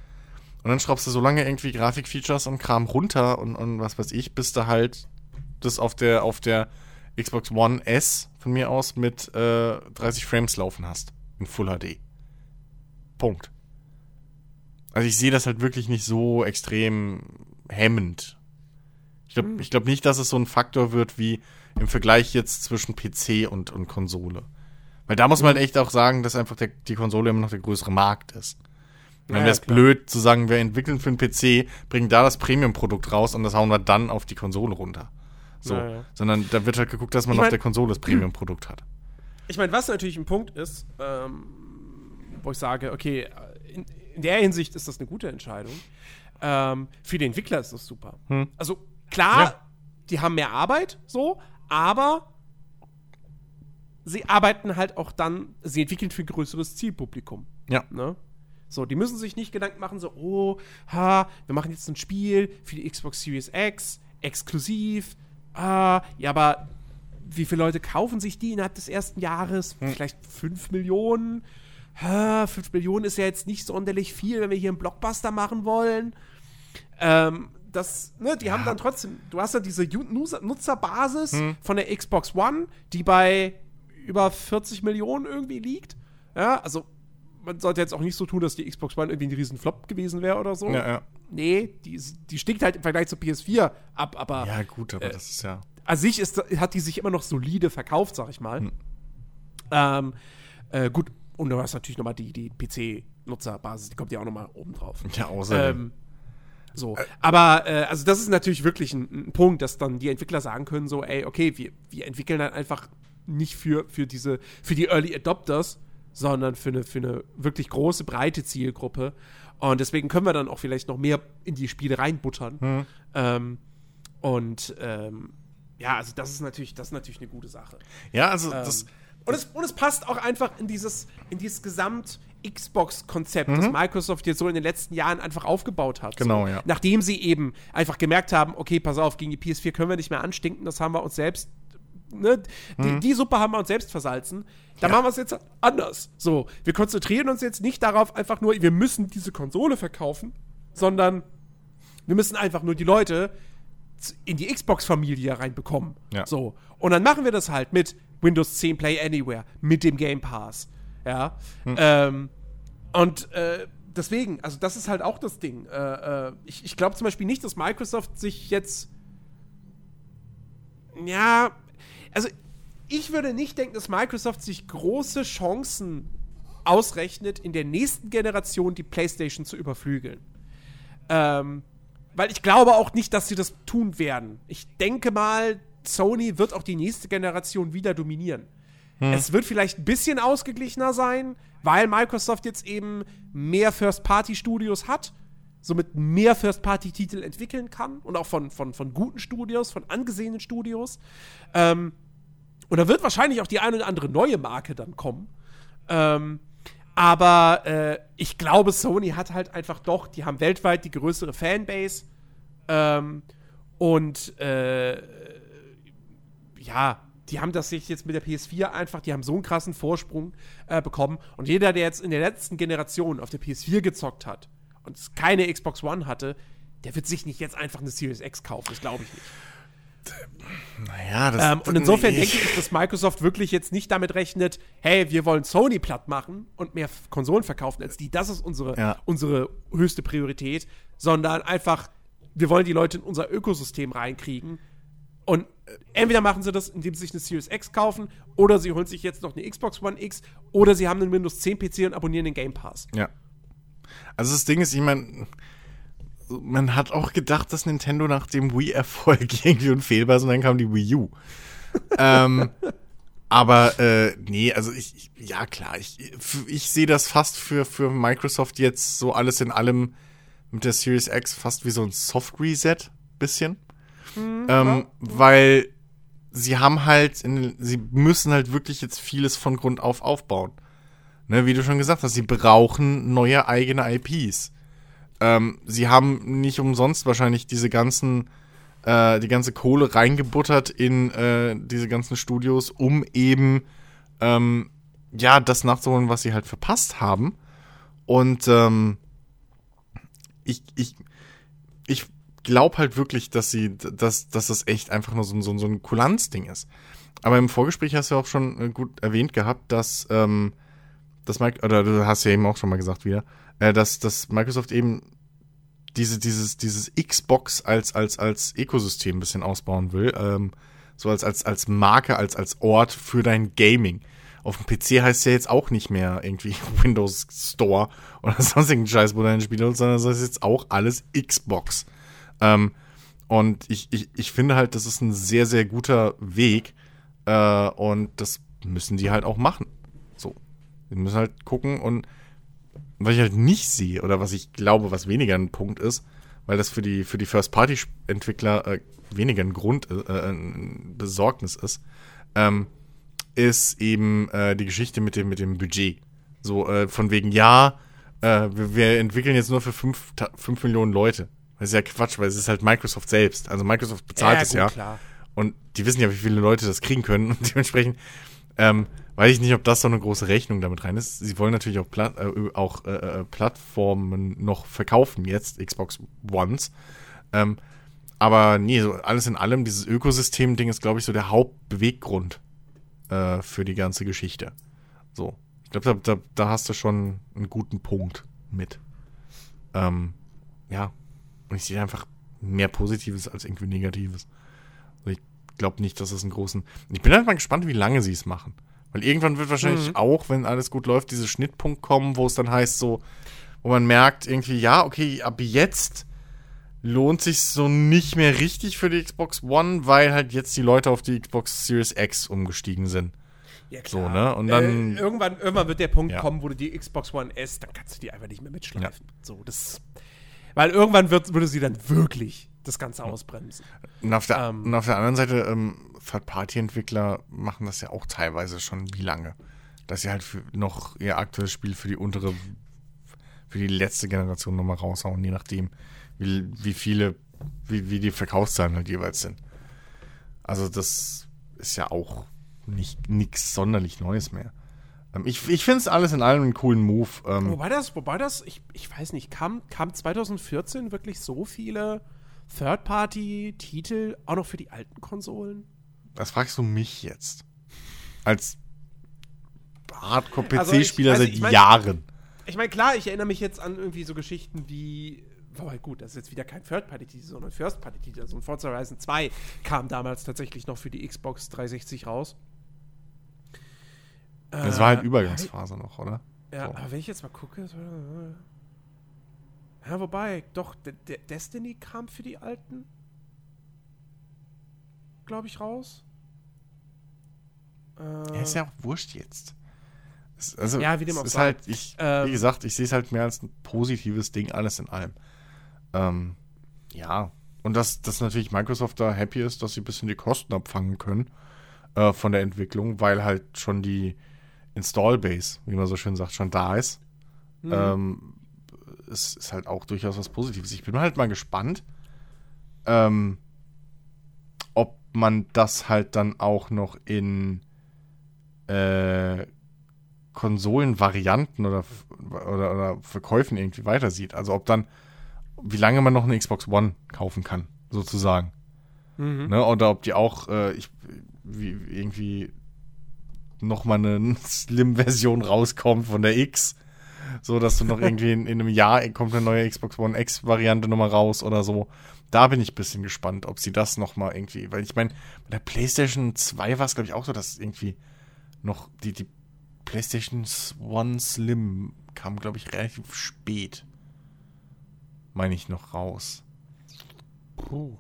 und dann schraubst du so lange irgendwie Grafikfeatures und Kram runter und, und was weiß ich, bis du halt das auf der, auf der Xbox One S von mir aus mit äh, 30 Frames laufen hast. In Full HD. Punkt. Also ich sehe das halt wirklich nicht so extrem hemmend. Ich glaube ich glaub nicht, dass es so ein Faktor wird wie im Vergleich jetzt zwischen PC und, und Konsole. Weil da muss man halt echt auch sagen, dass einfach der, die Konsole immer noch der größere Markt ist. Dann Ja, wäre es klar. blöd zu sagen, wir entwickeln für einen PC, bringen da das Premium-Produkt raus und das hauen wir dann auf die Konsole runter. So. Ja, ja. Sondern da wird halt geguckt, dass man Ich auf mein- der Konsole das Premium-Produkt hat. Ich meine, was natürlich ein Punkt ist, ähm, wo ich sage, okay, in, in der Hinsicht ist das eine gute Entscheidung. Ähm, für die Entwickler ist das super. Also klar, Ja. die haben mehr Arbeit, so, aber sie arbeiten halt auch dann, sie entwickeln für ein größeres Zielpublikum. Ja. Ne? So, die müssen sich nicht Gedanken machen, so, oh, ha, wir machen jetzt ein Spiel für die Xbox Series X, exklusiv. Ah, ja, aber wie viele Leute kaufen sich die innerhalb des ersten Jahres? Vielleicht 5 Millionen. Ha, 5 Millionen ist ja jetzt nicht sonderlich viel, wenn wir hier einen Blockbuster machen wollen. Ähm, das, ne, die haben dann trotzdem, du hast ja diese Nutzerbasis von der Xbox One, die bei über 40 Millionen irgendwie liegt. Ja, also man sollte jetzt auch nicht so tun, dass die Xbox One irgendwie ein riesen Flop gewesen wäre oder so. Ja, ja. Nee, die, die stinkt halt im Vergleich zur PS4 ab, aber Ja, gut, Äh, aber das ist ja. An sich ist, hat die sich immer noch solide verkauft, sag ich mal. Ähm, äh, gut, und du hast natürlich nochmal die, die PC-Nutzerbasis, die kommt ja auch nochmal oben drauf. Ja, außerdem. Ähm, so. Aber, äh, also das ist natürlich wirklich ein, ein Punkt, dass dann die Entwickler sagen können, so, ey, okay, wir, wir entwickeln dann einfach nicht für, für diese, für die Early Adopters, sondern für eine, für eine wirklich große, breite Zielgruppe. Und deswegen können wir dann auch vielleicht noch mehr in die Spiele reinbuttern. Ähm, und ähm, ja, also das ist natürlich, das ist natürlich eine gute Sache. Ja, also Ähm. das, Und es, und es passt auch einfach in dieses, in dieses Gesamt- Xbox-Konzept, das Microsoft jetzt so in den letzten Jahren einfach aufgebaut hat. Genau, so. ja. Nachdem sie eben einfach gemerkt haben, okay, pass auf, gegen die PS4 können wir nicht mehr anstinken, das haben wir uns selbst, ne, die, die Suppe haben wir uns selbst versalzen. Da machen wir es jetzt anders. So, wir konzentrieren uns jetzt nicht darauf, einfach nur, wir müssen diese Konsole verkaufen, sondern wir müssen einfach nur die Leute in die Xbox-Familie reinbekommen. Ja. So. Und dann machen wir das halt mit Windows 10 Play Anywhere, mit dem Game Pass. Ja. Ähm, und äh, deswegen, also das ist halt auch das Ding. Äh, äh, ich ich glaube zum Beispiel nicht, dass Microsoft sich jetzt. Ja, also ich würde nicht denken, dass Microsoft sich große Chancen ausrechnet, in der nächsten Generation die PlayStation zu überflügeln. Ähm, weil ich glaube auch nicht, dass sie das tun werden. Ich denke mal, Sony wird auch die nächste Generation wieder dominieren. Es wird vielleicht ein bisschen ausgeglichener sein, weil Microsoft jetzt eben mehr First-Party-Studios hat, somit mehr First-Party-Titel entwickeln kann und auch von, von, von guten Studios, von angesehenen Studios. Ähm, und da wird wahrscheinlich auch die eine oder andere neue Marke dann kommen. Ähm, aber äh, ich glaube, Sony hat halt einfach doch, die haben weltweit die größere Fanbase. Ähm, und äh, ja, die haben das sich jetzt mit der PS4 einfach, die haben so einen krassen Vorsprung äh, bekommen. Und jeder, der jetzt in der letzten Generation auf der PS4 gezockt hat und keine Xbox One hatte, der wird sich nicht jetzt einfach eine Series X kaufen. Das glaube ich nicht. Naja, das Ähm, und insofern nee. denke ich, dass Microsoft wirklich jetzt nicht damit rechnet, hey, wir wollen Sony platt machen und mehr Konsolen verkaufen als die. Das ist unsere, Ja. unsere höchste Priorität, sondern einfach, wir wollen die Leute in unser Ökosystem reinkriegen. Und entweder machen sie das, indem sie sich eine Series X kaufen, oder sie holen sich jetzt noch eine Xbox One X, oder sie haben einen Windows 10 PC und abonnieren den Game Pass. Ja. Also das Ding ist, ich meine, man hat auch gedacht, dass Nintendo nach dem Wii-Erfolg irgendwie unfehlbar ist und dann kam die Wii U. ähm, aber äh, nee, also ich, ich ja klar, ich, ich sehe das fast für, für Microsoft jetzt so alles in allem mit der Series X fast wie so ein Soft-Reset, bisschen. ähm, weil sie haben halt, in, sie müssen halt wirklich jetzt vieles von Grund auf aufbauen. Ne, wie du schon gesagt hast, sie brauchen neue eigene IPs. Ähm, sie haben nicht umsonst wahrscheinlich diese ganzen, äh, die ganze Kohle reingebuttert in äh, diese ganzen Studios, um eben ähm, ja das nachzuholen, was sie halt verpasst haben. Und ähm, ich, ich, ich glaube halt wirklich, dass sie, dass, dass das echt einfach nur so, ein- so, so ein Kulanzding ist. Aber im Vorgespräch hast du auch schon äh, gut erwähnt gehabt, dass ähm, dass Mike, oder du hast ja eben auch schon mal gesagt wieder, äh, dass, dass Microsoft eben diese, dieses, dieses Xbox als, als, als Ökosystem ein bisschen ausbauen will. Ähm, so als, als, als Marke, als, als Ort für dein Gaming. Auf dem PC heißt es ja jetzt auch nicht mehr irgendwie Windows Store oder sonstigen Scheiß, wo deine Spiele, sondern das ist jetzt auch alles Xbox. Ähm, und ich, ich, ich finde halt, das ist ein sehr, sehr guter Weg. Äh, und das müssen die halt auch machen. So. Die müssen halt gucken und was ich halt nicht sehe oder was ich glaube, was weniger ein Punkt ist, weil das für die, für die First-Party-Entwickler äh, weniger ein Grund, äh, äh, ein Besorgnis ist, ähm, ist eben äh, die Geschichte mit dem, mit dem Budget. So, äh, von wegen, ja, äh, wir, wir entwickeln jetzt nur für 5 Millionen Leute. Das ist ja Quatsch, weil es ist halt Microsoft selbst. Also Microsoft bezahlt es gut, ja. klar. Und die wissen ja, wie viele Leute das kriegen können. Und dementsprechend ähm, weiß ich nicht, ob das so eine große Rechnung damit rein ist. Sie wollen natürlich auch, Pla äh, auch äh, äh, Plattformen noch verkaufen jetzt, Xbox Ones. Ähm, aber nee, so alles in allem, dieses Ökosystem-Ding ist, glaube ich, so der Hauptbeweggrund äh, für die ganze Geschichte. So. Ich glaube, da, da, da hast du schon einen guten Punkt mit. Ähm, ja. Und ich sehe einfach mehr Positives als irgendwie Negatives. Ich glaube nicht, dass es einen großen. Ich bin halt mal gespannt, wie lange sie es machen. Weil irgendwann wird wahrscheinlich Mhm. auch, wenn alles gut läuft, dieser Schnittpunkt kommen, wo es dann heißt, so, wo man merkt, irgendwie, ja, okay, ab jetzt lohnt sich so nicht mehr richtig für die Xbox One, weil halt jetzt die Leute auf die Xbox Series X umgestiegen sind. Ja, So, ne? Und dann- Äh, irgendwann, irgendwann wird der Punkt Ja. kommen, wo du die Xbox One S, dann kannst du die einfach nicht mehr mitschleifen. So, das. Weil irgendwann wird, würde sie dann wirklich das Ganze ausbremsen. Und auf der, Ähm. und auf der anderen Seite, ähm, Third-Party-Entwickler machen das ja auch teilweise schon wie lange. Dass sie halt noch ihr aktuelles Spiel für die untere, für die letzte Generation nochmal raushauen, je nachdem, wie, wie viele, wie, wie die Verkaufszahlen halt jeweils sind. Also das ist ja auch nicht nichts sonderlich Neues mehr. Ähm, ich ich finde es alles in allem einen coolen Move. Ähm, Wobei das, wobei das, ich, ich weiß nicht, kam, kam 2014 wirklich so viele Third-Party-Titel auch noch für die alten Konsolen? Das fragst du mich jetzt. Als Also ich- Hardcore-PC-Spieler also seit ich mein- Jahren. Ich meine, klar, ich erinnere mich jetzt an irgendwie so Geschichten wie. Wobei gut, das ist jetzt wieder kein Third-Party-Titel, sondern First-Party-Titel. So ein Forza Horizon 2 kam damals tatsächlich noch für die Xbox 360 raus. Das war halt Äh, Übergangsphase noch, oder? Ja, So. aber wenn ich jetzt mal gucke. Ja, wobei, doch, De De Destiny kam für die alten. Glaube ich, raus. Äh, Ja, ist ja auch wurscht jetzt. Es, also, Ja, wie dem auch ist halt, ich, Ähm, wie gesagt, ich sehe es halt mehr als ein positives Ding, alles in allem. Ähm, ja, und dass, dass natürlich Microsoft da happy ist, dass sie ein bisschen die Kosten abfangen können äh, von der Entwicklung, weil halt schon die Install-Base, wie man so schön sagt, schon da ist. Mhm. Ähm, es ist halt auch durchaus was Positives. Ich bin halt mal gespannt, ähm, ob man das halt dann auch noch in äh, Konsolenvarianten oder, oder, oder Verkäufen irgendwie weiter sieht. Also ob dann, wie lange man noch eine Xbox One kaufen kann, sozusagen. Mhm. Ne? Oder ob die auch äh, ich, wie, irgendwie noch mal eine Slim-Version rauskommt von der X. So, dass du noch irgendwie in, in einem Jahr kommt eine neue Xbox One X-Variante nochmal raus oder so. Da bin ich ein bisschen gespannt, ob sie das noch mal irgendwie, weil ich meine, bei der PlayStation 2 war es, glaube ich, auch so, dass irgendwie noch die, die PlayStation One Slim kam, glaube ich, relativ spät. Meine ich noch raus. Puh.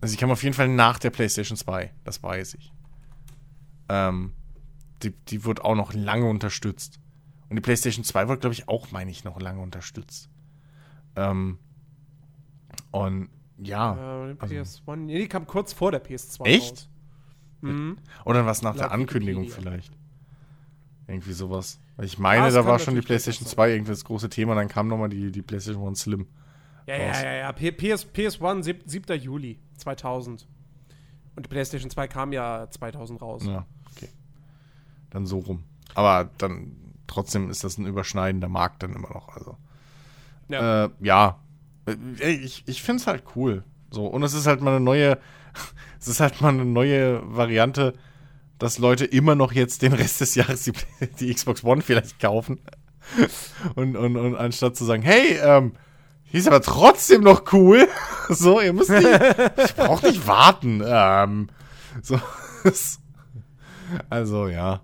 Also, ich kam auf jeden Fall nach der PlayStation 2, das weiß ich. Ähm, die, die wurde auch noch lange unterstützt. Und die PlayStation 2 wurde, glaube ich, auch, meine ich, noch lange unterstützt. Ähm, und ja. Äh, also- PS1. Nee, die kam kurz vor der PS2 Echt? raus. Mhm. Oder was nach der Ankündigung Wikipedia. vielleicht. Irgendwie sowas. Ich meine, Ah, da war schon die PlayStation durchaus 2 irgendwie das große Thema, dann kam nochmal die, die PlayStation 1 Slim. Ja, raus. ja, ja, ja. P PS, PS1, sieb, 7. Juli 2000. Und die PlayStation 2 kam ja 2000 raus. Ja, okay. Dann so rum. Aber dann trotzdem ist das ein überschneidender Markt dann immer noch. Also. Ja. Äh, ja. Äh, Ich, ich finde es halt cool. So, und es ist halt mal eine neue, es ist halt mal eine neue Variante, dass Leute immer noch jetzt den Rest des Jahres die, die Xbox One vielleicht kaufen. Und, und, und anstatt zu sagen, hey, ähm, die ist aber trotzdem noch cool. So, ihr müsst nicht, ich brauch nicht warten. Ähm, so, also, ja.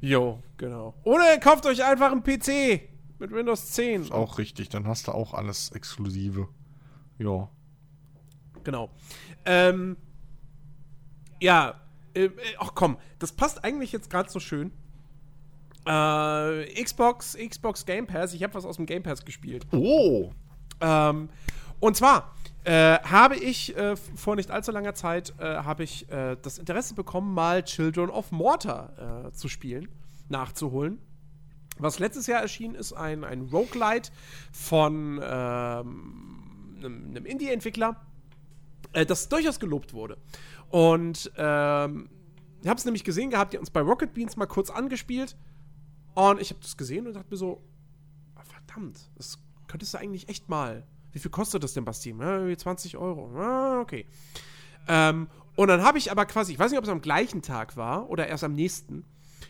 Jo, genau. Oder ihr kauft euch einfach einen PC mit Windows 10. Ist auch richtig, dann hast du auch alles Exklusive. Ja. Genau. Ähm, ja, äh, äh, ach komm, das passt eigentlich jetzt gerade so schön. Äh, Xbox, Xbox Game Pass, ich habe was aus dem Game Pass gespielt. Oh. Ähm, und zwar äh, habe ich äh, vor nicht allzu langer Zeit äh, habe ich äh, das Interesse bekommen, mal Children of Mortar zu spielen, nachzuholen. Was letztes Jahr erschienen ist, ein, ein Roguelite von ähm, einem, einem Indie-Entwickler, äh, das durchaus gelobt wurde. Und ähm, ich habe es nämlich gesehen gehabt, die uns bei Rocket Beans mal kurz angespielt. Und ich habe das gesehen und dachte mir so, ah, verdammt, das könntest du eigentlich echt mal. Wie viel kostet das denn Steam? Ja, irgendwie 20 Euro. Ah, okay. Ähm, und dann habe ich aber quasi, ich weiß nicht, ob es am gleichen Tag war oder erst am nächsten.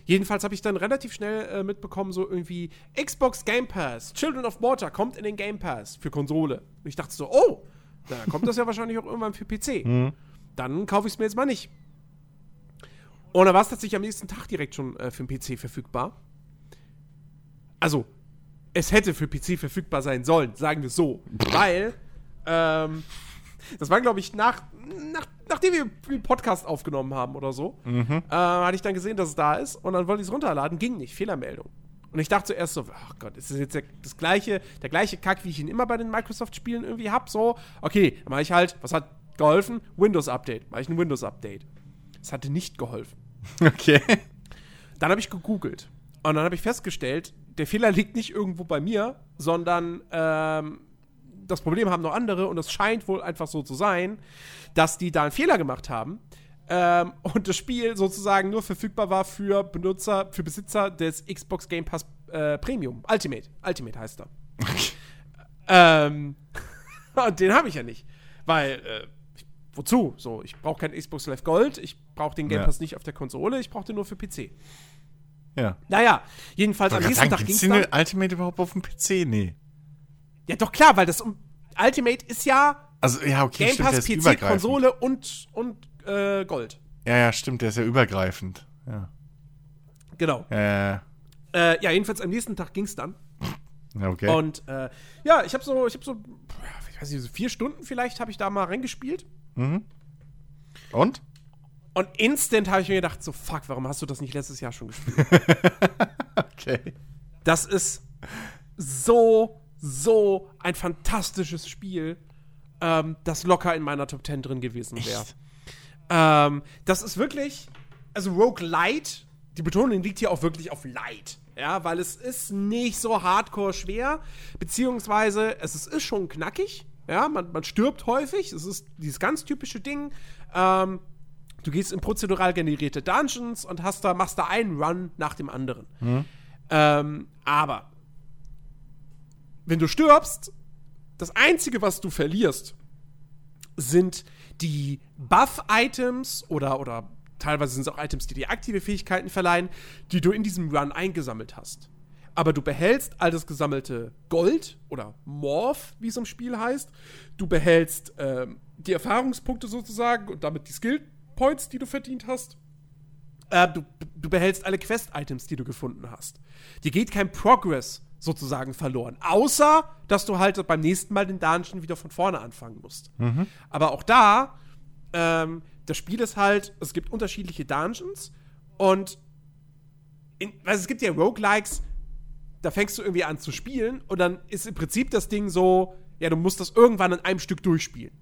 Jedenfalls habe ich dann relativ schnell äh, mitbekommen, so irgendwie Xbox Game Pass, Children of Mortar kommt in den Game Pass für Konsole. Und ich dachte so, oh, dann kommt das ja wahrscheinlich auch irgendwann für PC. Dann kaufe ich es mir jetzt mal nicht. Und dann war es tatsächlich am nächsten Tag direkt schon äh, für den PC verfügbar. Also, es hätte für PC verfügbar sein sollen, sagen wir es so. Weil, ähm, das war, glaube ich, nach, nach, nachdem wir den Podcast aufgenommen haben oder so, äh, hatte ich dann gesehen, dass es da ist und dann wollte ich es runterladen, ging nicht, Fehlermeldung. Und ich dachte zuerst so, ach Gott, ist das jetzt der, das gleiche, der gleiche Kack, wie ich ihn immer bei den Microsoft-Spielen irgendwie hab? So, okay, dann mache ich halt, was hat geholfen? Windows-Update. Mache ich ein Windows-Update. Es hatte nicht geholfen. Okay. Dann habe ich gegoogelt. Und dann habe ich festgestellt, der Fehler liegt nicht irgendwo bei mir, sondern ähm, das Problem haben noch andere und es scheint wohl einfach so zu sein, dass die da einen Fehler gemacht haben ähm, und das Spiel sozusagen nur verfügbar war für Benutzer, für Besitzer des Xbox Game Pass äh, Premium. Ultimate. Ultimate heißt er. ähm, und den habe ich ja nicht. Weil, äh, ich, wozu? So, ich brauche kein Xbox Live Gold, ich brauche den Game Ja. Pass nicht auf der Konsole, ich brauche den nur für PC. Ja. Naja, jedenfalls am nächsten Tag ging es den dann. Ultimate überhaupt auf dem PC? Nee. Ja, doch klar, weil das um, Ultimate ist ja Also, ja, okay, Game Pass, PC. Konsole und, und äh, Gold. Ja, ja, stimmt, der ist ja übergreifend. Ja. Genau. Ja, ja, Äh, ja, jedenfalls am nächsten Tag ging es dann. ja, okay. Und äh, ja, ich habe so, ich habe so, ich weiß nicht, so vier Stunden vielleicht habe ich da mal reingespielt. Mhm. Und? Und instant habe ich mir gedacht, so fuck, warum hast du das nicht letztes Jahr schon gespielt? Okay. Das ist so, so ein fantastisches Spiel, ähm, das locker in meiner Top 10 drin gewesen wäre. Ähm, das ist wirklich, also Rogue Light, die Betonung liegt hier auch wirklich auf Light. Ja, weil es ist nicht so hardcore schwer, beziehungsweise es ist, ist schon knackig. Ja, man, man stirbt häufig. Es ist dieses ganz typische Ding. Ähm, du gehst in prozedural generierte Dungeons und hast da, machst da einen Run nach dem anderen. Ähm, aber wenn du stirbst, das Einzige, was du verlierst, sind die Buff-Items oder, oder teilweise sind es auch Items, die dir aktive Fähigkeiten verleihen, die du in diesem Run eingesammelt hast. Aber du behältst all das gesammelte Gold oder Morph, wie es im Spiel heißt. Du behältst ähm, die Erfahrungspunkte sozusagen und damit die Skill Points, die du verdient hast. Äh, du, du behältst alle Quest-Items, die du gefunden hast. Dir geht kein Progress sozusagen verloren. Außer, dass du halt beim nächsten Mal den Dungeon wieder von vorne anfangen musst. Aber auch da, ähm, das Spiel ist halt, es gibt unterschiedliche Dungeons und in, also es gibt ja Roguelikes, da fängst du irgendwie an zu spielen und dann ist im Prinzip das Ding so, ja, du musst das irgendwann in einem Stück durchspielen.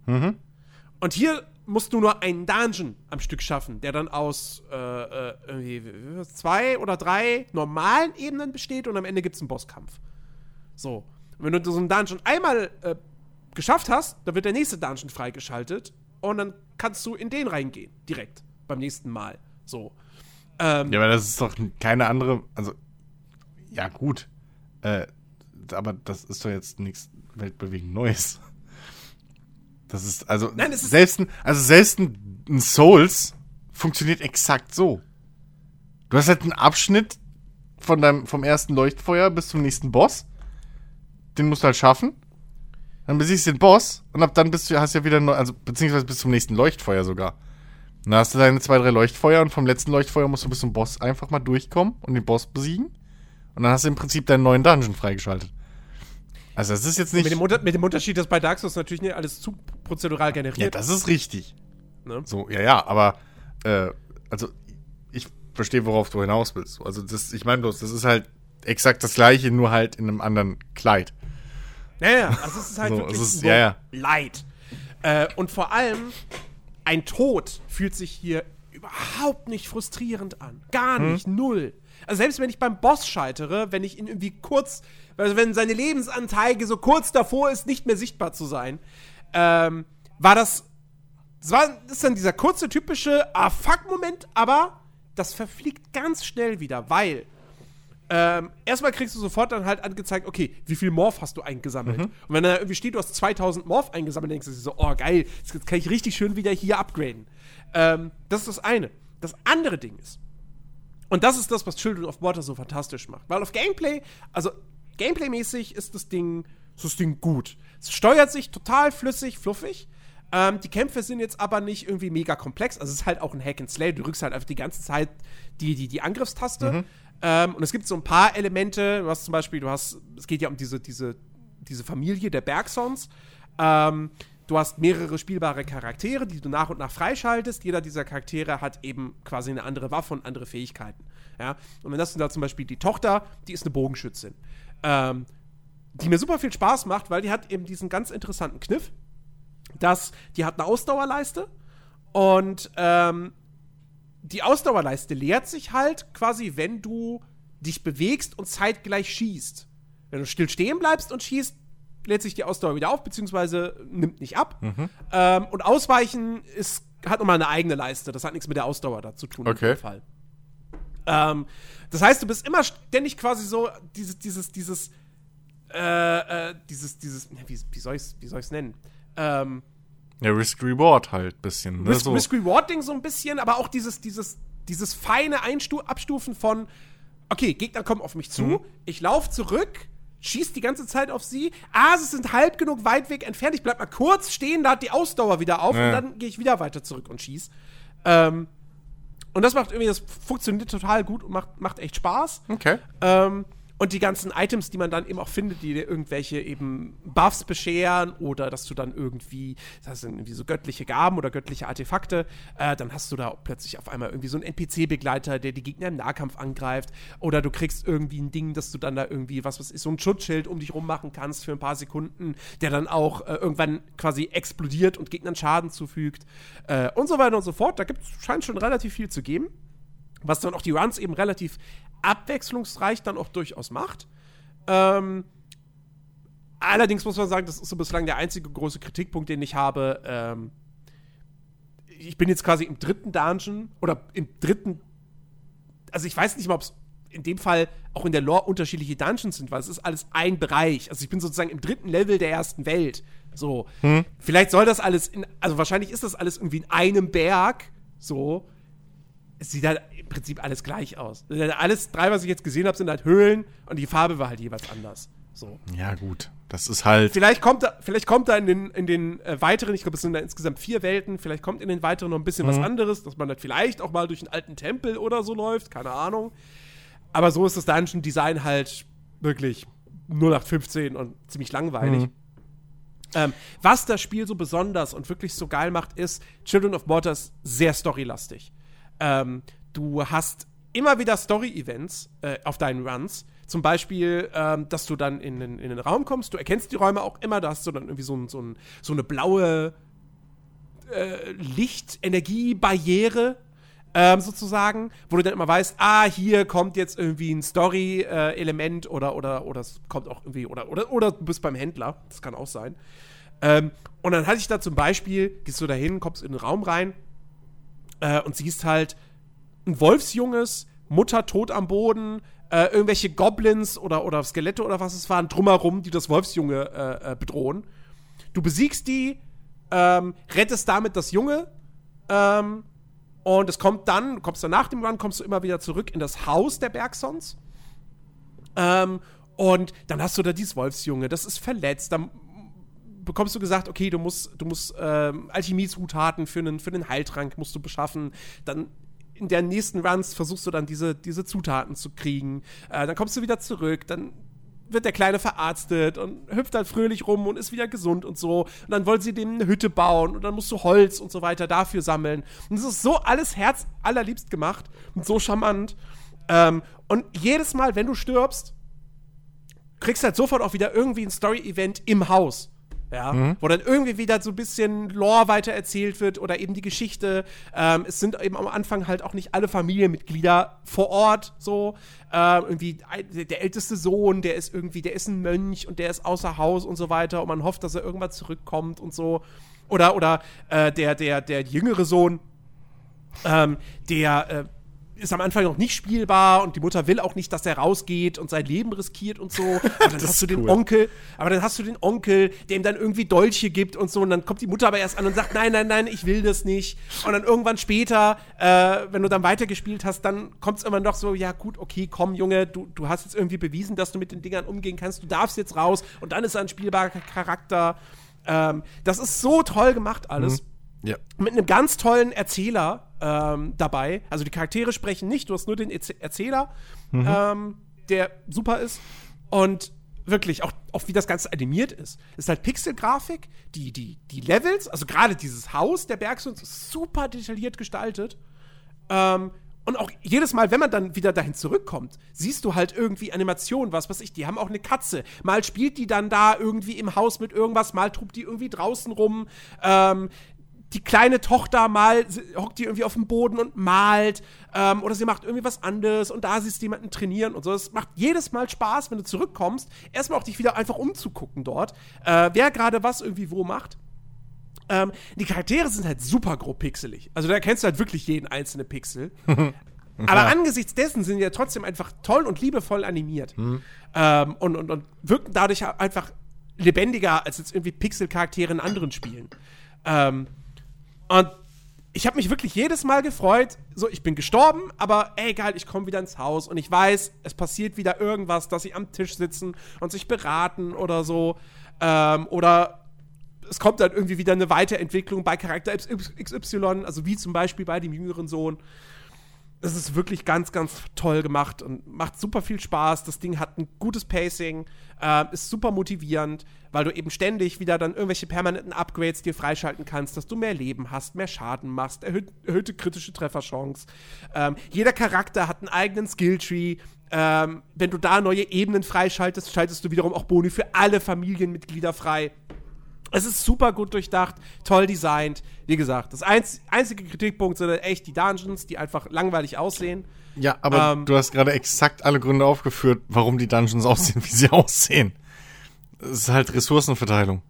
Und hier musst du nur einen Dungeon am Stück schaffen, der dann aus äh, äh, irgendwie zwei oder drei normalen Ebenen besteht und am Ende gibt es einen Bosskampf. So. Und wenn du so einen Dungeon einmal äh, geschafft hast, dann wird der nächste Dungeon freigeschaltet und dann kannst du in den reingehen, direkt, beim nächsten Mal. So. Ähm, Ja, aber das ist doch keine andere. Also, ja, gut. Äh, aber das ist doch jetzt nichts weltbewegend Neues. Das ist, also, Nein, es ist- selbst ein, also selbst ein, ein Souls funktioniert exakt so. Du hast halt einen Abschnitt von deinem, vom ersten Leuchtfeuer bis zum nächsten Boss. Den musst du halt schaffen. Dann besiegst du den Boss und ab dann bist du, hast ja wieder, neu, also, beziehungsweise bis zum nächsten Leuchtfeuer sogar. Dann hast du deine zwei, drei Leuchtfeuer und vom letzten Leuchtfeuer musst du bis zum Boss einfach mal durchkommen und den Boss besiegen. Und dann hast du im Prinzip deinen neuen Dungeon freigeschaltet. Also das ist jetzt nicht. mit, dem Unter mit dem Unterschied, dass bei Dark Souls natürlich nicht alles zu prozedural ja, generiert das ist richtig. Ne? So, ja, ja, aber äh, also ich verstehe, worauf du hinaus willst. Also das, ich meine bloß, das ist halt exakt das gleiche, nur halt in einem anderen Kleid. Ja, ja, also es ist halt So, wirklich ist- so ja, ja. Leid. Äh, und vor allem, ein Tod fühlt sich hier überhaupt nicht frustrierend an. Gar Hm. nicht, null. Also selbst wenn ich beim Boss scheitere, wenn ich ihn irgendwie kurz, also wenn seine Lebensanzeige so kurz davor ist, nicht mehr sichtbar zu sein, ähm, war das, das war, ist dann dieser kurze, typische Ah-Fuck-Moment, aber das verfliegt ganz schnell wieder, weil ähm, erstmal kriegst du sofort dann halt angezeigt, okay, wie viel Morph hast du eingesammelt? Und wenn da irgendwie steht, du hast 2000 Morph eingesammelt, denkst du so, oh geil, jetzt kann ich richtig schön wieder hier upgraden. Ähm, das ist das eine. Das andere Ding ist, und das ist das, was Children of Water so fantastisch macht, weil auf Gameplay, also Gameplay-mäßig ist das Ding, ist das Ding gut. Es steuert sich total flüssig, fluffig. Ähm, die Kämpfe sind jetzt aber nicht irgendwie mega komplex. Also es ist halt auch ein Hack and Slay. Du drückst halt einfach die ganze Zeit die, die, die Angriffstaste. Ähm, und es gibt so ein paar Elemente. Du hast zum Beispiel, du hast, es geht ja um diese, diese, diese Familie der Bergsons. Ähm, du hast mehrere spielbare Charaktere, die du nach und nach freischaltest. Jeder dieser Charaktere hat eben quasi eine andere Waffe und andere Fähigkeiten. Ja? Und dann hast du da zum Beispiel die Tochter, die ist eine Bogenschützin. Ähm, die mir super viel Spaß macht, weil die hat eben diesen ganz interessanten Kniff, dass die hat eine Ausdauerleiste und ähm, die Ausdauerleiste leert sich halt quasi, wenn du dich bewegst und zeitgleich schießt. Wenn du still stehen bleibst und schießt, lädt sich die Ausdauer wieder auf, beziehungsweise nimmt nicht ab. Mhm. Ähm, und Ausweichen ist, hat nochmal eine eigene Leiste. Das hat nichts mit der Ausdauer da zu tun. Okay. Dem Fall. Ähm, das heißt, du bist immer ständig quasi so dieses, dieses, dieses, äh, äh, dieses, dieses, wie, wie soll ich es wie nennen? Ähm, Ja, Risk-Reward halt bisschen. Ne? Risk, so. Risk Rewarding so ein bisschen, aber auch dieses, dieses, dieses feine Einstu Abstufen von, okay, Gegner kommen auf mich zu, Mhm. ich laufe zurück, schieß die ganze Zeit auf sie, ah, sie sind halb genug weit weg entfernt, ich bleib mal kurz stehen, da hat die Ausdauer wieder auf Ja. und dann gehe ich wieder weiter zurück und schieß. Ähm, und das macht irgendwie, das funktioniert total gut und macht, macht echt Spaß. Okay. Ähm, und die ganzen Items, die man dann eben auch findet, die dir irgendwelche eben Buffs bescheren oder dass du dann irgendwie, das sind irgendwie so göttliche Gaben oder göttliche Artefakte, äh, dann hast du da plötzlich auf einmal irgendwie so einen NPC-Begleiter, der die Gegner im Nahkampf angreift oder du kriegst irgendwie ein Ding, dass du dann da irgendwie, was was ist, so ein Schutzschild um dich rum machen kannst für ein paar Sekunden, der dann auch äh, irgendwann quasi explodiert und Gegnern Schaden zufügt äh, und so weiter und so fort. Da gibt's, scheint schon relativ viel zu geben was dann auch die Runs eben relativ abwechslungsreich dann auch durchaus macht. Ähm, allerdings muss man sagen, das ist so bislang der einzige große Kritikpunkt, den ich habe. Ähm, ich bin jetzt quasi im dritten Dungeon oder im dritten. Also ich weiß nicht mal, ob es in dem Fall auch in der Lore unterschiedliche Dungeons sind, weil es ist alles ein Bereich. Also ich bin sozusagen im dritten Level der ersten Welt. So. Vielleicht soll das alles in, also wahrscheinlich ist das alles irgendwie in einem Berg. So es sieht halt im Prinzip alles gleich aus. Alles drei, was ich jetzt gesehen habe, sind halt Höhlen und die Farbe war halt jeweils anders. So. Ja, gut. Das ist halt. Vielleicht kommt da, vielleicht kommt da in den, in den äh, weiteren, ich glaube, es sind da insgesamt vier Welten, vielleicht kommt in den weiteren noch ein bisschen was anderes, dass man dann vielleicht auch mal durch einen alten Tempel oder so läuft, keine Ahnung. Aber so ist das Dungeon Design halt wirklich 0815 und ziemlich langweilig. Ähm, was das Spiel so besonders und wirklich so geil macht, ist, Children of Mortar ist sehr storylastig. Ähm, du hast immer wieder Story-Events äh, auf deinen Runs. Zum Beispiel, ähm, dass du dann in, den- in den Raum kommst, du erkennst die Räume auch immer, da hast du dann irgendwie so, ein, so, ein, so eine blaue äh, Lichtenergiebarriere ähm, sozusagen, wo du dann immer weißt, ah, hier kommt jetzt irgendwie ein Story-Element oder, oder, oder es kommt auch irgendwie, oder, oder, oder du bist beim Händler, das kann auch sein. Ähm, und dann hatte ich da zum Beispiel, gehst du da hin, kommst in den Raum rein äh, und siehst halt ein Wolfsjunges, Mutter tot am Boden, äh, irgendwelche Goblins oder, oder Skelette oder was es waren drumherum, die das Wolfsjunge äh, äh, bedrohen. Du besiegst die, ähm, rettest damit das Junge, ähm, und es kommt dann, kommst dann nach dem Run, kommst du immer wieder zurück in das Haus der Bergsons. Ähm, und dann hast du da dieses Wolfsjunge, das ist verletzt, dann bekommst du gesagt, okay, du musst, du musst ähm, Alchemiezutaten für einen, für einen Heiltrank musst du beschaffen. Dann in der nächsten Runs versuchst du dann diese, diese Zutaten zu kriegen. Äh, dann kommst du wieder zurück, dann wird der Kleine verarztet und hüpft dann fröhlich rum und ist wieder gesund und so. Und dann wollen sie dem eine Hütte bauen und dann musst du Holz und so weiter dafür sammeln. Und es ist so alles herz allerliebst gemacht und so charmant. Ähm, und jedes Mal, wenn du stirbst, kriegst halt sofort auch wieder irgendwie ein Story-Event im Haus. Ja, wo dann irgendwie wieder so ein bisschen Lore weitererzählt wird oder eben die Geschichte. Ähm, es sind eben am Anfang halt auch nicht alle Familienmitglieder vor Ort so. Ähm, irgendwie der älteste Sohn, der ist irgendwie, der ist ein Mönch und der ist außer Haus und so weiter und man hofft, dass er irgendwann zurückkommt und so. Oder, oder äh, der, der, der jüngere Sohn, ähm, der äh, ist am Anfang noch nicht spielbar und die Mutter will auch nicht, dass er rausgeht und sein Leben riskiert und so. Und dann hast du den cool. Onkel, aber dann hast du den Onkel, der ihm dann irgendwie Dolche gibt und so. Und dann kommt die Mutter aber erst an und sagt, nein, nein, nein, ich will das nicht. Und dann irgendwann später, äh, wenn du dann weitergespielt hast, dann kommt es immer noch so, ja gut, okay, komm, Junge, du, du hast jetzt irgendwie bewiesen, dass du mit den Dingern umgehen kannst, du darfst jetzt raus und dann ist er ein spielbarer Charakter. Ähm, das ist so toll gemacht alles Ja. mit einem ganz tollen Erzähler ähm, dabei. Also die Charaktere sprechen nicht, du hast nur den Erz- Erzähler, ähm, der super ist. Und wirklich, auch, auch wie das Ganze animiert ist. Es ist halt Pixelgrafik, die, die, die Levels, also gerade dieses Haus der Bergsunds ist super detailliert gestaltet. Ähm, und auch jedes Mal, wenn man dann wieder dahin zurückkommt, siehst du halt irgendwie Animationen, was weiß ich, die haben auch eine Katze. Mal spielt die dann da irgendwie im Haus mit irgendwas, mal trubt die irgendwie draußen rum. Ähm, die kleine Tochter mal hockt die irgendwie auf dem Boden und malt ähm, oder sie macht irgendwie was anderes und da siehst du jemanden trainieren und so. Es macht jedes Mal Spaß, wenn du zurückkommst, erstmal auch dich wieder einfach umzugucken dort, äh, wer gerade was irgendwie wo macht. Ähm, die Charaktere sind halt super grob pixelig. Also da erkennst du halt wirklich jeden einzelnen Pixel. Aber angesichts dessen sind die ja trotzdem einfach toll und liebevoll animiert. Mhm. Ähm, und, und, und wirken dadurch einfach lebendiger als jetzt irgendwie Pixel-Charaktere in anderen Spielen. Ähm, und ich habe mich wirklich jedes Mal gefreut, so ich bin gestorben, aber ey, geil, ich komme wieder ins Haus und ich weiß, es passiert wieder irgendwas, dass sie am Tisch sitzen und sich beraten oder so. Ähm, oder es kommt dann irgendwie wieder eine Weiterentwicklung bei Charakter XY, also wie zum Beispiel bei dem jüngeren Sohn. Es ist wirklich ganz, ganz toll gemacht und macht super viel Spaß. Das Ding hat ein gutes Pacing, äh, ist super motivierend, weil du eben ständig wieder dann irgendwelche permanenten Upgrades dir freischalten kannst, dass du mehr Leben hast, mehr Schaden machst, erhöht, erhöhte kritische Trefferchance. Ähm, jeder Charakter hat einen eigenen Skilltree. Ähm, wenn du da neue Ebenen freischaltest, schaltest du wiederum auch Boni für alle Familienmitglieder frei. Es ist super gut durchdacht, toll designt. Wie gesagt, das einz einzige Kritikpunkt sind echt die Dungeons, die einfach langweilig aussehen. Ja, aber ähm, du hast gerade exakt alle Gründe aufgeführt, warum die Dungeons aussehen, wie sie aussehen. Es ist halt Ressourcenverteilung.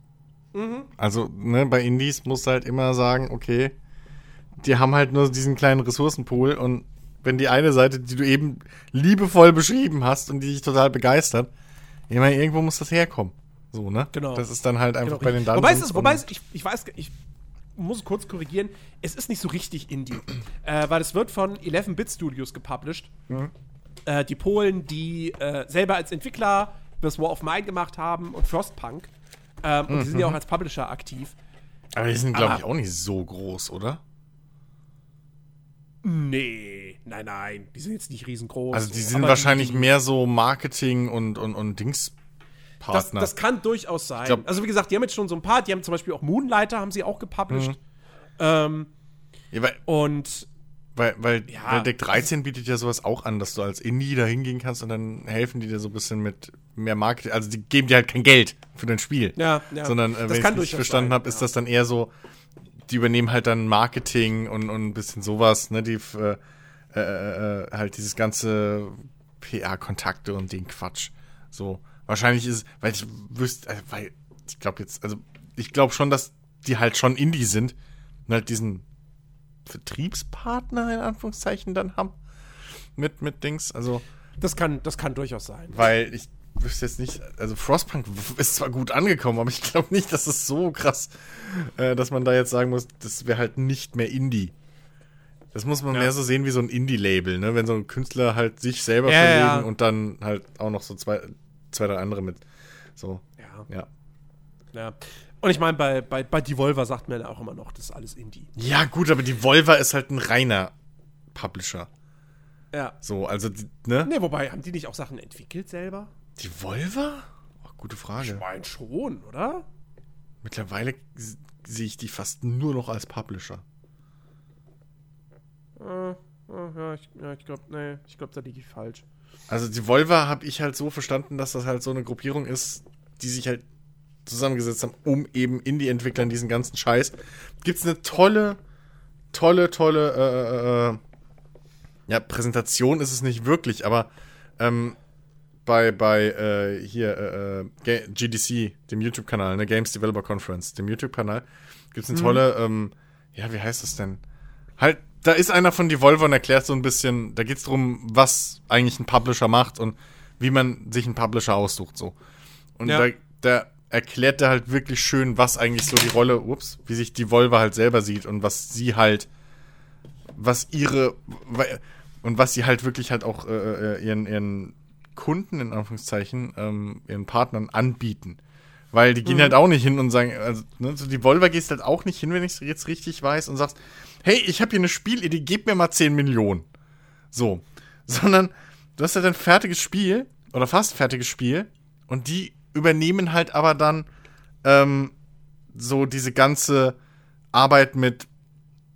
Mhm. Also, ne, bei Indies musst du halt immer sagen, okay, die haben halt nur diesen kleinen Ressourcenpool und wenn die eine Seite, die du eben liebevoll beschrieben hast und die dich total begeistert, meine, irgendwo muss das herkommen. So, ne? Genau. Das ist dann halt einfach genau. bei den Dungeons. Wobei, es ist, wobei es, ich, ich weiß, ich muss kurz korrigieren, es ist nicht so richtig Indie. äh, weil es wird von 11-Bit Studios gepublished. Mhm. Äh, die Polen, die äh, selber als Entwickler das War of Mine gemacht haben und Frostpunk. Ähm, und mhm. die sind ja auch als Publisher aktiv. Aber die sind, glaube ich, auch nicht so groß, oder? Nee, nein, nein, die sind jetzt nicht riesengroß. Also die sind wahrscheinlich die, mehr so Marketing und, und, und Dings Partner. Das, das kann durchaus sein. Glaub, also wie gesagt, die haben jetzt schon so ein paar, die haben zum Beispiel auch Moonlighter, haben sie auch gepublished. Mhm. Ähm, ja, weil, und weil, weil, ja, weil Deck 13 bietet ja sowas auch an, dass du als Indie da hingehen kannst und dann helfen die dir so ein bisschen mit mehr Marketing. Also die geben dir halt kein Geld für dein Spiel. Ja, ja. Sondern, äh, wenn ich es verstanden habe, ist das dann eher so, die übernehmen halt dann Marketing und, und ein bisschen sowas, ne, die äh, äh, äh halt dieses ganze PR-Kontakte und den Quatsch. So. Wahrscheinlich ist, weil ich wüsste, äh, weil ich glaube jetzt, also ich glaube schon, dass die halt schon Indie sind und halt diesen Vertriebspartner in Anführungszeichen dann haben mit mit Dings, also das kann das kann durchaus sein. Weil ich wüsste jetzt nicht, also Frostpunk ist zwar gut angekommen, aber ich glaube nicht, dass es so krass, äh, dass man da jetzt sagen muss, das wäre halt nicht mehr Indie. Das muss man ja. mehr so sehen wie so ein Indie-Label, ne? Wenn so ein Künstler halt sich selber ja, verlegen ja. und dann halt auch noch so zwei, zwei, drei andere mit. So. Ja. Ja. ja. Und ich meine, bei, bei, bei Devolver sagt man ja auch immer noch, das ist alles Indie. Ja, gut, aber Devolver ist halt ein reiner Publisher. Ja. So, also, ne? Ne, wobei, haben die nicht auch Sachen entwickelt selber? Devolver? Oh, gute Frage. Ich meine schon, oder? Mittlerweile sehe ich die fast nur noch als Publisher. Äh, äh ja, ich, ja, ich glaube, nee, ich glaube, da liege ich falsch. Also die Volva habe ich halt so verstanden, dass das halt so eine Gruppierung ist, die sich halt zusammengesetzt haben, um eben Indie-Entwicklern diesen ganzen Scheiß. Gibt es eine tolle, tolle, tolle äh, äh, äh, ja, Präsentation ist es nicht wirklich, aber ähm, bei, bei äh, hier äh, äh GDC, dem YouTube-Kanal, ne, Games Developer Conference, dem YouTube-Kanal, gibt es eine mhm. tolle, ähm, ja, wie heißt das denn? Halt da ist einer von Devolver und erklärt so ein bisschen, da geht es darum, was eigentlich ein Publisher macht und wie man sich einen Publisher aussucht, so. Und ja. da, da erklärt er halt wirklich schön, was eigentlich so die Rolle, ups, wie sich Devolver halt selber sieht und was sie halt, was ihre, und was sie halt wirklich halt auch äh, äh, ihren, ihren Kunden, in Anführungszeichen, ähm, ihren Partnern anbieten. Weil die gehen mhm. halt auch nicht hin und sagen, also, ne, so die Volver gehst halt auch nicht hin, wenn ich es jetzt richtig weiß, und sagst, hey, ich habe hier eine Spielidee, gib mir mal 10 Millionen. So. Sondern du hast halt ein fertiges Spiel oder fast fertiges Spiel Und die übernehmen halt aber dann ähm, so diese ganze Arbeit mit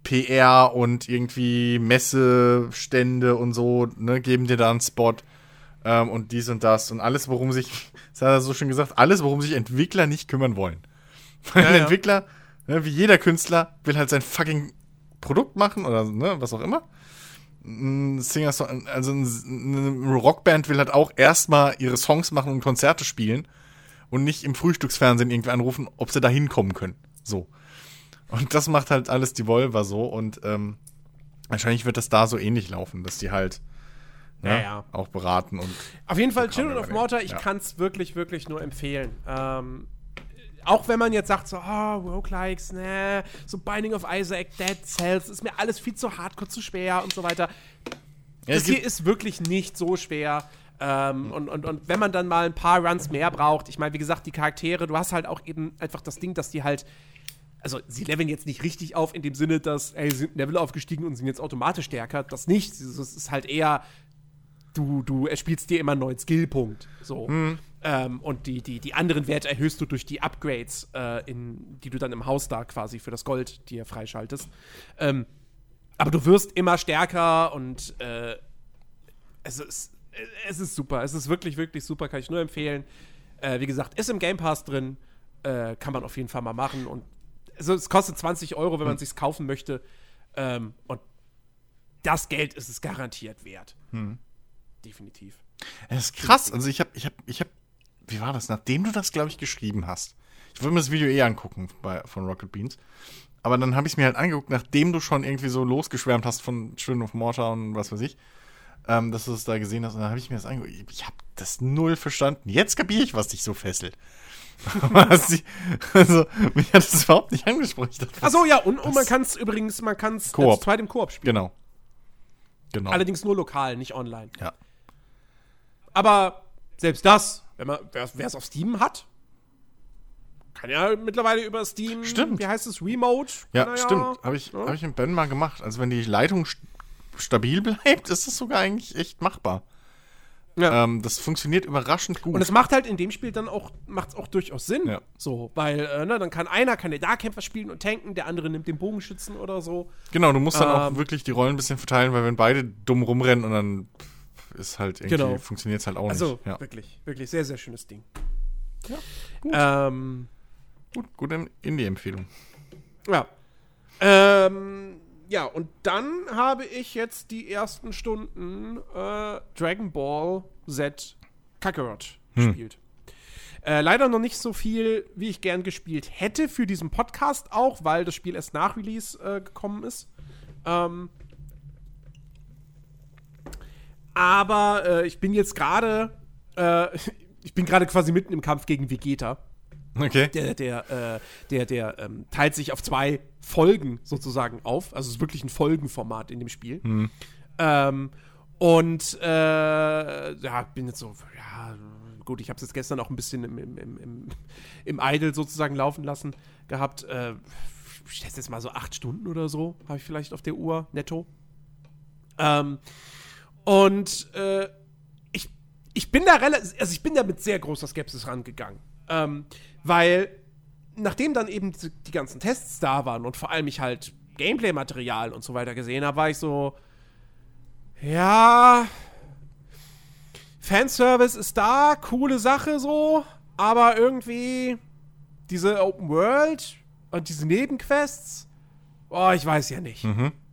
PR und irgendwie Messestände und so, ne, geben dir da einen Spot ähm, und dies und das und alles, worum sich, das hat er so schön gesagt, alles, worum sich Entwickler nicht kümmern wollen. Weil Ja, ein ja. Entwickler, ne, wie jeder Künstler, will halt sein fucking Produkt machen oder ne, was auch immer. Ein Singer, also eine Rockband will halt auch erstmal ihre Songs machen und Konzerte spielen und nicht im Frühstücksfernsehen irgendwie anrufen, ob sie da hinkommen können. So. Und das macht halt alles die Volva so und ähm, wahrscheinlich wird das da so ähnlich laufen, dass die halt ne, Ja, ja. auch beraten und Auf jeden Fall, Children of. Mortar, ich Ja. kann es wirklich, wirklich nur empfehlen. Ähm, auch wenn man jetzt sagt, so, oh, Roguelikes, ne, so Binding of Isaac, Dead Cells, ist mir alles viel zu hardcore, zu schwer und so weiter. Ja, das hier ist wirklich nicht so schwer. Ähm, und, und, und wenn man dann mal ein paar Runs mehr braucht, ich meine, wie gesagt, die Charaktere, du hast halt auch eben einfach das Ding, dass die halt, also sie leveln jetzt nicht richtig auf in dem Sinne, dass, ey, sie sind Level aufgestiegen und sind jetzt automatisch stärker. Das nicht. Es ist halt eher, du, du erspielst dir immer einen neuen Skillpunkt. So. Ähm, und die, die, die anderen Werte erhöhst du durch die Upgrades, äh, in, die du dann im Haus da quasi für das Gold dir freischaltest. Ähm, aber du wirst immer stärker und äh, es, ist, es ist super. Es ist wirklich, wirklich super. Kann ich nur empfehlen. Äh, wie gesagt, ist im Game Pass drin. Äh, kann man auf jeden Fall mal machen. Und also, es kostet 20 Euro, wenn man es sich kaufen möchte. Ähm, und das Geld ist es garantiert wert. Definitiv. Es ist krass. Also ich habe, ich habe, ich habe, wie war das? Nachdem du das, glaube ich, geschrieben hast. Ich wollte mir das Video eh angucken bei, von Rocket Beans. Aber dann habe ich es mir halt angeguckt, nachdem du schon irgendwie so losgeschwärmt hast von Children of Mortar und was weiß ich, ähm, dass du es da gesehen hast. Und dann habe ich mir das angeguckt. Ich, ich habe das null verstanden. Jetzt kapiere ich, was dich so fesselt. Also, mich hat das überhaupt nicht angesprochen. Achso, ja, und, und man kann es übrigens, man kann es Koop. zu zweit im Koop spielen. Genau. Genau. Allerdings nur lokal, nicht online. ja. Aber selbst das, wenn man, wer es auf Steam hat, kann ja mittlerweile über Steam, Stimmt. wie heißt es, Remote? Ja, er stimmt. Habe ich, ja. hab ich mit Ben mal gemacht. Also, wenn die Leitung st stabil bleibt, ist das sogar eigentlich echt machbar. Ja. Ähm, das funktioniert überraschend gut. Und es macht halt in dem Spiel dann auch, macht's auch durchaus Sinn. Ja. So, weil, äh, ne, dann kann einer, kann der Darkämpfer spielen und tanken, der andere nimmt den Bogenschützen oder so. genau, du musst dann auch Ähm, wirklich die Rollen ein bisschen verteilen, weil wenn beide dumm rumrennen und dann ist halt irgendwie, Genau. funktioniert es halt auch Also, nicht. Ja. wirklich, wirklich sehr, sehr schönes Ding. Ja, gut. Ähm, gut, gute Indie-Empfehlung. Ja. Ähm, ja, und dann habe ich jetzt die ersten Stunden äh, Dragon Ball Z Kakarot gespielt. Äh, leider noch nicht so viel, wie ich gern gespielt hätte für diesen Podcast auch, weil das Spiel erst nach Release äh, gekommen ist. Ähm, aber äh, ich bin jetzt gerade, äh, ich bin gerade quasi mitten im Kampf gegen Vegeta Okay. der, der, äh, der, der ähm, teilt sich auf zwei Folgen sozusagen auf. Also es ist wirklich ein Folgenformat in dem Spiel. Ähm, und äh, ja, bin jetzt so, ja, gut, ich habe es jetzt gestern auch ein bisschen im, im, im, im, im Idle sozusagen laufen lassen gehabt. Äh, ich schätze jetzt mal so acht Stunden oder so, habe ich vielleicht auf der Uhr netto. Ähm, und äh, ich, ich bin da relativ, also ich bin da mit sehr großer Skepsis rangegangen. Ähm, weil, nachdem dann eben die, die ganzen Tests da waren und vor allem ich halt Gameplay-Material und so weiter gesehen habe, war ich so, ja, Fanservice ist da, coole Sache so, aber irgendwie diese Open World und diese Nebenquests, oh, ich weiß ja nicht.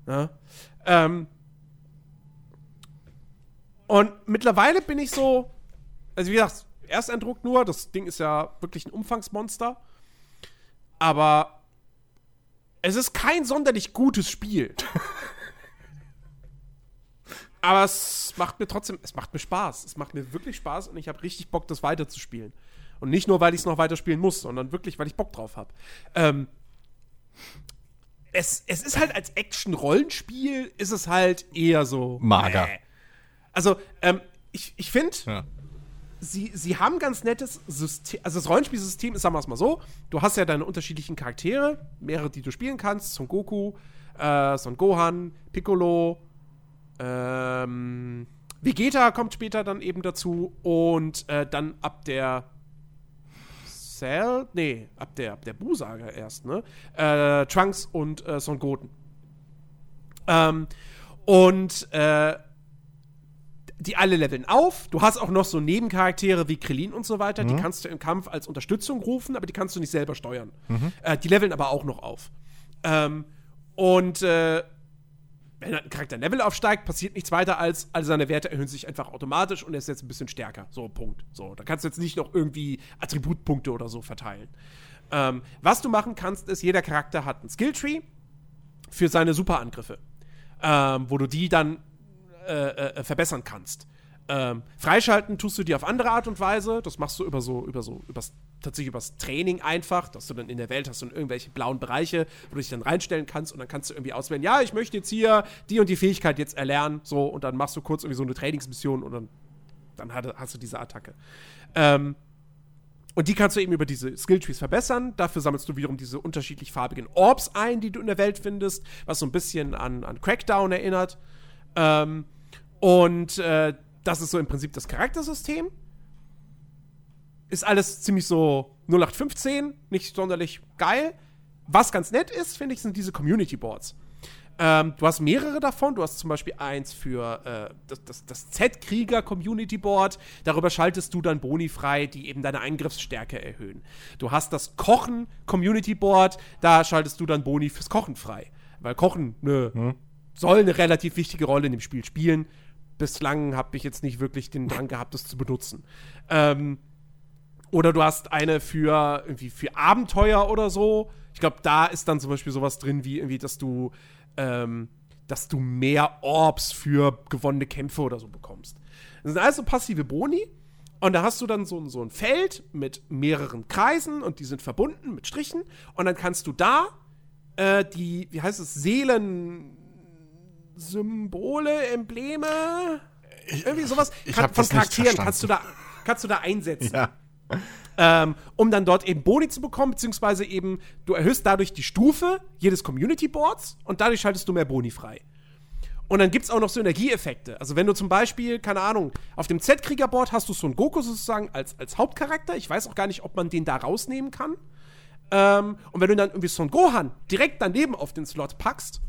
Ne? Ähm, und mittlerweile bin ich so, also wie gesagt, Ersteindruck nur, das Ding ist ja wirklich ein Umfangsmonster. Aber es ist kein sonderlich gutes Spiel. Aber es macht mir trotzdem, es macht mir Spaß. Es macht mir wirklich Spaß und ich habe richtig Bock, das weiterzuspielen. Und nicht nur, weil ich es noch weiterspielen muss, sondern wirklich, weil ich Bock drauf habe. Ähm, es, es ist halt als Action-Rollenspiel, ist es halt eher so. Mager. Äh. Also, ähm, ich, ich finde, Ja. sie, sie haben ganz nettes System. Also das Rollenspielsystem ist, sagen wir es mal so, du hast ja deine unterschiedlichen Charaktere, mehrere, die du spielen kannst. Son Goku, äh, Son Gohan, Piccolo, ähm, Vegeta kommt später dann eben dazu und äh, dann ab der Cell, nee, ab der, ab der Bu-Saga erst, ne? Äh, Trunks und äh, Son Goten. Ähm, und äh, die alle leveln auf. Du hast auch noch so Nebencharaktere wie Krillin und so weiter. Die kannst du im Kampf als Unterstützung rufen, aber die kannst du nicht selber steuern. Äh, die leveln aber auch noch auf. Ähm, und äh, wenn ein Charakter Level aufsteigt, passiert nichts weiter als, alle seine Werte erhöhen sich einfach automatisch und er ist jetzt ein bisschen stärker. So, Punkt. So, da kannst du jetzt nicht noch irgendwie Attributpunkte oder so verteilen. Ähm, was du machen kannst, ist, jeder Charakter hat einen Skilltree für seine Superangriffe, ähm, wo du die dann äh, äh, verbessern kannst. Ähm, freischalten tust du die auf andere Art und Weise. Das machst du über so, über so, übers, tatsächlich übers Training einfach, dass du dann in der Welt hast dann irgendwelche blauen Bereiche, wo du dich dann reinstellen kannst und dann kannst du irgendwie auswählen, ja, ich möchte jetzt hier die und die Fähigkeit jetzt erlernen, so, und dann machst du kurz irgendwie so eine Trainingsmission und dann, dann hast du diese Attacke. Ähm, und die kannst du eben über diese Skilltrees verbessern. Dafür sammelst du wiederum diese unterschiedlich farbigen Orbs ein, die du in der Welt findest, was so ein bisschen an, an Crackdown erinnert. Ähm, und äh, das ist so im Prinzip das Charaktersystem. Ist alles ziemlich so 0815, nicht sonderlich geil. Was ganz nett ist, finde ich, sind diese Community Boards. Ähm, du hast mehrere davon. Du hast zum Beispiel eins für äh, das, das, das Z-Krieger Community Board. Darüber schaltest du dann Boni frei, die eben deine Eingriffsstärke erhöhen. Du hast das Kochen Community Board. Da schaltest du dann Boni fürs Kochen frei. Weil Kochen ne, soll eine relativ wichtige Rolle in dem Spiel spielen. Bislang habe ich jetzt nicht wirklich den Drang gehabt, das zu benutzen. Ähm, oder du hast eine für irgendwie für Abenteuer oder so. Ich glaube, da ist dann zum Beispiel sowas drin wie irgendwie, dass du, ähm, dass du mehr Orbs für gewonnene Kämpfe oder so bekommst. Das sind alles so passive Boni. Und da hast du dann so, so ein Feld mit mehreren Kreisen und die sind verbunden mit Strichen. Und dann kannst du da äh, die, wie heißt es, Seelen. Symbole, Embleme, irgendwie sowas ich kann, von Charakteren kannst du da kannst du da einsetzen Ja. ähm, um dann dort eben Boni zu bekommen, beziehungsweise eben, du erhöhst dadurch die Stufe jedes Community Boards und dadurch schaltest du mehr Boni frei. Und dann gibt es auch noch Synergieeffekte. Also, wenn du zum Beispiel, keine Ahnung, auf dem Z-Krieger-Board hast du so einen Goku sozusagen als, als Hauptcharakter. Ich weiß auch gar nicht, ob man den da rausnehmen kann. Ähm, und wenn du dann irgendwie Son Gohan direkt daneben auf den Slot packst,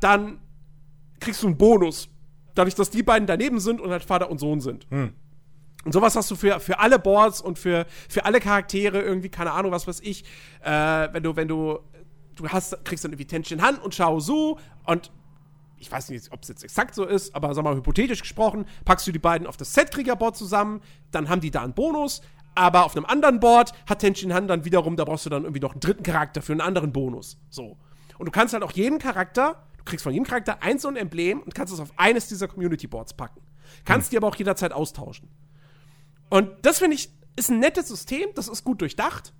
dann kriegst du einen Bonus. Dadurch, dass die beiden daneben sind und halt Vater und Sohn sind. Und sowas hast du für, für alle Boards und für, für alle Charaktere irgendwie, keine Ahnung, was weiß ich. Äh, wenn du, wenn du, du hast, kriegst dann irgendwie Tenshin Han und Shao Su und ich weiß nicht, ob es jetzt exakt so ist, aber sag mal hypothetisch gesprochen, packst du die beiden auf das Z-Krieger-Board zusammen, dann haben die da einen Bonus, aber auf einem anderen Board hat Tenshin Han dann wiederum, da brauchst du dann irgendwie noch einen dritten Charakter für einen anderen Bonus. So. Und du kannst halt auch jeden Charakter, kriegst von jedem Charakter eins so ein Emblem und kannst es auf eines dieser Community-Boards packen. Kannst die aber auch jederzeit austauschen. Und das finde ich, ist ein nettes System, das ist gut durchdacht.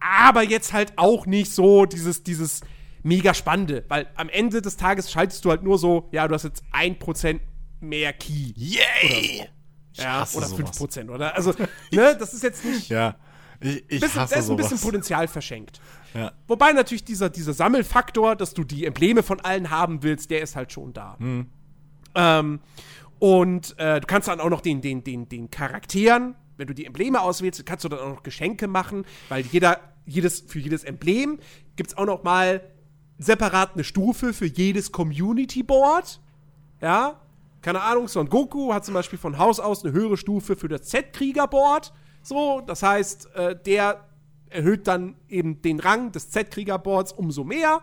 Aber jetzt halt auch nicht so dieses, dieses mega spannende, weil am Ende des Tages schaltest du halt nur so, ja, du hast jetzt 1% mehr Key. Yay! Ich Ja, oder sowas. 5%, oder? Also, ne, das ist jetzt nicht. Ja. Ich, ich bisschen, hasse da ist ein bisschen. Potenzial verschenkt. Ja. Wobei natürlich dieser, dieser Sammelfaktor, dass du die Embleme von allen haben willst, der ist halt schon da. Ähm, und äh, du kannst dann auch noch den, den, den, den Charakteren, wenn du die Embleme auswählst, kannst du dann auch noch Geschenke machen, weil jeder, jedes, für jedes Emblem gibt es auch noch mal separat eine Stufe für jedes Community Board. Ja, keine Ahnung, Son Goku hat zum Beispiel von Haus aus eine höhere Stufe für das Z-Krieger-Board. So, das heißt, äh, der erhöht dann eben den Rang des Z-Krieger-Boards umso mehr.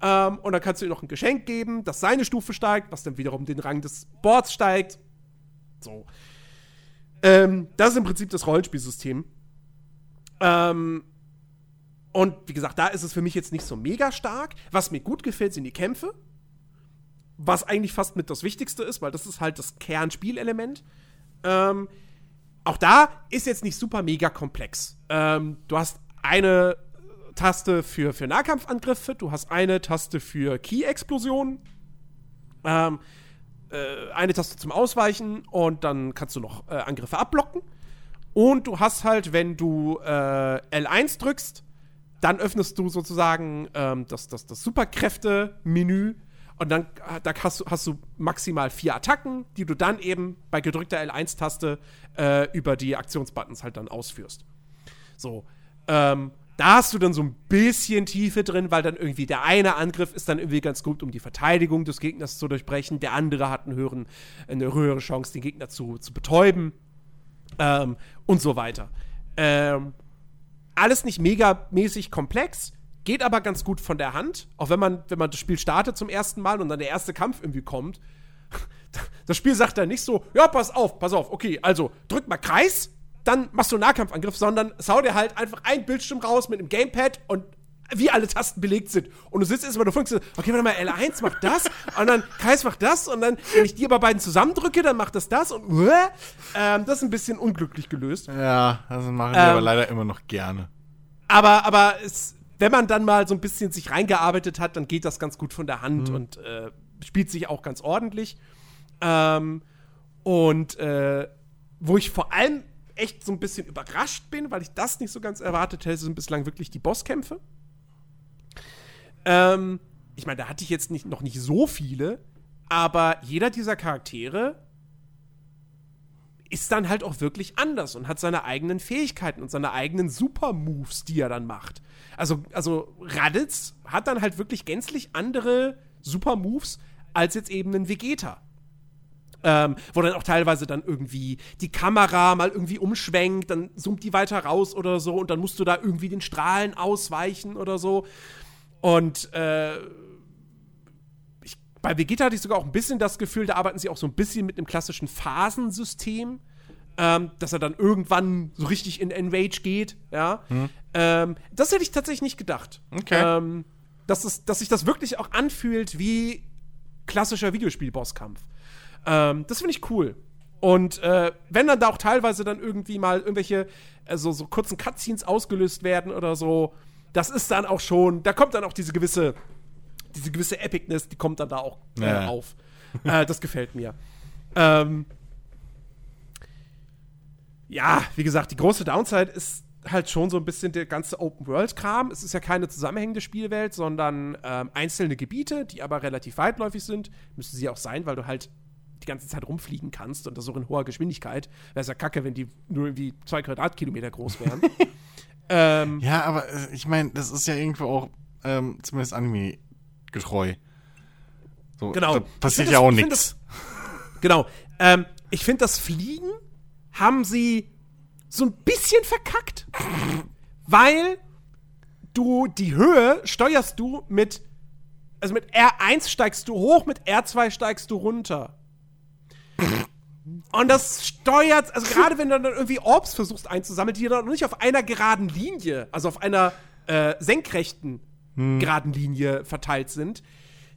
Ähm, und dann kannst du ihm noch ein Geschenk geben, das seine Stufe steigt, was dann wiederum den Rang des Boards steigt. So. Ähm, das ist im Prinzip das Rollenspielsystem. Ähm, und wie gesagt, da ist es für mich jetzt nicht so mega stark. Was mir gut gefällt, sind die Kämpfe. Was eigentlich fast mit das Wichtigste ist, weil das ist halt das Kernspielelement. Ähm, auch da ist jetzt nicht super mega komplex. Ähm, du hast eine Taste für, für Nahkampfangriffe, du hast eine Taste für Key-Explosionen, ähm, äh, eine Taste zum Ausweichen und dann kannst du noch äh, Angriffe abblocken. Und du hast halt, wenn du äh, L1 drückst, dann öffnest du sozusagen ähm, das, das, das Superkräfte-Menü Und dann da hast, du, hast du maximal vier Attacken, die du dann eben bei gedrückter L1-Taste äh, über die Aktionsbuttons halt dann ausführst. So. Ähm, da hast du dann so ein bisschen Tiefe drin, weil dann irgendwie der eine Angriff ist dann irgendwie ganz gut, um die Verteidigung des Gegners zu durchbrechen. Der andere hat einen höheren, eine höhere Chance, den Gegner zu, zu betäuben. Ähm, und so weiter. Ähm, alles nicht megamäßig komplex, geht aber ganz gut von der Hand. Auch wenn man, wenn man das Spiel startet zum ersten Mal und dann der erste Kampf irgendwie kommt. Das Spiel sagt dann nicht so, ja, pass auf, pass auf, okay, also drück mal Kreis, dann machst du einen Nahkampfangriff, sondern sau dir halt einfach ein Bildschirm raus mit einem Gamepad und wie alle Tasten belegt sind. Und du sitzt erstmal, du funktionierst, okay, warte mal, L1 macht das und dann Kreis macht das und dann, wenn ich die aber beiden zusammendrücke, dann macht das das und uh, ähm, das ist ein bisschen unglücklich gelöst. Ja, das machen wir ähm, aber leider immer noch gerne. Aber, aber es, wenn man dann mal so ein bisschen sich reingearbeitet hat, dann geht das ganz gut von der Hand mhm. und äh, spielt sich auch ganz ordentlich. Ähm, und äh, wo ich vor allem echt so ein bisschen überrascht bin, weil ich das nicht so ganz erwartet hätte, sind bislang wirklich die Bosskämpfe. Ähm, ich meine, da hatte ich jetzt nicht, noch nicht so viele, aber jeder dieser Charaktere ist dann halt auch wirklich anders und hat seine eigenen Fähigkeiten und seine eigenen Super-Moves, die er dann macht. Also, also Raditz hat dann halt wirklich gänzlich andere Super-Moves als jetzt eben ein Vegeta ähm, wo dann auch teilweise dann irgendwie die Kamera mal irgendwie umschwenkt, dann zoomt die weiter raus oder so und dann musst du da irgendwie den Strahlen ausweichen oder so. Und äh, bei Vegeta hatte ich sogar auch ein bisschen das Gefühl, da arbeiten sie auch so ein bisschen mit einem klassischen Phasensystem. Ähm, dass er dann irgendwann so richtig in Enrage geht, ja. Hm. Ähm, das hätte ich tatsächlich nicht gedacht. Okay. Ähm, dass, es, dass sich das wirklich auch anfühlt wie klassischer Videospiel-Bosskampf. Ähm, das finde ich cool. Und äh, wenn dann da auch teilweise dann irgendwie mal irgendwelche also so kurzen Cutscenes ausgelöst werden oder so, das ist dann auch schon, da kommt dann auch diese gewisse, diese gewisse Epicness, die kommt dann da auch äh, ja. auf. äh, das gefällt mir. Ähm, ja, wie gesagt, die große Downside ist halt schon so ein bisschen der ganze Open-World-Kram. Es ist ja keine zusammenhängende Spielwelt, sondern ähm, einzelne Gebiete, die aber relativ weitläufig sind. Müsste sie auch sein, weil du halt die ganze Zeit rumfliegen kannst und das auch in hoher Geschwindigkeit. Wäre es ja kacke, wenn die nur irgendwie zwei Quadratkilometer groß wären. ähm, ja, aber äh, ich meine, das ist ja irgendwo auch ähm, zumindest anime-getreu. So, genau. Da passiert ja das, auch nichts. Genau. Ähm, ich finde, das Fliegen haben sie so ein bisschen verkackt. weil du die Höhe steuerst du mit also mit R1 steigst du hoch, mit R2 steigst du runter. Und das steuert, also gerade wenn du dann irgendwie Orbs versuchst einzusammeln, die dann noch nicht auf einer geraden Linie, also auf einer äh, senkrechten hm. geraden Linie verteilt sind,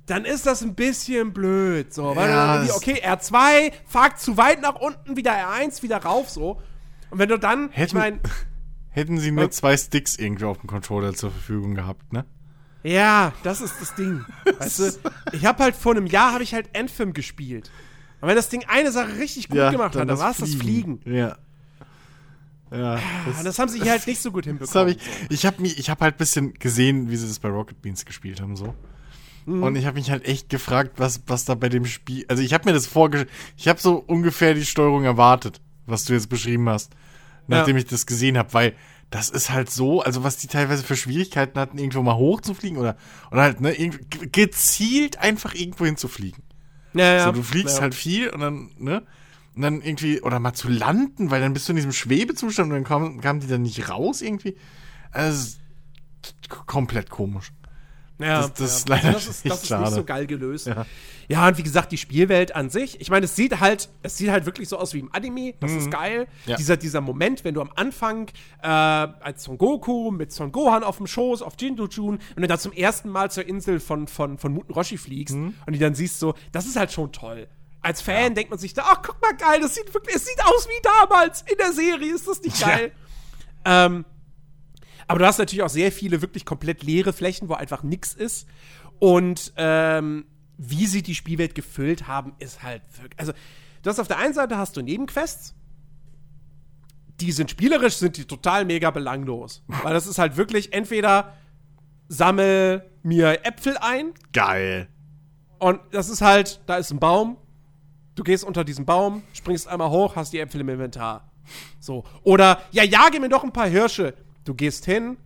dann ist das ein bisschen blöd. So, weil ja, dann okay, R2, fahrt zu weit nach unten, wieder R1, wieder rauf, so. Und wenn du dann, hätten, ich mein, Hätten sie nur zwei Sticks irgendwie auf dem Controller zur Verfügung gehabt, ne? Ja, das ist das Ding. weißt du, ich habe halt vor einem Jahr habe ich halt Anthem gespielt. Und wenn das Ding eine Sache richtig gut ja, gemacht hat, dann war es das Fliegen. Ja. Ja, ah, das, das, haben sie hier halt nicht so gut hinbekommen. Hab ich ich habe hab halt ein bisschen gesehen, wie sie das bei Rocket Beans gespielt haben, so. Mhm. Und ich habe mich halt echt gefragt, was, was da bei dem Spiel. Also, ich habe mir das vorgestellt. Ich habe so ungefähr die Steuerung erwartet, was du jetzt beschrieben hast, nachdem ja. ich das gesehen habe, weil das ist halt so, also was die teilweise für Schwierigkeiten hatten, irgendwo mal hochzufliegen oder, oder halt, ne, gezielt einfach irgendwo hinzufliegen. Ja, ja. So, du fliegst ja. halt viel und dann, ne? Und dann irgendwie, oder mal zu landen, weil dann bist du in diesem Schwebezustand und dann kamen, kamen die dann nicht raus irgendwie. Also, komplett komisch. Ja, das, das ja. ist leider das ist, das ist nicht so geil gelöst. Ja. ja. und wie gesagt, die Spielwelt an sich, ich meine, es sieht halt, es sieht halt wirklich so aus wie im Anime, das mhm. ist geil. Ja. Dieser, dieser Moment, wenn du am Anfang äh, als Son Goku mit Son Gohan auf dem Schoß, auf Jindu-Jun, wenn du da zum ersten Mal zur Insel von, von, von Muten Roshi fliegst mhm. und die dann siehst so, das ist halt schon toll. Als Fan ja. denkt man sich da, ach, guck mal geil, das sieht wirklich, es sieht aus wie damals in der Serie, ist das nicht geil? Ähm, aber du hast natürlich auch sehr viele wirklich komplett leere Flächen, wo einfach nichts ist. Und ähm, wie sie die Spielwelt gefüllt haben, ist halt wirklich. Also, du hast auf der einen Seite hast du Nebenquests. Die sind spielerisch, sind die total mega belanglos. Weil das ist halt wirklich entweder sammel mir Äpfel ein. Geil. Und das ist halt, da ist ein Baum, du gehst unter diesen Baum, springst einmal hoch, hast die Äpfel im Inventar. So. Oder, ja, jage mir doch ein paar Hirsche. Du gehst hin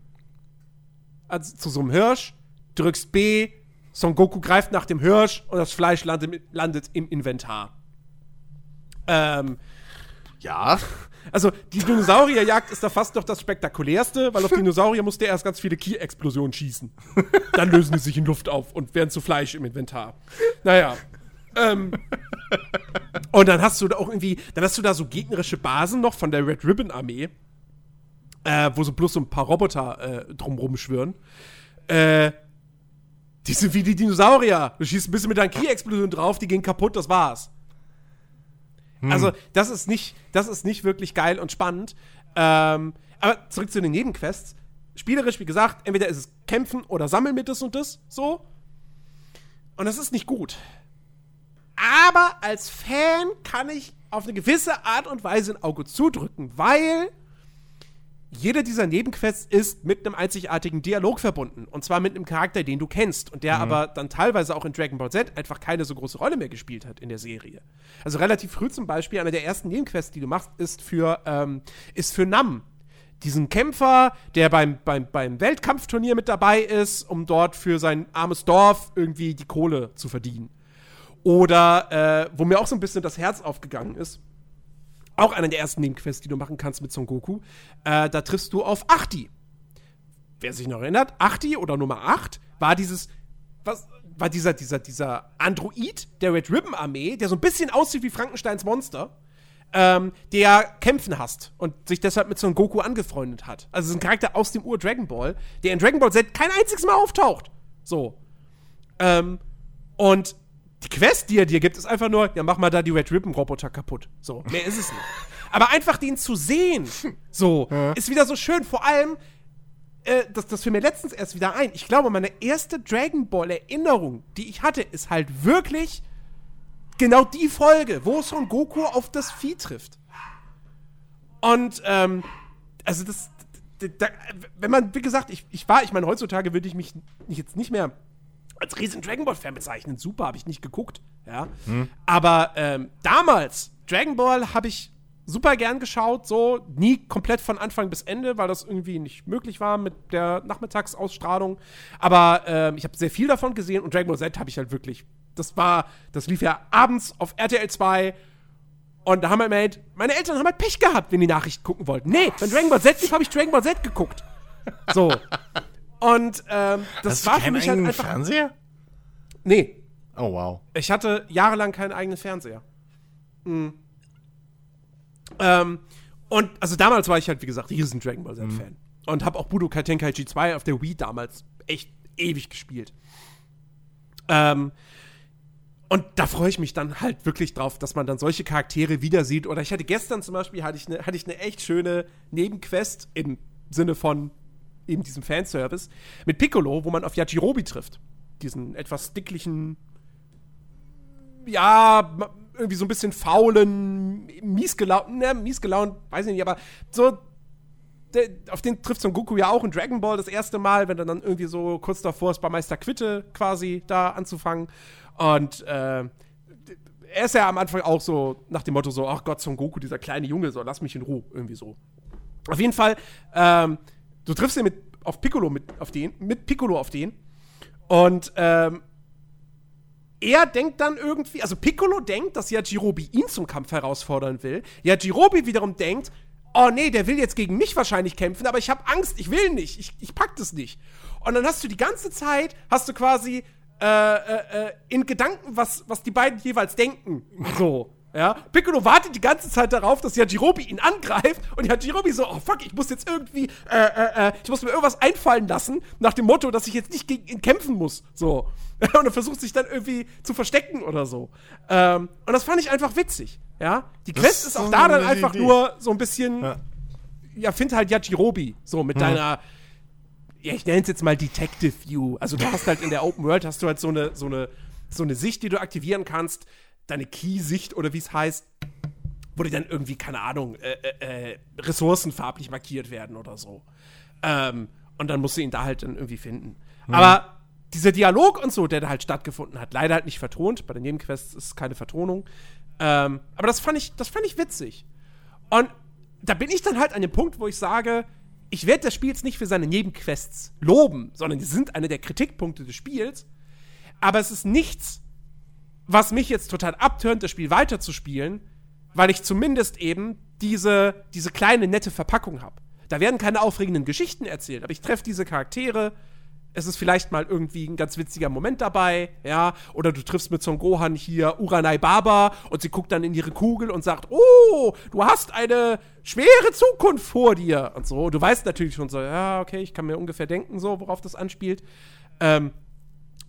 also zu so einem Hirsch, drückst B, Son Goku greift nach dem Hirsch und das Fleisch landet, landet im Inventar. Ähm, Ja. also die Dinosaurierjagd ist da fast noch das spektakulärste, weil auf Dinosaurier musst du erst ganz viele Ki-Explosionen schießen. Dann lösen die sich in Luft auf und werden zu Fleisch im Inventar. Naja. Ähm, und dann hast du da auch irgendwie, dann hast du da so gegnerische Basen noch von der Red Ribbon Armee, äh, wo so bloß so ein paar Roboter äh, drumrum schwirren. Äh, die sind wie die Dinosaurier. Du schießt ein bisschen mit deinen Ki-Explosionen drauf, die gehen kaputt, das war's. Also, das ist nicht, das ist nicht wirklich geil und spannend. Ähm, aber zurück zu den Nebenquests. Spielerisch, wie gesagt, entweder ist es kämpfen oder sammeln mit das und das, so. Und das ist nicht gut. Aber als Fan kann ich auf eine gewisse Art und Weise ein Auge zudrücken, weil jede dieser Nebenquests ist mit einem einzigartigen Dialog verbunden. Und zwar mit einem Charakter, den du kennst. Und der aber dann teilweise auch in Dragon Ball Z einfach keine so große Rolle mehr gespielt hat in der Serie. Also relativ früh zum Beispiel, eine der ersten Nebenquests, die du machst, ist für, ähm, ist für Nam. Diesen Kämpfer, der beim, beim, beim Weltkampfturnier mit dabei ist, um dort für sein armes Dorf irgendwie die Kohle zu verdienen. Oder, äh, wo mir auch so ein bisschen das Herz aufgegangen ist, auch einer der ersten Nebenquests, die du machen kannst mit Son Goku. Äh, da triffst du auf Achti. Wer sich noch erinnert, Achti oder Nummer 8 war dieses, was, war dieser, dieser, dieser Android der Red Ribbon Armee, der so ein bisschen aussieht wie Frankensteins Monster, ähm, der Kämpfen hasst und sich deshalb mit Son Goku angefreundet hat. Also es ist ein Charakter aus dem Ur-Dragon Ball, der in Dragon Ball Z kein einziges Mal auftaucht. So. Ähm, und die Quest, die er dir gibt, ist einfach nur, ja, mach mal da die Red Ribbon Roboter kaputt. So, mehr ist es nicht. Aber einfach den zu sehen, so, ist wieder so schön. Vor allem, äh, das, das fiel mir letztens erst wieder ein. Ich glaube, meine erste Dragon Ball Erinnerung, die ich hatte, ist halt wirklich genau die Folge, wo Son Goku auf das Vieh trifft. Und, ähm, also das, da, wenn man, wie gesagt, ich, ich war, ich meine, heutzutage würde ich mich jetzt nicht mehr als riesen Dragon Ball Fan bezeichnen. Super, habe ich nicht geguckt, ja. Aber ähm, damals, Dragon Ball habe ich super gern geschaut, so nie komplett von Anfang bis Ende, weil das irgendwie nicht möglich war mit der Nachmittagsausstrahlung. Aber ähm, ich habe sehr viel davon gesehen und Dragon Ball Z habe ich halt wirklich. Das war, das lief ja abends auf RTL 2 und da haben wir halt, meine Eltern haben halt Pech gehabt, wenn die Nachrichten gucken wollten. Nee, wenn Dragon Ball Z lief, habe ich Dragon Ball Z geguckt. So. Und ähm, das Hast du war für keinen mich halt eigenen einfach. Fernseher? Nee, Oh, wow. ich hatte jahrelang keinen eigenen Fernseher. Mhm. Ähm, und also damals war ich halt, wie gesagt, riesen Dragon Ball Z-Fan. Und habe auch Budokai Tenkaichi 2 auf der Wii damals echt ewig gespielt. Ähm, und da freue ich mich dann halt wirklich drauf, dass man dann solche Charaktere wieder sieht. Oder ich hatte gestern zum Beispiel, hatte ich eine hatte ich eine echt schöne Nebenquest im Sinne von eben diesem Fanservice mit Piccolo, wo man auf Yajirobe trifft. Diesen etwas dicklichen, ja, irgendwie so ein bisschen faulen, miesgelaunten, ne, miesgelaunt, weiß ich nicht, aber so, der, auf den trifft Son Goku ja auch in Dragon Ball das erste Mal, wenn er dann irgendwie so kurz davor ist, bei Meister Quitte quasi da anzufangen. Und äh, er ist ja am Anfang auch so nach dem Motto so, ach Gott, Son Goku, dieser kleine Junge, so, lass mich in Ruhe, irgendwie so. Auf jeden Fall, ähm, du triffst ihn mit, auf Piccolo mit, auf den, mit Piccolo auf den. Und ähm, er denkt dann irgendwie, also Piccolo denkt, dass Yajirobe ihn zum Kampf herausfordern will. Yajirobe wiederum denkt, oh nee, der will jetzt gegen mich wahrscheinlich kämpfen, aber ich habe Angst, ich will nicht, ich, ich pack das nicht. Und dann hast du die ganze Zeit, hast du quasi äh, äh, äh, in Gedanken, was, was die beiden jeweils denken. So. Ja, Piccolo wartet die ganze Zeit darauf, dass Yajirobe ihn angreift und Yajirobe so, oh fuck, ich muss jetzt irgendwie, äh, äh, äh, ich muss mir irgendwas einfallen lassen, nach dem Motto, dass ich jetzt nicht gegen ihn kämpfen muss. So. Und er versucht sich dann irgendwie zu verstecken oder so. Ähm, und das fand ich einfach witzig. Ja, die Das Quest ist so auch da dann einfach Idee. nur so ein bisschen, Ja. ja, find halt Yajirobe, so mit deiner, ja, ich nenne es jetzt mal Detective View. Also du hast halt in der Open World hast du halt so eine, so eine, so eine Sicht, die du aktivieren kannst, deine Key-Sicht oder wie es heißt, wo die dann irgendwie, keine Ahnung, äh, äh, äh, Ressourcen farblich markiert werden oder so. Ähm, und dann musst du ihn da halt dann irgendwie finden. Aber dieser Dialog und so, der da halt stattgefunden hat, leider halt nicht vertont. Bei den Nebenquests ist keine Vertonung. Ähm, aber das fand ich, das fand ich witzig. Und da bin ich dann halt an dem Punkt, wo ich sage, ich werde das Spiel jetzt nicht für seine Nebenquests loben, sondern die sind eine der Kritikpunkte des Spiels. Aber es ist nichts, was mich jetzt total abtönt, das Spiel weiterzuspielen, weil ich zumindest eben diese, diese kleine nette Verpackung habe. Da werden keine aufregenden Geschichten erzählt, aber ich treffe diese Charaktere. Es ist vielleicht mal irgendwie ein ganz witziger Moment dabei, ja. Oder du triffst mit Son Gohan hier Uranai Baba und sie guckt dann in ihre Kugel und sagt, oh, du hast eine schwere Zukunft vor dir und so. Du weißt natürlich schon so, ja, okay, ich kann mir ungefähr denken, so, worauf das anspielt. Ähm,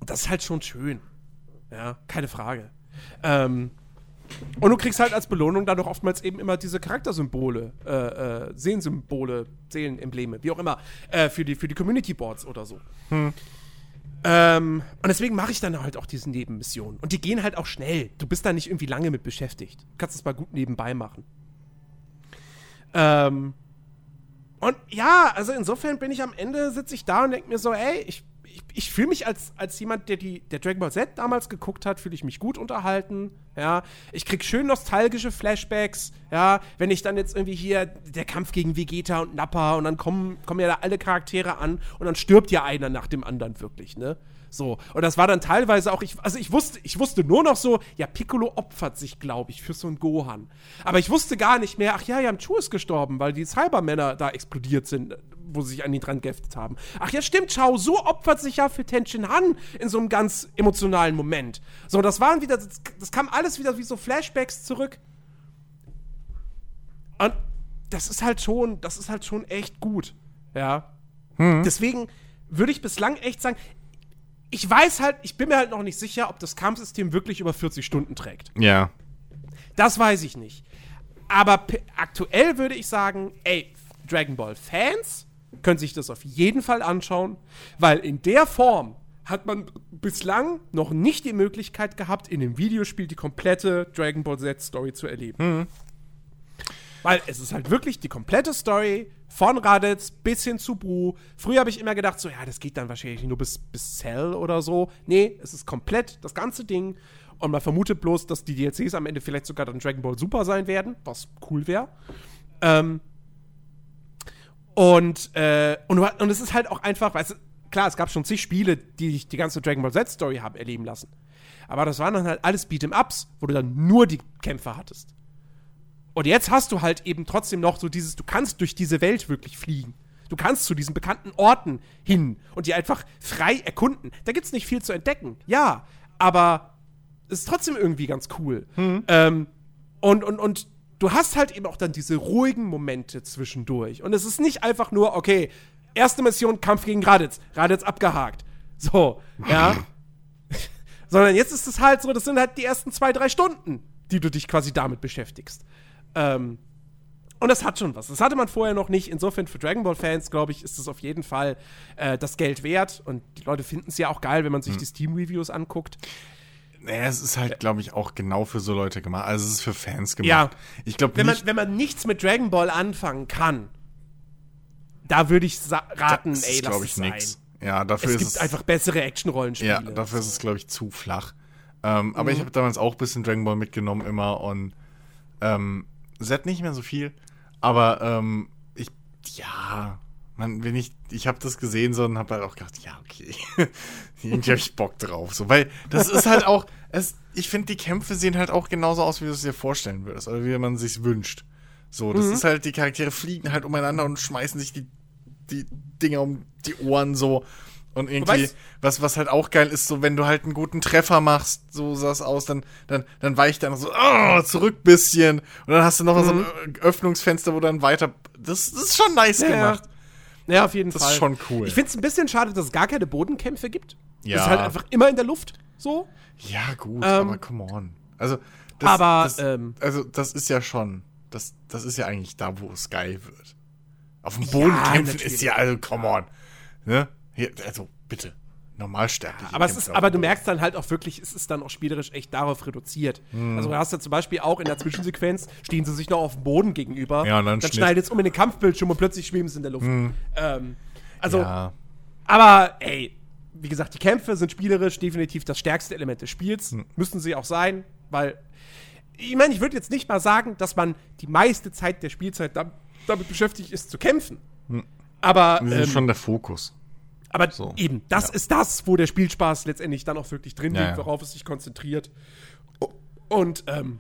das ist halt schon schön. Ja, keine Frage. Ähm, und du kriegst halt als Belohnung dann doch oftmals eben immer diese Charaktersymbole, äh, äh, Seelensymbole, Seelenembleme, wie auch immer, äh, für, die, für die Community Boards oder so. Hm. Ähm, und deswegen mache ich dann halt auch diese Nebenmissionen. Und die gehen halt auch schnell. Du bist da nicht irgendwie lange mit beschäftigt. Du kannst es mal gut nebenbei machen. Ähm, und ja, also insofern bin ich am Ende, sitze ich da und denke mir so, ey, ich ich, ich fühle mich als, als jemand, der die der Dragon Ball Z damals geguckt hat, fühle ich mich gut unterhalten. Ja, ich krieg schön nostalgische Flashbacks. Ja, wenn ich dann jetzt irgendwie hier der Kampf gegen Vegeta und Nappa und dann kommen, kommen ja da alle Charaktere an und dann stirbt ja einer nach dem anderen wirklich, ne? So. Und das war dann teilweise auch, ich, also ich wusste, ich wusste nur noch so, ja, Piccolo opfert sich, glaube ich, für so einen Gohan. Aber ich wusste gar nicht mehr, ach ja, Yamchu ist gestorben, weil die Cybermänner da explodiert sind wo sie sich an ihn dran geheftet haben. Ach ja, stimmt, Chao, so opfert sich ja für Tenshin Han in so einem ganz emotionalen Moment. So, das waren wieder, das, das kam alles wieder wie so Flashbacks zurück. Und das ist halt schon, das ist halt schon echt gut. Ja. Hm. Deswegen würde ich bislang echt sagen, ich weiß halt, ich bin mir halt noch nicht sicher, ob das Kampfsystem wirklich über 40 Stunden trägt. Ja. Das weiß ich nicht. Aber aktuell würde ich sagen, ey, Dragon Ball Fans können sich das auf jeden Fall anschauen, weil in der Form hat man bislang noch nicht die Möglichkeit gehabt, in dem Videospiel die komplette Dragon Ball Z Story zu erleben. Mhm. Weil es ist halt wirklich die komplette Story von Raditz bis hin zu Bru. Früher habe ich immer gedacht, so, ja, das geht dann wahrscheinlich nur bis, bis Cell oder so. Nee, es ist komplett das ganze Ding. Und man vermutet bloß, dass die DLCs am Ende vielleicht sogar dann Dragon Ball Super sein werden, was cool wäre. Ähm, und, äh, und, und es ist halt auch einfach, weißt du, klar, es gab schon zig Spiele, die dich die ganze Dragon Ball Z-Story haben erleben lassen. Aber das waren dann halt alles Beat'em-Ups, wo du dann nur die Kämpfe hattest. Und jetzt hast du halt eben trotzdem noch so dieses, du kannst durch diese Welt wirklich fliegen. Du kannst zu diesen bekannten Orten hin und die einfach frei erkunden. Da gibt's nicht viel zu entdecken, ja, aber es ist trotzdem irgendwie ganz cool. Mhm. Ähm, und, und, und du hast halt eben auch dann diese ruhigen Momente zwischendurch. Und es ist nicht einfach nur, okay, erste Mission, Kampf gegen Raditz. Raditz abgehakt. So, ja. Sondern jetzt ist es halt so, das sind halt die ersten zwei, drei Stunden, die du dich quasi damit beschäftigst. Ähm, und das hat schon was. Das hatte man vorher noch nicht. Insofern für Dragon Ball Fans, glaube ich, ist es auf jeden Fall äh, das Geld wert. Und die Leute finden es ja auch geil, wenn man sich mhm. die Steam-Reviews anguckt. Naja, es ist halt, glaube ich, auch genau für so Leute gemacht. Also es ist für Fans gemacht. Ja. Ich glaube wenn man, wenn man nichts mit Dragon Ball anfangen kann, da würde ich raten, das ey, lass ich, es nix. Ja, dafür es ist gibt es einfach bessere Action-Rollenspiele. Ja, dafür ist es, glaube ich, zu flach. Ähm, mhm. Aber ich habe damals auch ein bisschen Dragon Ball mitgenommen immer und ähm, Z nicht mehr so viel. Aber ähm, ich, ja, man, wenn ich, ich habe das gesehen so und habe halt auch gedacht, ja, okay, irgendwie habe ich Bock drauf. So, weil das ist halt auch, es, ich finde, die Kämpfe sehen halt auch genauso aus, wie du es dir vorstellen würdest, oder wie man sich wünscht. So, das mhm. ist halt, die Charaktere fliegen halt umeinander und schmeißen sich die, die Dinger um die Ohren so. Und irgendwie, was, was halt auch geil ist, so wenn du halt einen guten Treffer machst, so sah es aus, dann, dann, dann weicht dann so oh, zurück bisschen. Und dann hast du noch mhm. so ein mhm. Öffnungsfenster, wo dann weiter. Das, das ist schon nice ja, gemacht. Ja, auf jeden das Fall. Das ist schon cool. Ich finde es ein bisschen schade, dass es gar keine Bodenkämpfe gibt. Ja. Das ist halt einfach immer in der Luft so. Ja, gut, ähm, aber come on. Also, das, aber, das, ähm, also, das ist ja schon, das, das ist ja eigentlich da, wo es geil wird. Auf dem Boden ja, kämpfen ist ja, also, come on. Ne? Hier, also, bitte normalsterblich. Ja, aber, es ist, aber du merkst dann halt auch wirklich, es ist dann auch spielerisch echt darauf reduziert. Hm. Also du hast ja zum Beispiel auch in der Zwischensequenz, stehen sie sich noch auf dem Boden gegenüber. Ja, und dann, dann schneidet es um in den Kampfbildschirm und plötzlich schweben sie in der Luft. Hm. Ähm, also, ja. aber ey, wie gesagt, die Kämpfe sind spielerisch definitiv das stärkste Element des Spiels. Hm. Müssen sie auch sein, weil ich meine, ich würde jetzt nicht mal sagen, dass man die meiste Zeit der Spielzeit da, damit beschäftigt ist zu kämpfen. Aber, Das ist ähm, schon der Fokus. Aber so, eben, das ja. ist das, wo der Spielspaß letztendlich dann auch wirklich drin liegt, ja. worauf es sich konzentriert. Und ähm,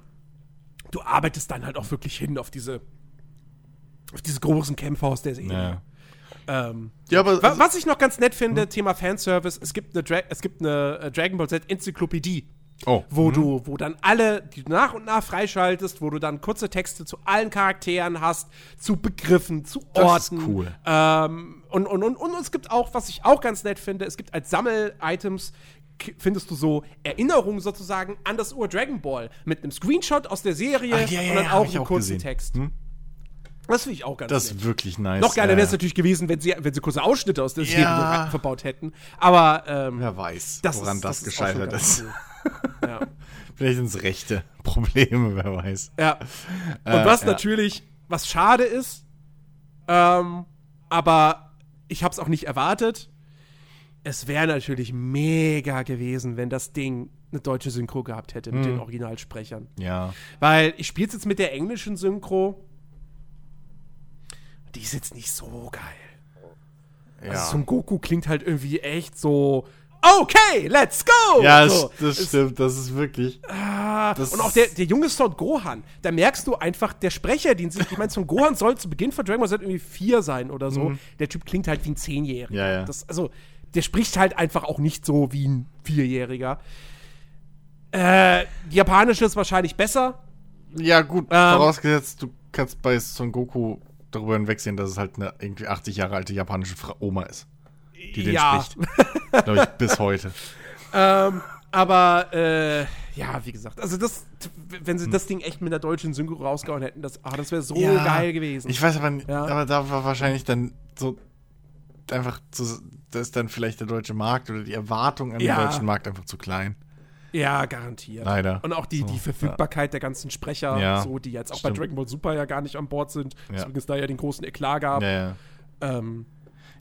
du arbeitest dann halt auch wirklich hin auf diese, auf diese großen Kämpfe aus der Serie. Ja, Ähm, ja aber also, was ich noch ganz nett finde, Thema Fanservice, es gibt eine, Dra es gibt eine äh, Dragon Ball Z Enzyklopädie, oh, wo du, wo dann alle, die du nach und nach freischaltest, wo du dann kurze Texte zu allen Charakteren hast, zu Begriffen, zu Das ist Orten. cool. Ähm, und, und, und, und es gibt auch, was ich auch ganz nett finde, es gibt als Sammel-Items, findest du so Erinnerungen sozusagen an das Ur Dragon Ball mit einem Screenshot aus der Serie Ach, ja, ja, und dann ja, auch einen kurzen gesehen. Text. Hm? Das finde ich auch ganz das ist wirklich nice. Noch geiler wäre es natürlich gewesen, wenn sie, wenn sie kurze Ausschnitte aus der Serie verbaut hätten. Aber ähm, Wer weiß, das woran ist, das, schon gescheitert ist. ja. Vielleicht sind es rechte Probleme, wer weiß. ja. Und Äh, was ja. natürlich, was schade ist, ähm, aber ich habe es auch nicht erwartet. Es wäre natürlich mega gewesen, wenn das Ding eine deutsche Synchro gehabt hätte Hm. mit den Originalsprechern. Ja. Weil ich spiele jetzt mit der englischen Synchro. Die ist jetzt nicht so geil. Ja, Also Son Goku klingt halt irgendwie echt so. Okay, let's go! ja so. das, das stimmt, das ist wirklich. Ah, das und auch der, der junge Son Gohan, da merkst du einfach, der Sprecher, den sie, ich meine, Son Gohan soll zu Beginn von Dragon Ball Z irgendwie vier sein oder so. Der Typ klingt halt wie ein Zehnjähriger. Mhm. Ja, ja. Das, also, der spricht halt einfach auch nicht so wie ein Vierjähriger. Äh, die japanische ist wahrscheinlich besser. Ja, gut, Ähm. vorausgesetzt, du kannst bei Son Goku darüber hinwegsehen, dass es halt eine irgendwie 80 Jahre alte japanische Fra Oma ist, die den ja. spricht. Glaube ich, bis heute. Ähm, aber äh, ja, wie gesagt, also das, wenn Hm. sie das Ding echt mit der deutschen Synchro rausgehauen hätten, das, ah, das wäre so geil gewesen. Ich weiß aber, n- Ja. aber da war wahrscheinlich dann so einfach, zu, da ist dann vielleicht der deutsche Markt oder die Erwartung an Ja. den deutschen Markt einfach zu klein. ja, garantiert. Leider. Und auch die, So, die Verfügbarkeit der ganzen Sprecher, Ja, so, die jetzt auch stimmt. bei Dragon Ball Super ja gar nicht an Bord sind, Ja. deswegen es da ja den großen Eklat gab. Ja, ja. Ähm,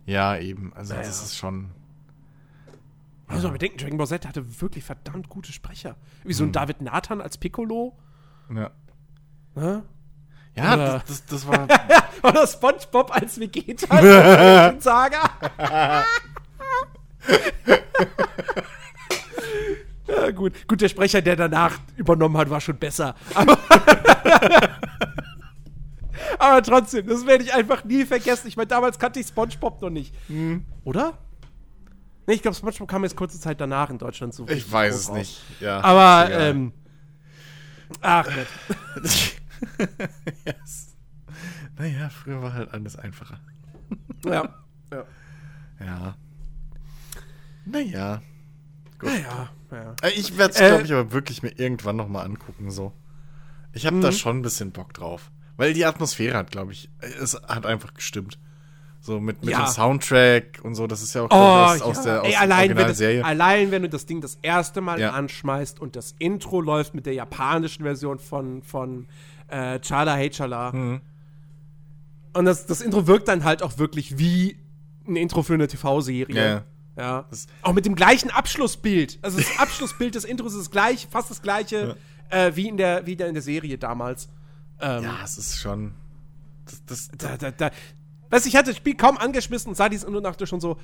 ja, eben. Also, Naja. das ist schon. also bedenken, Dragon Ball Z hatte wirklich verdammt gute Sprecher. Wie so ein David Nathan als Piccolo. Ja, Ne? ja Oder- das, das, das war. Oder SpongeBob als Vegeta in Saga. ja, gut. Gut, der Sprecher, der danach übernommen hat, war schon besser. Aber, Aber trotzdem, das werde ich einfach nie vergessen. Ich meine, damals kannte ich SpongeBob noch nicht. Oder? Nee, ich glaube, SpongeBob kam jetzt kurze Zeit danach in Deutschland so. ich weiß es raus. nicht. Ja, Aber, ähm. Ach, nett. yes. Naja, früher war halt alles einfacher. Ja. ja. Ja. Naja. Naja, ja. Äh, Ich werde es, Äh, glaube ich, aber wirklich mir irgendwann noch mal angucken, so. Ich habe da Mhm. schon ein bisschen Bock drauf. Weil die Atmosphäre hat, glaube ich, es hat einfach gestimmt. So mit, mit Ja. dem Soundtrack und so, das ist ja auch Oh, aus, ja. aus der, aus Ey, der allein, wenn das, allein wenn du das Ding das erste Mal Ja. anschmeißt und das Intro läuft mit der japanischen Version von, von äh, Chala Hey Chala. Mhm. Und das, das Intro wirkt dann halt auch wirklich wie ein Intro für eine TV-Serie. Ja. Das- auch mit dem gleichen Abschlussbild. Also das Abschlussbild des Intros ist gleich, fast das gleiche äh, wie, in der, wie in der Serie damals. Ähm, Ja, es ist schon. Das, das, da, da, da. Weißt du, ich hatte das Spiel kaum angeschmissen und sah dieses und dachte schon so,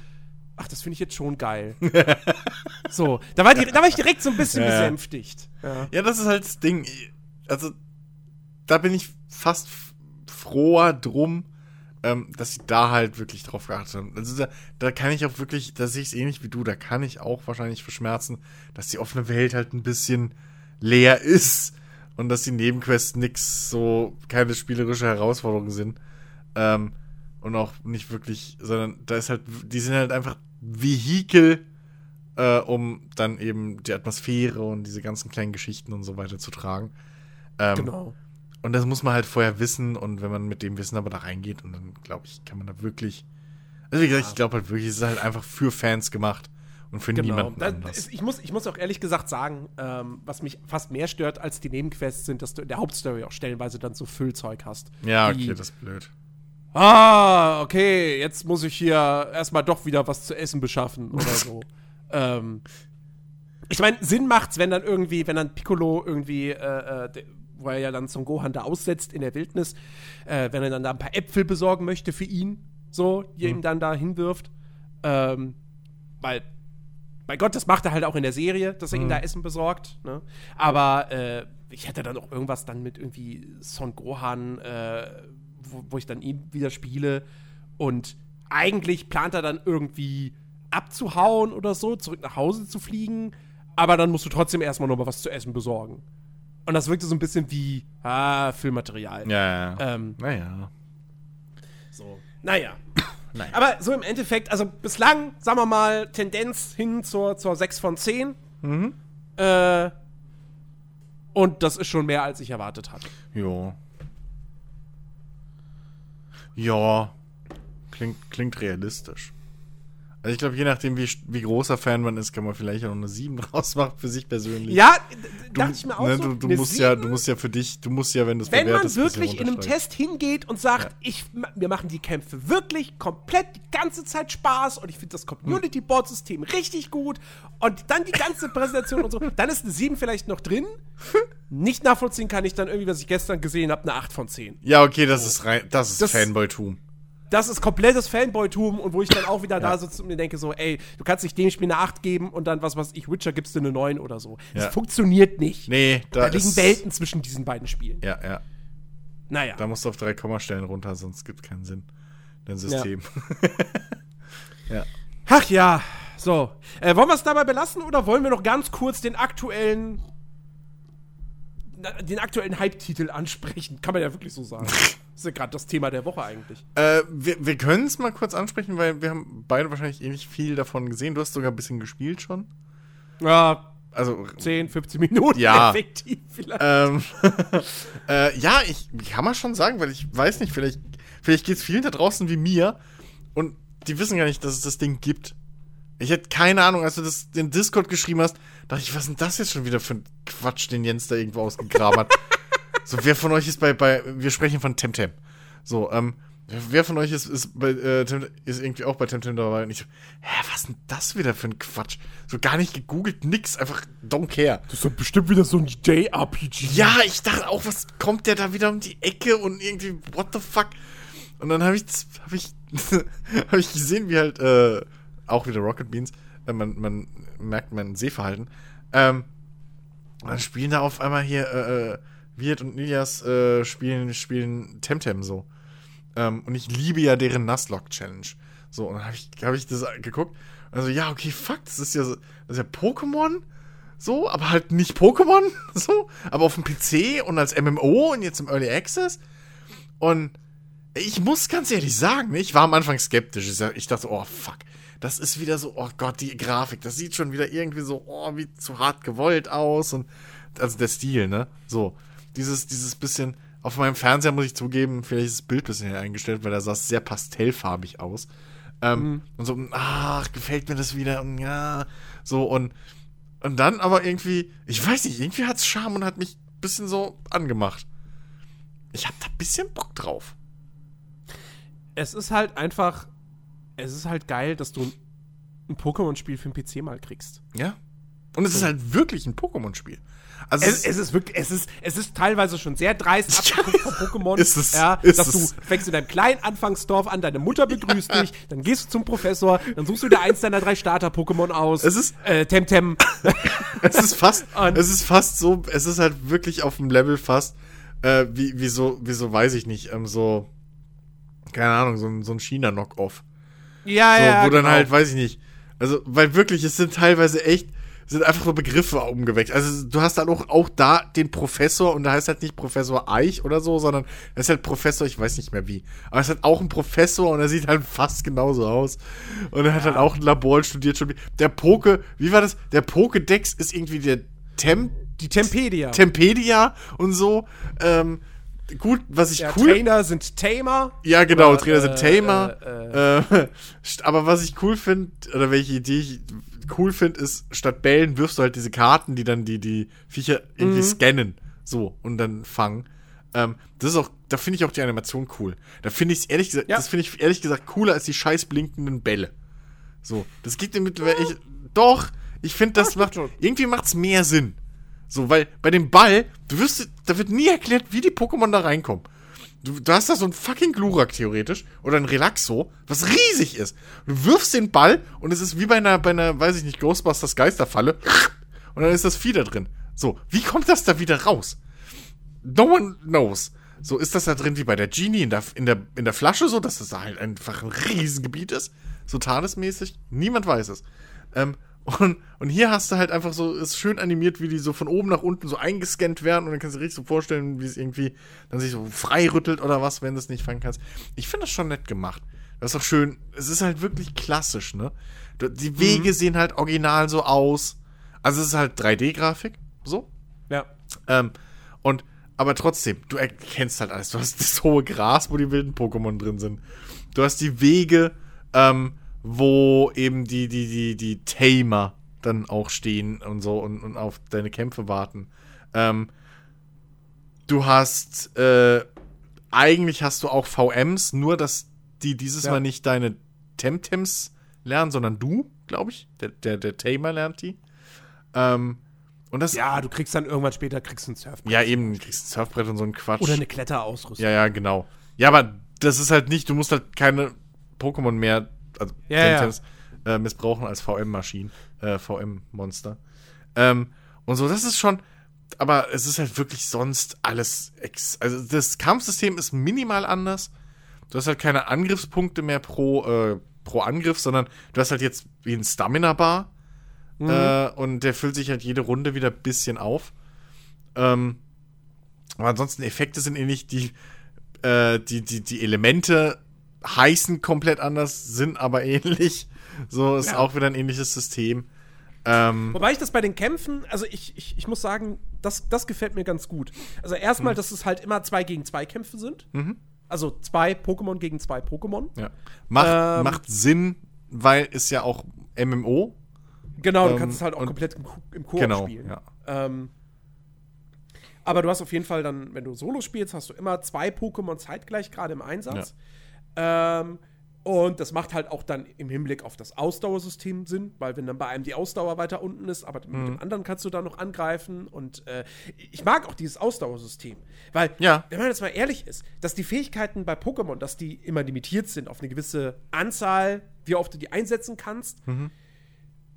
ach, das finde ich jetzt schon geil. so, da war, die, da war ich direkt so ein bisschen Ja, besänftigt. Ja. Ja, das ist halt das Ding. Also, da bin ich fast froher drum, ähm, dass sie da halt wirklich drauf geachtet haben. Also, da, da kann ich auch wirklich, da sehe ich es ähnlich wie du, da kann ich auch wahrscheinlich verschmerzen, dass die offene Welt halt ein bisschen leer ist und dass die Nebenquests nix so keine spielerische Herausforderung sind. Ähm, und auch nicht wirklich, sondern da ist halt, die sind halt einfach Vehikel, äh, um dann eben die Atmosphäre und diese ganzen kleinen Geschichten und so weiter zu tragen. Ähm, Genau. Und das muss man halt vorher wissen und wenn man mit dem Wissen aber da reingeht und dann, glaube ich, kann man da wirklich. Also wie gesagt, ich glaube halt wirklich, es ist halt einfach für Fans gemacht und für Genau. niemanden anders. ich, muss, ich muss auch ehrlich gesagt sagen, ähm, was mich fast mehr stört als die Nebenquests sind, dass du in der Hauptstory auch stellenweise dann so Füllzeug hast. ja, okay, das ist blöd. ah, okay, jetzt muss ich hier erstmal doch wieder was zu essen beschaffen oder so. ähm, ich meine, Sinn macht's, wenn dann irgendwie, wenn dann Piccolo irgendwie, äh, äh, wo er ja dann Son Gohan da aussetzt in der Wildnis, äh, wenn er dann da ein paar Äpfel besorgen möchte für ihn, so, die er ihm dann da hinwirft. Ähm, weil, bei Gott, das macht er halt auch in der Serie, dass er ihm da Essen besorgt. Ne? Aber äh, ich hätte dann auch irgendwas dann mit irgendwie Son Gohan, äh, wo, wo ich dann ihn wieder spiele. Und eigentlich plant er dann irgendwie abzuhauen oder so, zurück nach Hause zu fliegen. Aber dann musst du trotzdem erstmal noch mal was zu essen besorgen. Und das wirkte so ein bisschen wie, ah, Filmmaterial. Ja, ja. Ähm, naja. so. Naja. Naja. Aber so im Endeffekt, also bislang, sagen wir mal, Tendenz hin zur, zur 6 von 10. Mhm. Äh, und das ist schon mehr, als ich erwartet hatte. Jo. Ja. Klingt, klingt realistisch. Also ich glaube, je nachdem, wie, wie großer Fan man ist, kann man vielleicht auch noch eine 7 draus machen für sich persönlich. Ja, du, dachte ich mir auch ne, so. du, du musst ja, 7, du musst ja für dich, du musst ja, wenn du es wenn man wirklich in einem. Test hingeht und sagt, ich, wir machen die Kämpfe wirklich komplett die ganze Zeit Spaß und ich finde das Community-Board-System richtig gut und dann die ganze Präsentation und so, dann ist eine 7 vielleicht noch drin. Nicht nachvollziehen kann ich dann irgendwie, was ich gestern gesehen habe, eine 8 von 10. Ja, okay, das ist rein, das ist Das- Fanboy-Tum. Das ist komplettes Fanboy-Tum und wo ich dann auch wieder da sitze und mir denke so, ey, du kannst nicht dem Spiel eine 8 geben und dann was was ich Witcher gibst du eine 9 oder so. Ja. Das funktioniert nicht. Nee, da, da liegen Welten zwischen diesen beiden Spielen. Ja, ja. Naja. Da musst du auf drei Kommastellen runter, sonst gibt es keinen Sinn. Dein System. Ach ja, so. Äh, wollen wir es dabei belassen oder wollen wir noch ganz kurz den aktuellen den aktuellen Hype-Titel ansprechen? Kann man ja wirklich so sagen. das ist ja gerade das Thema der Woche eigentlich. Äh, wir wir können es mal kurz ansprechen, weil wir haben beide wahrscheinlich ähnlich viel davon gesehen. Du hast sogar ein bisschen gespielt schon. Ja, Also, 10, 15 Minuten Ja. effektiv vielleicht. ähm, äh, ja, ich kann man schon sagen, weil ich weiß nicht, vielleicht, vielleicht geht es vielen da draußen wie mir und die wissen gar nicht, dass es das Ding gibt. Ich hätte keine Ahnung, als du das den Discord geschrieben hast, dachte ich, was ist denn das jetzt schon wieder für ein Quatsch, den Jens da irgendwo ausgegraben hat. so, wer von euch ist bei, bei, wir sprechen von Temtem. So, ähm, wer von euch ist, ist, bei, äh, Temtem, ist irgendwie auch bei Temtem dabei? Und ich so, hä, was ist denn das wieder für ein Quatsch? So gar nicht gegoogelt, nix, einfach don't care. Das ist doch bestimmt wieder so ein JRPG. Ja, ich dachte auch, was kommt der da wieder um die Ecke und irgendwie, what the fuck? Und dann habe ich, hab ich, hab ich gesehen, wie halt, äh, auch wieder Rocket Beans, äh, man, man merkt mein Sehverhalten, ähm, dann spielen da auf einmal hier, äh, äh, Wirt und Ilias, äh, spielen, spielen Temtem so. Ähm, und ich liebe ja deren Nuzlocke-Challenge. So, und dann habe ich, hab ich das geguckt. Also, ja, okay, fuck, das ist ja, das ist ja Pokémon. So, aber halt nicht Pokémon. So, aber auf dem PC und als MMO und jetzt im Early Access. Und ich muss ganz ehrlich sagen, ich war am Anfang skeptisch. Ich dachte, oh fuck, das ist wieder so, oh Gott, die Grafik, das sieht schon wieder irgendwie so, oh, wie zu hart gewollt aus. Und also der Stil, ne? So, dieses, dieses bisschen. Auf meinem Fernseher muss ich zugeben, vielleicht ist das Bild ein bisschen eingestellt, weil da sah es sehr pastellfarbig aus. Ähm, Und so, ach, gefällt mir das wieder und ja, so und und dann aber irgendwie, ich weiß nicht, irgendwie hat's Charme und hat mich ein bisschen so angemacht. Ich hab da ein bisschen Bock drauf. Es ist halt einfach, es ist halt geil, dass du ein Pokémon-Spiel für den PC mal kriegst. Ja. Und es ist halt wirklich ein Pokémon-Spiel. Also Es, es ist wirklich, es ist, es ist teilweise schon sehr dreist abgeguckt von Pokémon. ist es, ja, ist dass es. du fängst in deinem kleinen Anfangsdorf an, deine Mutter begrüßt dich, dann gehst du zum Professor, dann suchst du dir eins deiner drei Starter-Pokémon aus. Es ist- äh, Temtem. es ist fast, Und- es ist fast so, es ist halt wirklich auf dem Level fast, äh, wie, wie so, wie so, weiß ich nicht, ähm, so, keine Ahnung, so ein, so ein China-Knock-Off. ja, So, ja, wo dann genau. halt, weiß ich nicht. Also, weil wirklich, es sind teilweise echt, sind einfach so Begriffe umgewechselt. Also, du hast dann auch, auch da den Professor und da heißt halt nicht Professor Eich oder so, sondern es ist halt Professor, ich weiß nicht mehr wie. Aber es ist halt auch ein Professor und er sieht halt fast genauso aus. Und er hat halt auch ein Labor und studiert schon. Der Poke, wie war das? Der Pokédex ist irgendwie der Temp, Die Tempedia. Tempedia und so. Ähm, gut, was ich ja, cool Trainer sind Tamer. ja, genau, Oder, Trainer sind äh, Tamer. äh, Äh, st- aber was ich cool finde, oder welche Idee ich cool finde, ist, statt Bällen wirfst du halt diese Karten, die dann die, die Viecher irgendwie Mhm. scannen. So, und dann fangen. Ähm, das ist auch da finde ich auch die Animation cool. Da finde ich ehrlich gesagt, Ja. das finde ich ehrlich gesagt cooler als die scheiß blinkenden Bälle. So, das gibt mir mittlerweile ich, doch, ich finde das macht irgendwie macht's mehr Sinn. So, weil bei dem Ball, du wirst da wird nie erklärt, wie die Pokémon da reinkommen. Du, du hast da so ein fucking Glurak theoretisch oder ein Relaxo, was riesig ist. Du wirfst den Ball und es ist wie bei einer bei einer, weiß ich nicht, Ghostbusters Geisterfalle und dann ist das Vieh da drin. So, wie kommt das da wieder raus? No one knows. So, ist das da drin wie bei der Genie in der, in der, in der Flasche so, dass das da halt einfach ein Riesengebiet ist? So tagesmäßig? Niemand weiß es. Ähm, und, und hier hast du halt einfach so, ist schön animiert, wie die so von oben nach unten so eingescannt werden und dann kannst du dir richtig so vorstellen, wie es irgendwie dann sich so frei rüttelt oder was, wenn du es nicht fangen kannst. Ich finde das schon nett gemacht. Das ist doch schön. Es ist halt wirklich klassisch, ne? Die Wege sehen halt original so aus. Also es ist halt 3D-Grafik, so. Ja. Ähm, und, aber trotzdem, du erkennst halt alles. Du hast das hohe Gras, wo die wilden Pokémon drin sind. Du hast die Wege, ähm, wo eben die, die, die, die Tamer dann auch stehen und so und, und auf deine Kämpfe warten. Ähm, du hast, äh, eigentlich hast du auch VMs, nur dass die dieses Ja. Mal nicht deine Temtems lernen, sondern du, glaube ich. Der, der, der Tamer lernt die. Ähm, und das Ja, du kriegst dann irgendwann später kriegst du ein Surfbrett. ja, eben, du kriegst ein Surfbrett und so ein Quatsch. Oder eine Kletterausrüstung. ja, ja, genau. Ja, aber das ist halt nicht, du musst halt keine Pokémon mehr, also Ja, ja. Äh, missbrauchen als VM-Maschinen, äh, VM-Monster. Ähm, und so, das ist schon, aber es ist halt wirklich sonst alles, also das Kampfsystem ist minimal anders. Du hast halt keine Angriffspunkte mehr pro, äh, pro Angriff, sondern du hast halt jetzt wie ein Stamina-Bar. Äh, und der füllt sich halt jede Runde wieder ein bisschen auf. Ähm, aber ansonsten Effekte sind ähnlich, die, äh, die, die, die Elemente heißen komplett anders, sind aber ähnlich. So ist Ja. auch wieder ein ähnliches System. Ähm, Wobei ich das bei den Kämpfen, also ich, ich, ich muss sagen, das, das gefällt mir ganz gut. Also erstmal, dass es halt immer zwei gegen zwei Kämpfe sind. Also zwei Pokémon gegen zwei Pokémon. ja. macht, Ähm, macht Sinn, weil ist ja auch MMO. Genau, du Ähm, kannst es halt auch komplett im, im Koop Genau, spielen. ja. Ähm, aber du hast auf jeden Fall dann, wenn du Solo spielst, hast du immer zwei Pokémon zeitgleich gerade im Einsatz. Ähm, und das macht halt auch dann im Hinblick auf das Ausdauersystem Sinn, weil wenn dann bei einem die Ausdauer weiter unten ist, aber mit Mhm. dem anderen kannst du dann noch angreifen. Und äh, ich mag auch dieses Ausdauersystem. Weil, Ja. wenn man jetzt mal ehrlich ist, dass die Fähigkeiten bei Pokémon, dass die immer limitiert sind auf eine gewisse Anzahl, wie oft du die einsetzen kannst. Mhm.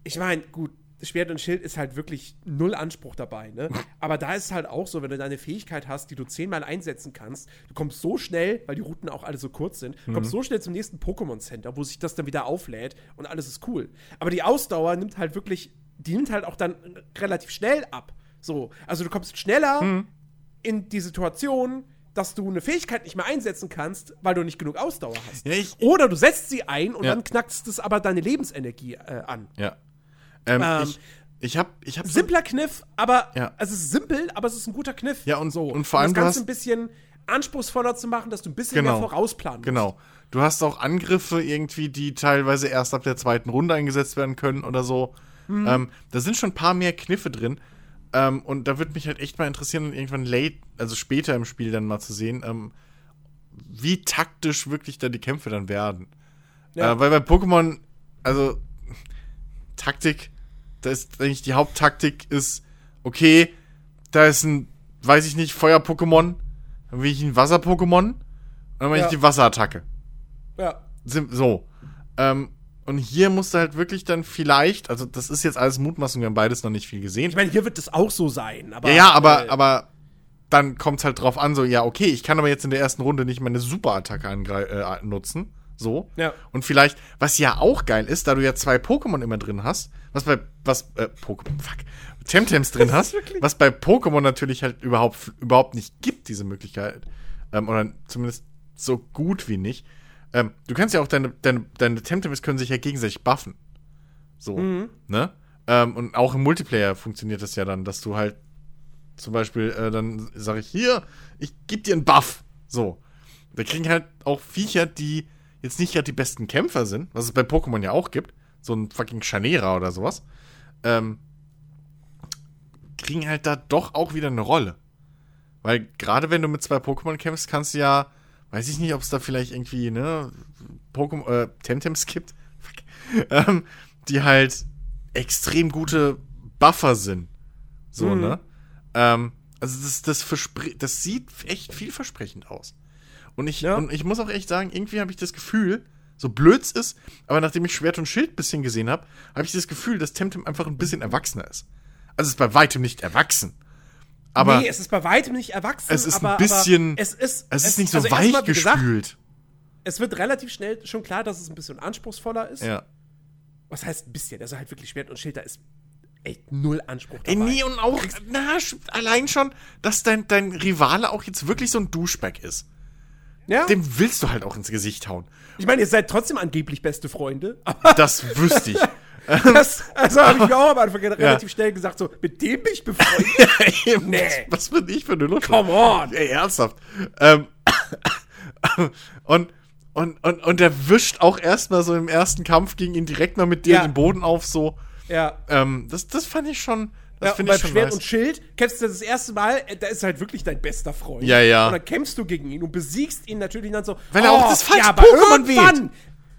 Ich meine, gut, Schwert und Schild ist halt wirklich null Anspruch dabei, ne? Aber da ist es halt auch so, wenn du deine Fähigkeit hast, die du zehnmal einsetzen kannst, du kommst so schnell, weil die Routen auch alle so kurz sind, du kommst so schnell zum nächsten Pokémon Center, wo sich das dann wieder auflädt und alles ist cool. Aber die Ausdauer nimmt halt wirklich, die nimmt halt auch dann relativ schnell ab. So, also du kommst schneller in die Situation, dass du eine Fähigkeit nicht mehr einsetzen kannst, weil du nicht genug Ausdauer hast. Ja, ich- Oder du setzt sie ein und Ja. dann knackst es aber deine Lebensenergie äh, an. Ja. Ähm, Ähm, ich ich habe ich hab so- Simpler Kniff, aber Ja. es ist simpel, aber es ist ein guter Kniff. Ja, und- so. und vor allem um das Ganze ein bisschen anspruchsvoller zu machen, dass du ein bisschen Genau. mehr vorausplanen musst. Genau. Du hast auch Angriffe irgendwie, die teilweise erst ab der zweiten Runde eingesetzt werden können oder so. Mhm. Ähm, da sind schon ein paar mehr Kniffe drin. Ähm, und da würde mich halt echt mal interessieren, irgendwann late, also später im Spiel dann mal zu sehen, ähm, wie taktisch wirklich da die Kämpfe dann werden. Ja. Äh, weil bei Pokémon, also Taktik, da ist eigentlich die Haupttaktik ist, okay, da ist ein, weiß ich nicht, Feuer-Pokémon, dann will ich ein Wasser-Pokémon, und dann mache Ja. ich die Wasserattacke. Ja. So. Ähm, und hier musst du halt wirklich dann vielleicht, also das ist jetzt alles Mutmaßung, wir haben beides noch nicht viel gesehen. Ich meine, hier wird es auch so sein. Aber, ja, ja, aber, äh, aber dann kommt es halt drauf an, so, ja, okay, ich kann aber jetzt in der ersten Runde nicht meine Superattacke äh, nutzen. So. Ja. Und vielleicht, was ja auch geil ist, da du ja zwei Pokémon immer drin hast, was bei, was, äh, Pokémon, fuck, Temtems drin hast, wirklich- was bei Pokémon natürlich halt überhaupt, überhaupt nicht gibt, diese Möglichkeit. Ähm, oder zumindest so gut wie nicht. Ähm, du kannst ja auch deine, deine, deine Temtems können sich ja gegenseitig buffen. So, ne? Ähm, und auch im Multiplayer funktioniert das ja dann, dass du halt zum Beispiel, äh, dann sage ich, hier, ich gebe dir einen Buff. So. Da kriegen halt auch Viecher, die jetzt nicht gerade die besten Kämpfer sind, was es bei Pokémon ja auch gibt, so ein fucking Chanera oder sowas, ähm, kriegen halt da doch auch wieder eine Rolle. Weil gerade wenn du mit zwei Pokémon kämpfst, kannst du ja, weiß ich nicht, ob es da vielleicht irgendwie, ne, Pokémon, äh, Temtems gibt, Fuck. ähm, die halt extrem gute Buffer sind. So, Mhm. ne? Ähm, also das, das, das sieht echt vielversprechend aus. Und ich, Ja. und ich muss auch echt sagen, irgendwie habe ich das Gefühl, so blöd es ist, aber nachdem ich Schwert und Schild ein bisschen gesehen habe, habe ich das Gefühl, dass Temtem einfach ein bisschen erwachsener ist. Also es ist bei weitem nicht erwachsen. Aber nee, es ist bei weitem nicht erwachsen. es ist ein aber, bisschen- Aber es ist, es ist nicht so also weich wie gesagt, gespült. Es wird relativ schnell schon klar, dass es ein bisschen anspruchsvoller ist. ja. Was heißt ein bisschen? Also halt wirklich Schwert und Schild, da ist echt null Anspruch dabei. Ey, nee, und auch, na, allein schon, dass dein, dein Rivale auch jetzt wirklich so ein Duschback ist. Ja? Dem willst du halt auch ins Gesicht hauen. ich meine, ihr seid trotzdem angeblich beste Freunde. Das wüsste ich. das, also habe ich mir auch am Anfang relativ schnell gesagt, so, mit dem bin ich befreundet. Nee. Was, was bin ich für eine Nutte? Come on. Ey, ernsthaft. Ähm, und, und, und, und der wischt auch erstmal so im ersten Kampf gegen ihn direkt mal mit dir Ja. den Boden auf, so. ja. Ähm, das, das fand ich schon. Das Ja, und finde beim ich schon Schwert nice. und Schild kämpfst du das erste Mal, äh, da ist halt wirklich dein bester Freund. Ja, ja. Und dann kämpfst du gegen ihn und besiegst ihn natürlich dann so. Weil er auch das falsche ja, aber Pokémon irgendwann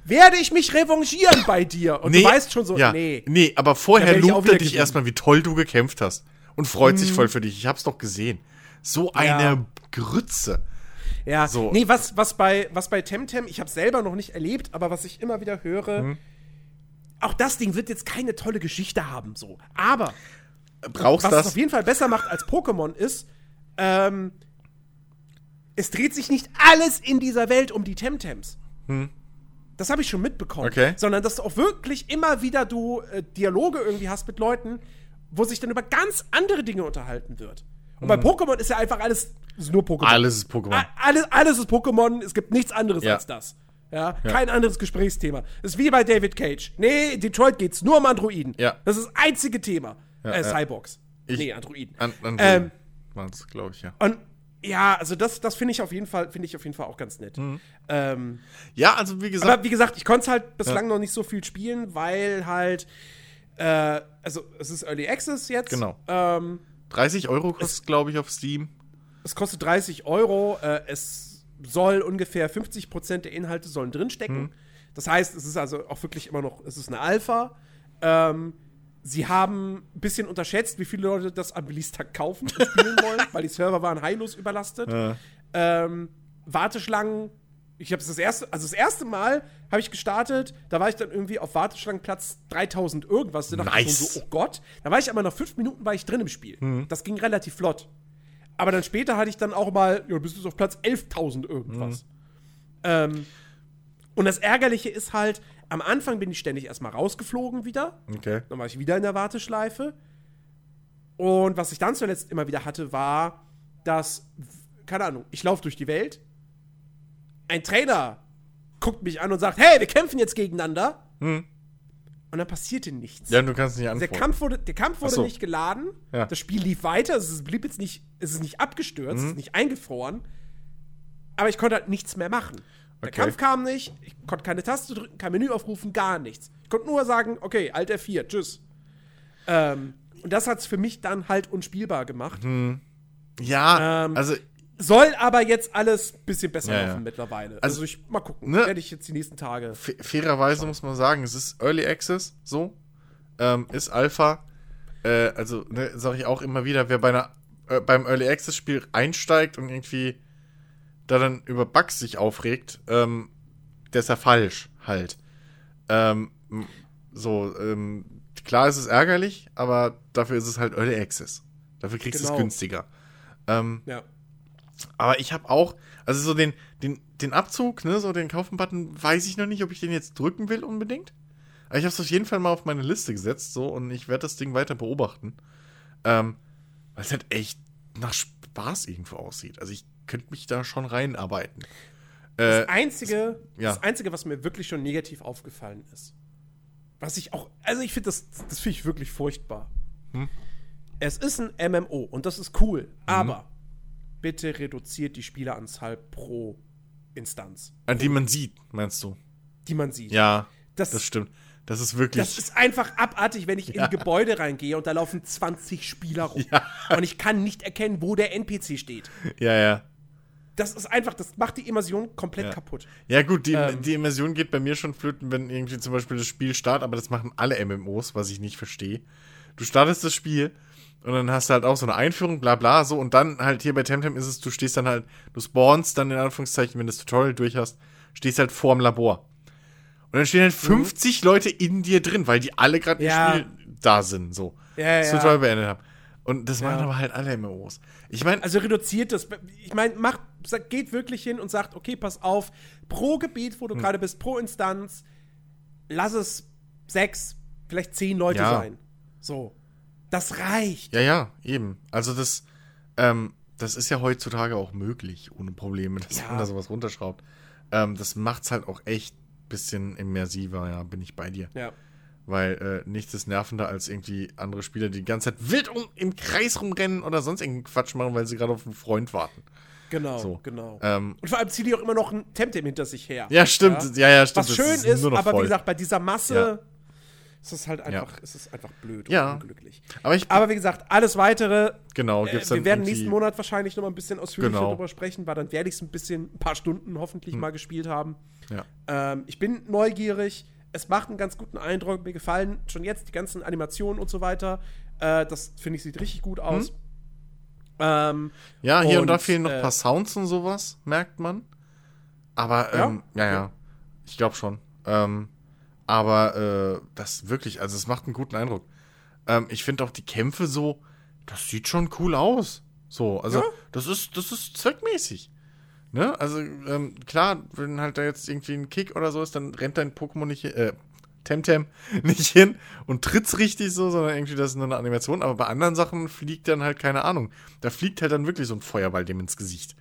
werde ich mich revanchieren bei dir. Und du weißt schon so, ja, nee. Nee, aber vorher lobt er dich gewinnen. erstmal, wie toll du gekämpft hast. Und freut sich voll für dich. Ich hab's doch gesehen. So eine Ja. Grütze. Ja, So. nee, was, was bei, was bei Temtem, ich habe selber noch nicht erlebt, aber was ich immer wieder höre, Mhm. auch das Ding wird jetzt keine tolle Geschichte haben, so. Aber Brauchst was es das? auf jeden Fall besser macht als Pokémon ist, ähm, es dreht sich nicht alles in dieser Welt um die Temtems. Das habe ich schon mitbekommen. Hm. Okay. Sondern dass du auch wirklich immer wieder du äh, Dialoge irgendwie hast mit Leuten, wo sich dann über ganz andere Dinge unterhalten wird. Und bei Pokémon ist ja einfach alles ist nur Pokémon. Hm. Alles ist Pokémon. Alles, alles ist Pokémon, es gibt nichts anderes Ja. als das. Ja, kein anderes Gesprächsthema. Das ist wie bei David Cage. Nee, in Detroit geht's nur um Androiden. Ja. Das ist das einzige Thema. Äh, ja. Cyborgs. Ich- nee, Androiden. An, an Ähm, waren's, glaube ich, ja. und ja, also das, das finde ich auf jeden Fall, finde ich auf jeden Fall auch ganz nett. Mhm. Ähm, Ja, also wie gesagt, aber wie gesagt, ich konnte es halt bislang noch nicht so viel spielen, weil halt, äh, also es ist Early Access jetzt. Genau. Ähm, 30 Euro kostet, glaube ich, auf Steam. es kostet 30 Euro. Äh, es soll ungefähr 50% der Inhalte sollen drinstecken. Das heißt, es ist also auch wirklich immer noch, es ist eine Alpha. Ähm, sie haben ein bisschen unterschätzt, wie viele Leute das am Release-Tag kaufen und spielen wollen, weil die Server waren heillos überlastet. Äh, ähm, Warteschlangen. Ich habe es das erste, also das erste Mal habe ich gestartet, da war ich dann irgendwie auf Warteschlangenplatz 3000 irgendwas. Da dachte ich Nice. schon so, oh Gott. Da war ich aber nach fünf Minuten war ich drin im Spiel. Das ging relativ flott. Aber dann später hatte ich dann auch mal, ja, bist du auf Platz 11.000 irgendwas. Ähm, und das Ärgerliche ist halt, am Anfang bin ich ständig erstmal rausgeflogen wieder. okay. Dann war ich wieder in der Warteschleife. Und was ich dann zuletzt immer wieder hatte, war, dass, keine Ahnung, ich laufe durch die Welt. Ein Trainer guckt mich an und sagt: Hey, wir kämpfen jetzt gegeneinander. Hm. Und dann passierte nichts. Ja, du kannst nicht der antworten. Kampf wurde, der Kampf wurde so. nicht geladen. Ja. Das Spiel lief weiter. Es ist- blieb jetzt nicht, es ist nicht abgestürzt, Mhm. es ist nicht eingefroren. Aber ich konnte halt nichts mehr machen. Der Okay. Kampf kam nicht, ich konnte keine Taste drücken, kein Menü aufrufen, gar nichts. Ich konnte nur sagen, okay, Alt F4, tschüss. Ähm, und das hat es für mich dann halt unspielbar gemacht. ja, Ähm, also Soll aber jetzt alles ein bisschen besser Ja, laufen ja. mittlerweile. Also, Also, ich mal gucken. ne? Werde ich jetzt die nächsten Tage. fa- fairerweise muss man sagen, es ist Early Access, so. Ähm, ist Alpha. Äh, also, ne, sage ich auch immer wieder, wer bei einer, äh, beim Early Access Spiel einsteigt und irgendwie da dann über Bugs sich aufregt, ähm, der ist ja falsch, halt. Ähm, so, ähm, klar ist es ärgerlich, aber dafür ist es halt Early Access. Dafür kriegst du Genau. es günstiger. Ähm, Ja. aber ich habe auch, also so den, den, den Abzug, ne, so den Kaufen-Button, weiß ich noch nicht, ob ich den jetzt drücken will unbedingt. Aber ich habe es auf jeden Fall mal auf meine Liste gesetzt, so, und ich werde das Ding weiter beobachten. Ähm, weil es halt echt nach Spaß irgendwo aussieht. Also ich könnte mich da schon reinarbeiten. Äh, Das einzige, ja. das einzige, was mir wirklich schon negativ aufgefallen ist, was ich auch, also ich finde das, das finde ich wirklich furchtbar. Hm? Es ist ein MMO und das ist cool, aber bitte reduziert die Spieleranzahl pro Instanz, an die man sieht, meinst du? die man sieht. Ja, das, das stimmt. Das ist wirklich. Das ist einfach abartig, wenn ich ja. in ein Gebäude reingehe und da laufen 20 Spieler rum. Ja. Und ich kann nicht erkennen, wo der NPC steht. Ja, ja. Das ist einfach, das macht die Immersion komplett Ja. kaputt. Ja, gut, die, Ähm. die Immersion geht bei mir schon flöten, wenn irgendwie zum Beispiel das Spiel startet, aber das machen alle MMOs, was ich nicht verstehe. Du startest das Spiel und dann hast du halt auch so eine Einführung, bla bla, so, und dann halt hier bei Temtem ist es, du stehst dann halt, du spawnst dann in Anführungszeichen, wenn du das Tutorial durch hast, stehst halt vorm Labor. Und dann stehen halt 50 Leute in dir drin, weil die alle gerade Mhm. Ja. im Spiel da sind, so. Ja, das ja. Tutorial beendet haben. Und das machen Ja. aber halt alle MMOs. Ich meine, Also reduziert das. Ich meine, macht, geht wirklich hin und sagt, okay, pass auf, pro Gebiet, Hm. wo du gerade bist, pro Instanz, lass es sechs, vielleicht zehn Leute Ja. sein. So. Das reicht. Ja, ja, eben. Also das, ähm, das ist ja heutzutage auch möglich, ohne Probleme, dass Ja. man da sowas runterschraubt. Ähm, das macht's halt auch echt bisschen immersiver, ja, bin ich bei dir. Ja. Weil äh, nichts ist nervender als irgendwie andere Spieler, die die ganze Zeit wild um, im Kreis rumrennen oder sonst irgendeinen Quatsch machen, weil sie gerade auf einen Freund warten. Genau, So. genau. Ähm, und vor allem zieht die auch immer noch ein Temtem hinter sich her. ja, stimmt. Ja, ja, stimmt. Was schön ist, noch aber voll. wie gesagt, bei dieser Masse Ja. ist es halt einfach, ist es einfach blöd Ja. und unglücklich. aber ich, Aber wie gesagt, alles weitere, genau, äh, gibt's wir dann werden nächsten Monat wahrscheinlich noch mal ein bisschen ausführlicher Genau. darüber sprechen, weil dann werde ich es ein bisschen, ein paar Stunden hoffentlich mal gespielt haben. Ja. Ähm, ich bin neugierig. Es macht einen ganz guten Eindruck. Mir gefallen schon jetzt die ganzen Animationen und so weiter. Äh, das finde ich sieht richtig gut aus. Ähm, Ja, hier und, da Und, fehlen noch äh, ein paar Sounds und sowas, merkt man. Aber, Ja? ähm, ja, ja. Ich glaube schon. Ähm, aber äh, das wirklich, also es macht einen guten Eindruck. Ähm, ich finde auch die Kämpfe so, das sieht schon cool aus. So, also Ja? das ist, das ist zweckmäßig. Ne? Also, ähm, klar, wenn halt da jetzt irgendwie ein Kick oder so ist, dann rennt dein Pokémon nicht, äh, Temtem nicht hin und tritt's richtig so, sondern irgendwie das ist nur eine Animation. Aber bei anderen Sachen fliegt dann halt, keine Ahnung, da fliegt halt dann wirklich so ein Feuerball dem ins Gesicht.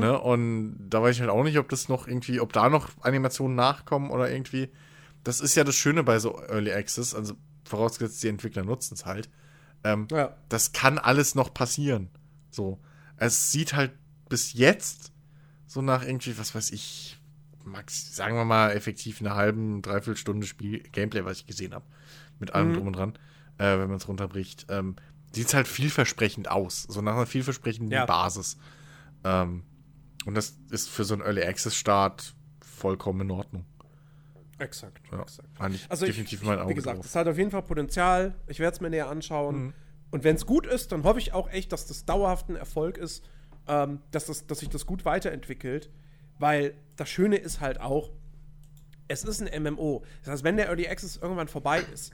Ne? Und da weiß ich halt auch nicht, ob das noch irgendwie, ob da noch Animationen nachkommen oder irgendwie. Das ist ja das Schöne bei so Early Access, also vorausgesetzt, die Entwickler nutzen es halt. Ähm, ja. das kann alles noch passieren. So. Es sieht halt bis jetzt so nach irgendwie, was weiß ich, max, sagen wir mal, effektiv eine halben, dreiviertel Stunde Spiel, Gameplay, was ich gesehen habe. Mit allem Mhm. drum und dran, äh, wenn man es runterbricht. Ähm, sieht halt vielversprechend aus. So nach einer vielversprechenden Ja. Basis. Ähm, und das ist für so einen Early Access Start vollkommen in Ordnung. Exakt. Ja, exakt. Also ich, definitiv ich, mein Auge wie gesagt, es hat auf jeden Fall Potenzial. Ich werde es mir näher anschauen. Mhm. Und wenn es gut ist, dann hoffe ich auch echt, dass das dauerhaft ein Erfolg ist, ähm, dass, das, dass sich das gut weiterentwickelt. Weil das Schöne ist halt auch, es ist ein MMO. Das heißt, wenn der Early Access irgendwann vorbei ist,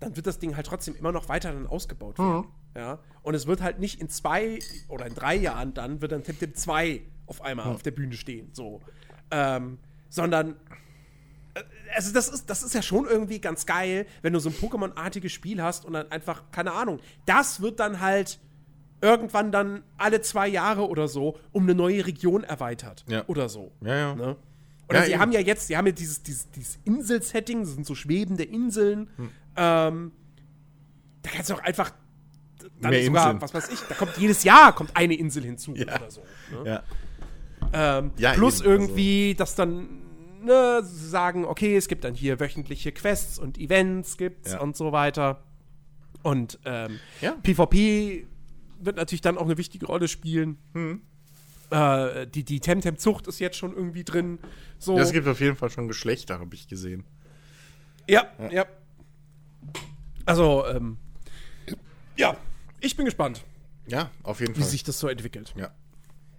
dann wird das Ding halt trotzdem immer noch weiter dann ausgebaut werden. Mhm. Ja? Und es wird halt nicht in zwei oder in drei Jahren dann, wird dann Temtem 2 auf einmal auf der Bühne stehen. So. Ähm, sondern also das ist, das ist ja schon irgendwie ganz geil, wenn du so ein Pokémon-artiges Spiel hast und dann einfach, keine Ahnung, das wird dann halt irgendwann dann alle zwei Jahre oder so um eine neue Region erweitert. Ja. Oder so. Ja, ja. Ne? Oder Ja, sie eben. haben ja jetzt, sie haben ja dieses, dieses, dieses Insel-Setting, das sind so schwebende Inseln. Hm. Ähm, da kannst du auch einfach dann Mehr sogar, Inseln. was weiß ich, da kommt jedes Jahr kommt eine Insel hinzu Ja. oder so. Ne? Ja. Ähm, Ja, plus eben, also irgendwie, dass dann ne, sagen, okay, es gibt dann hier wöchentliche Quests und Events gibt's und so weiter. Und ähm. PvP wird natürlich dann auch eine wichtige Rolle spielen. Hm. Äh, die die Temtem-Zucht ist jetzt schon irgendwie drin. So. Ja, es gibt auf jeden Fall schon Geschlechter, habe ich gesehen. ja, ja. Also, ähm, ja, ich bin gespannt, Ja, auf jeden wie Fall. sich das so entwickelt. ja.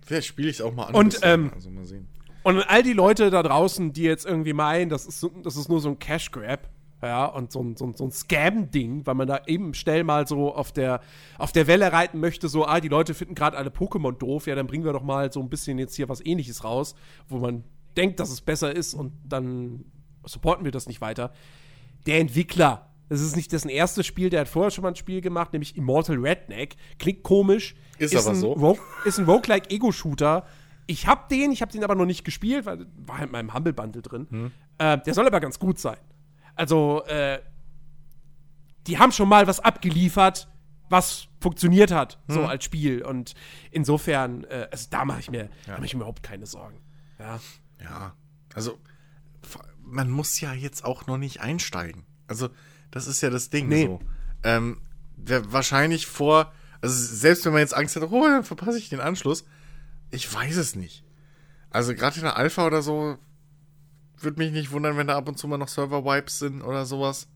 Vielleicht spiele ich es auch mal an. Und, ähm, also mal sehen. Und all die Leute da draußen, die jetzt irgendwie meinen, das ist, so, das ist nur so ein Cash Grab, ja, und so ein, so ein, so ein Scam-Ding, weil man da eben schnell mal so auf der, auf der Welle reiten möchte, so, ah, die Leute finden gerade alle Pokémon doof, ja, dann bringen wir doch mal so ein bisschen jetzt hier was ähnliches raus, wo man denkt, dass es besser ist und dann supporten wir das nicht weiter. Der Entwickler, das ist nicht dessen erstes Spiel, der hat vorher schon mal ein Spiel gemacht, nämlich Immortal Redneck. Klingt komisch. Ist aber ein so. Rogue, ist ein Roguelike Ego-Shooter. Ich hab den, ich hab den aber noch nicht gespielt, weil war halt in meinem Humble Bundle drin. Hm. Äh, der soll aber ganz gut sein. Also, äh, die haben schon mal was abgeliefert, was funktioniert hat, so Hm. als Spiel. Und insofern, äh, also da mache ich mir, da mach ich mir überhaupt keine Sorgen. Ja. Ja, also man muss ja jetzt auch noch nicht einsteigen. Also, das ist ja das Ding Nee. so. Ähm, wahrscheinlich vor, also selbst wenn man jetzt Angst hat, oh, dann verpasse ich den Anschluss, ich weiß es nicht. Also gerade in der Alpha oder so, würde mich nicht wundern, wenn da ab und zu mal noch Server-Wipes sind oder sowas.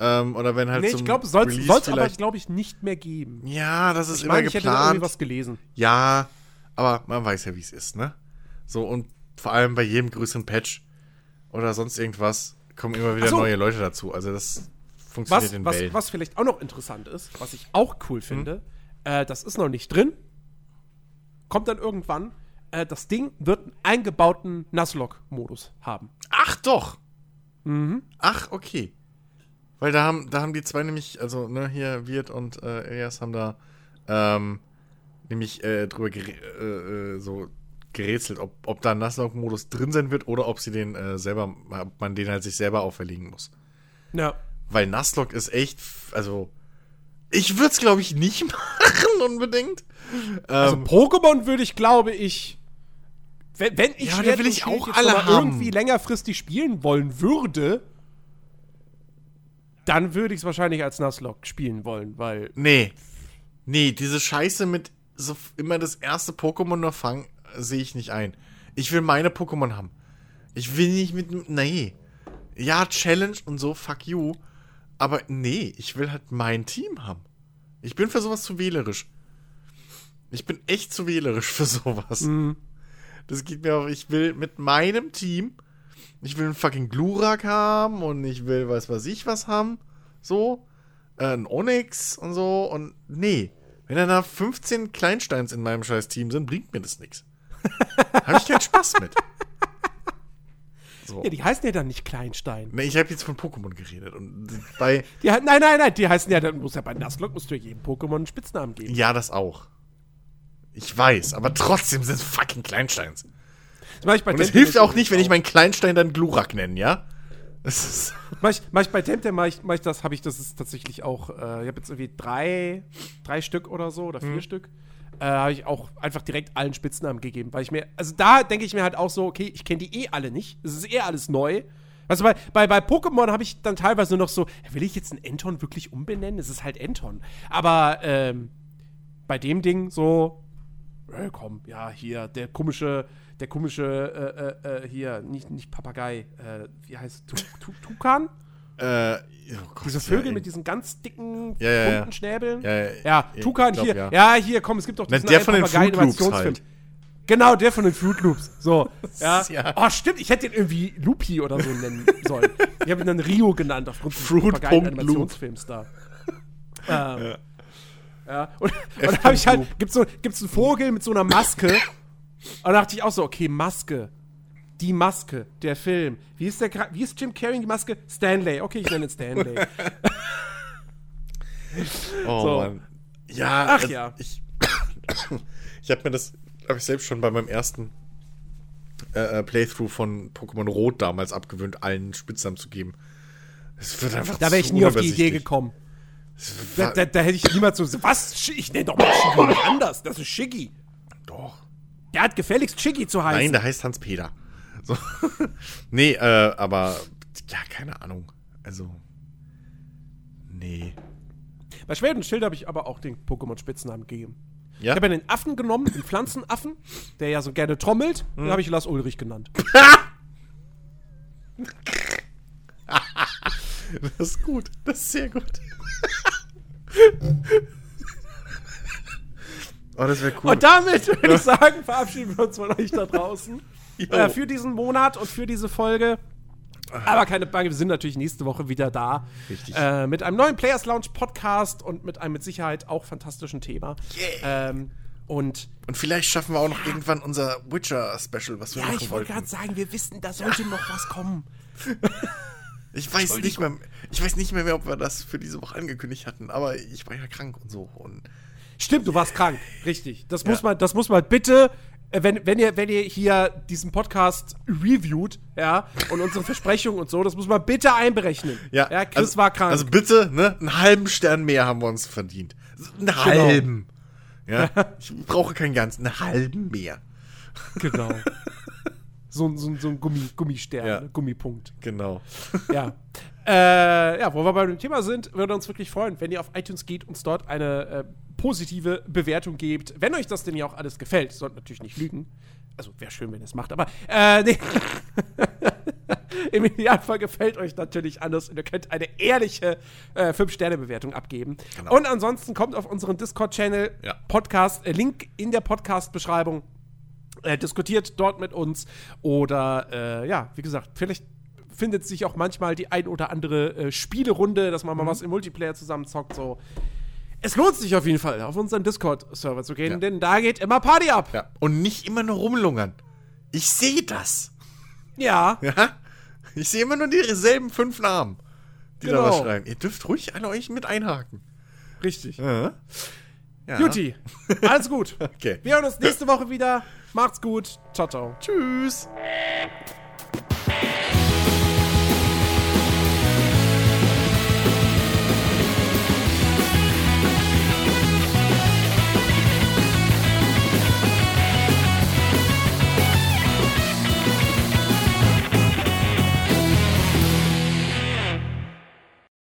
Ähm, oder wenn halt nee, ich glaube, soll es aber, vielleicht- glaube ich, nicht mehr geben. Ja, das ist Ich immer meine, ich hätte da irgendwie geplant. was gelesen. Ja, aber man weiß ja, wie es ist, ne? So, und vor allem bei jedem größeren Patch oder sonst irgendwas kommen immer wieder so. neue Leute dazu. Also das funktioniert Was, in was, Wellen. was vielleicht auch noch interessant ist, was ich auch Hm? cool finde, äh, das ist noch nicht drin, kommt dann irgendwann, äh, das Ding wird einen eingebauten Nuzlocke-Modus haben. Ach doch! Mhm. Ach, okay. Weil da haben, da haben die zwei nämlich, also, ne, hier, Wirt und äh, Elias haben da ähm, nämlich äh, drüber gere äh, äh, so gerätselt, ob, ob da ein Nuzlocke-Modus drin sein wird oder ob sie den äh, selber, ob man den halt sich selber auferlegen muss. Ja. Weil Nuzlocke ist echt, also ich würde es glaube ich nicht machen unbedingt. Also Ähm, Pokémon würde ich, glaube ich, wenn, wenn ich Ja, Schwert will ich Schild auch alle irgendwie längerfristig spielen wollen würde, dann würde ich es wahrscheinlich als Nuzlocke spielen wollen, weil nee. Nee, diese Scheiße mit so immer das erste Pokémon nur fangen, äh, sehe ich nicht ein. Ich will meine Pokémon haben. Ich will nicht mit. Nee. Ja, Challenge und so, fuck you. Aber nee, ich will halt mein Team haben. Ich bin für sowas zu wählerisch. Ich bin echt zu wählerisch für sowas. Mhm. Das geht mir auch. Ich will mit meinem Team. Ich will einen fucking Glurak haben und ich will weiß was ich was haben. So. Äh, ein Onyx und so. Und nee. Wenn da da 15 Kleinsteins in meinem scheiß Team sind, bringt mir das nichts. Habe ich keinen Spaß mit. So. ja, die heißen ja dann nicht Kleinstein. Nee, ich habe jetzt von Pokémon geredet. Und bei. Die, nein, nein, nein, die heißen ja, dann muss ja bei Nuzlocke musst du ja jedem Pokémon einen Spitznamen geben. Ja, das auch. Ich weiß, aber trotzdem sind es fucking Kleinsteins. Das ich bei Und es hilft auch nicht, wenn ich meinen Kleinstein dann Glurak nenne, ja? Das ist. Mach ich, mach ich bei Temtem, mach ich, mach ich das, habe ich das ist tatsächlich auch, äh, ich habe jetzt irgendwie drei, drei Stück oder so, oder vier Mhm. Stück, äh, habe ich auch einfach direkt allen Spitznamen gegeben, weil ich mir, also da denke ich mir halt auch so, okay, ich kenne die eh alle nicht, es ist eh alles neu. Also bei, bei, bei Pokémon habe ich dann teilweise noch so, will ich jetzt einen Enton wirklich umbenennen? Es ist halt Enton. Aber ähm, bei dem Ding so, äh, komm, ja, hier, der komische, der komische, äh, äh, äh, hier, nicht, nicht Papagei, äh, wie heißt tu, tu, Tukan? Äh, oh Gott, Diese Vögel ja, mit diesen ganz dicken, Ja, ja, bunten Schnäbeln. Ja, Tukan glaub, hier. ja. Hier, komm, es gibt doch Na, diesen der einen von den Fruit Loops halt. Genau, der von den Fruit Loops. So, ja. Oh, stimmt, ich hätte den irgendwie Lupi oder so nennen sollen. Ich habe ihn dann Rio genannt, aufgrund des Fruit Papagei-Animationsfilms da. Ähm, Ja. Ja. Und, und dann habe ich halt, gibt's so, gibt's einen Vogel mit so einer Maske. Und da dachte ich auch so, okay, Maske. Die Maske, der Film. Wie ist, der, wie ist Jim Carrey die Maske? Stanley. Okay, ich nenne ihn Stanley. Oh So. Mann. Ja, Ach also ja. Ich, ich habe mir das, habe ich selbst schon bei meinem ersten äh, äh, Playthrough von Pokémon Rot damals abgewöhnt, allen Spitznamen zu geben. Es wird einfach Da wäre ich nie auf die Idee gekommen. Da, da, da hätte ich niemals so, was? Ich nenne doch mal Shiggy anders. Das ist Shiggy. Doch. Der hat gefälligst Shiggy zu heißen. Nein, der heißt Hans-Peter. So. nee, äh, aber ja, keine Ahnung. Also. Nee. Bei Schwert und Schild habe ich aber auch den Pokémon-Spitznamen gegeben. Ja? Ich habe ja den Affen genommen, den Pflanzenaffen, der ja so gerne trommelt. Hm. Den habe ich Lars Ulrich genannt. Das ist gut. Das ist sehr gut. Oh, das wäre cool. Und damit würde ich sagen, verabschieden wir uns von euch da draußen. Äh, für diesen Monat und für diese Folge. Aber keine Bange, wir sind natürlich nächste Woche wieder da. Richtig. Äh, mit einem neuen Players Lounge Podcast und mit einem mit Sicherheit auch fantastischen Thema. Ähm, und Und vielleicht schaffen wir auch noch irgendwann unser Witcher-Special, was wir ja, machen ich wollte wollten. gerade sagen, wir wissen, da sollte noch was kommen. Ich weiß nicht mehr, ich weiß nicht mehr, mehr, ob wir das für diese Woche angekündigt hatten, aber ich war ja krank und so. Und Stimmt, du warst krank. Richtig. Das muss Ja. man, das muss man bitte, äh, wenn, wenn ihr, wenn ihr hier diesen Podcast reviewt, ja, und unsere Versprechungen und so, das muss man bitte einberechnen. ja, ja Chris also, war krank. Also bitte, ne, einen halben Stern mehr haben wir uns verdient. Einen halben. Ja, ich brauche keinen ganzen, einen halben mehr. genau. so, so, so ein Gummi, Gummistern, Ja. ne? Gummipunkt. Genau. Ja. äh, ja, wo wir bei dem Thema sind, würde uns wirklich freuen, wenn ihr auf iTunes geht und uns dort eine äh, positive Bewertung gebt. Wenn euch das denn ja auch alles gefällt, sollt natürlich nicht lügen. Also wäre schön, wenn ihr es macht, aber äh, nee. Im Idealfall gefällt euch natürlich anders und ihr könnt eine ehrliche äh, 5-Sterne-Bewertung abgeben. Genau. Und ansonsten kommt auf unseren Discord-Channel, Ja. Podcast, äh, Link in der Podcast-Beschreibung. Äh, diskutiert dort mit uns oder äh, ja, wie gesagt, vielleicht findet sich auch manchmal die ein oder andere äh, Spielerunde, dass man Mhm. mal was im Multiplayer zusammen zockt. So. Es lohnt sich auf jeden Fall, auf unseren Discord-Server zu gehen, Ja. denn da geht immer Party ab. Ja. Und nicht immer nur rumlungern. Ich sehe das. Ja, Ja? Ich sehe immer nur dieselben fünf Namen, die da Genau. was schreiben. Ihr dürft ruhig alle euch mit einhaken. richtig. Ja. ja. Juti, alles gut. Okay. Wir hören uns nächste Woche wieder. Macht's gut. Ciao, ciao. Tschüss.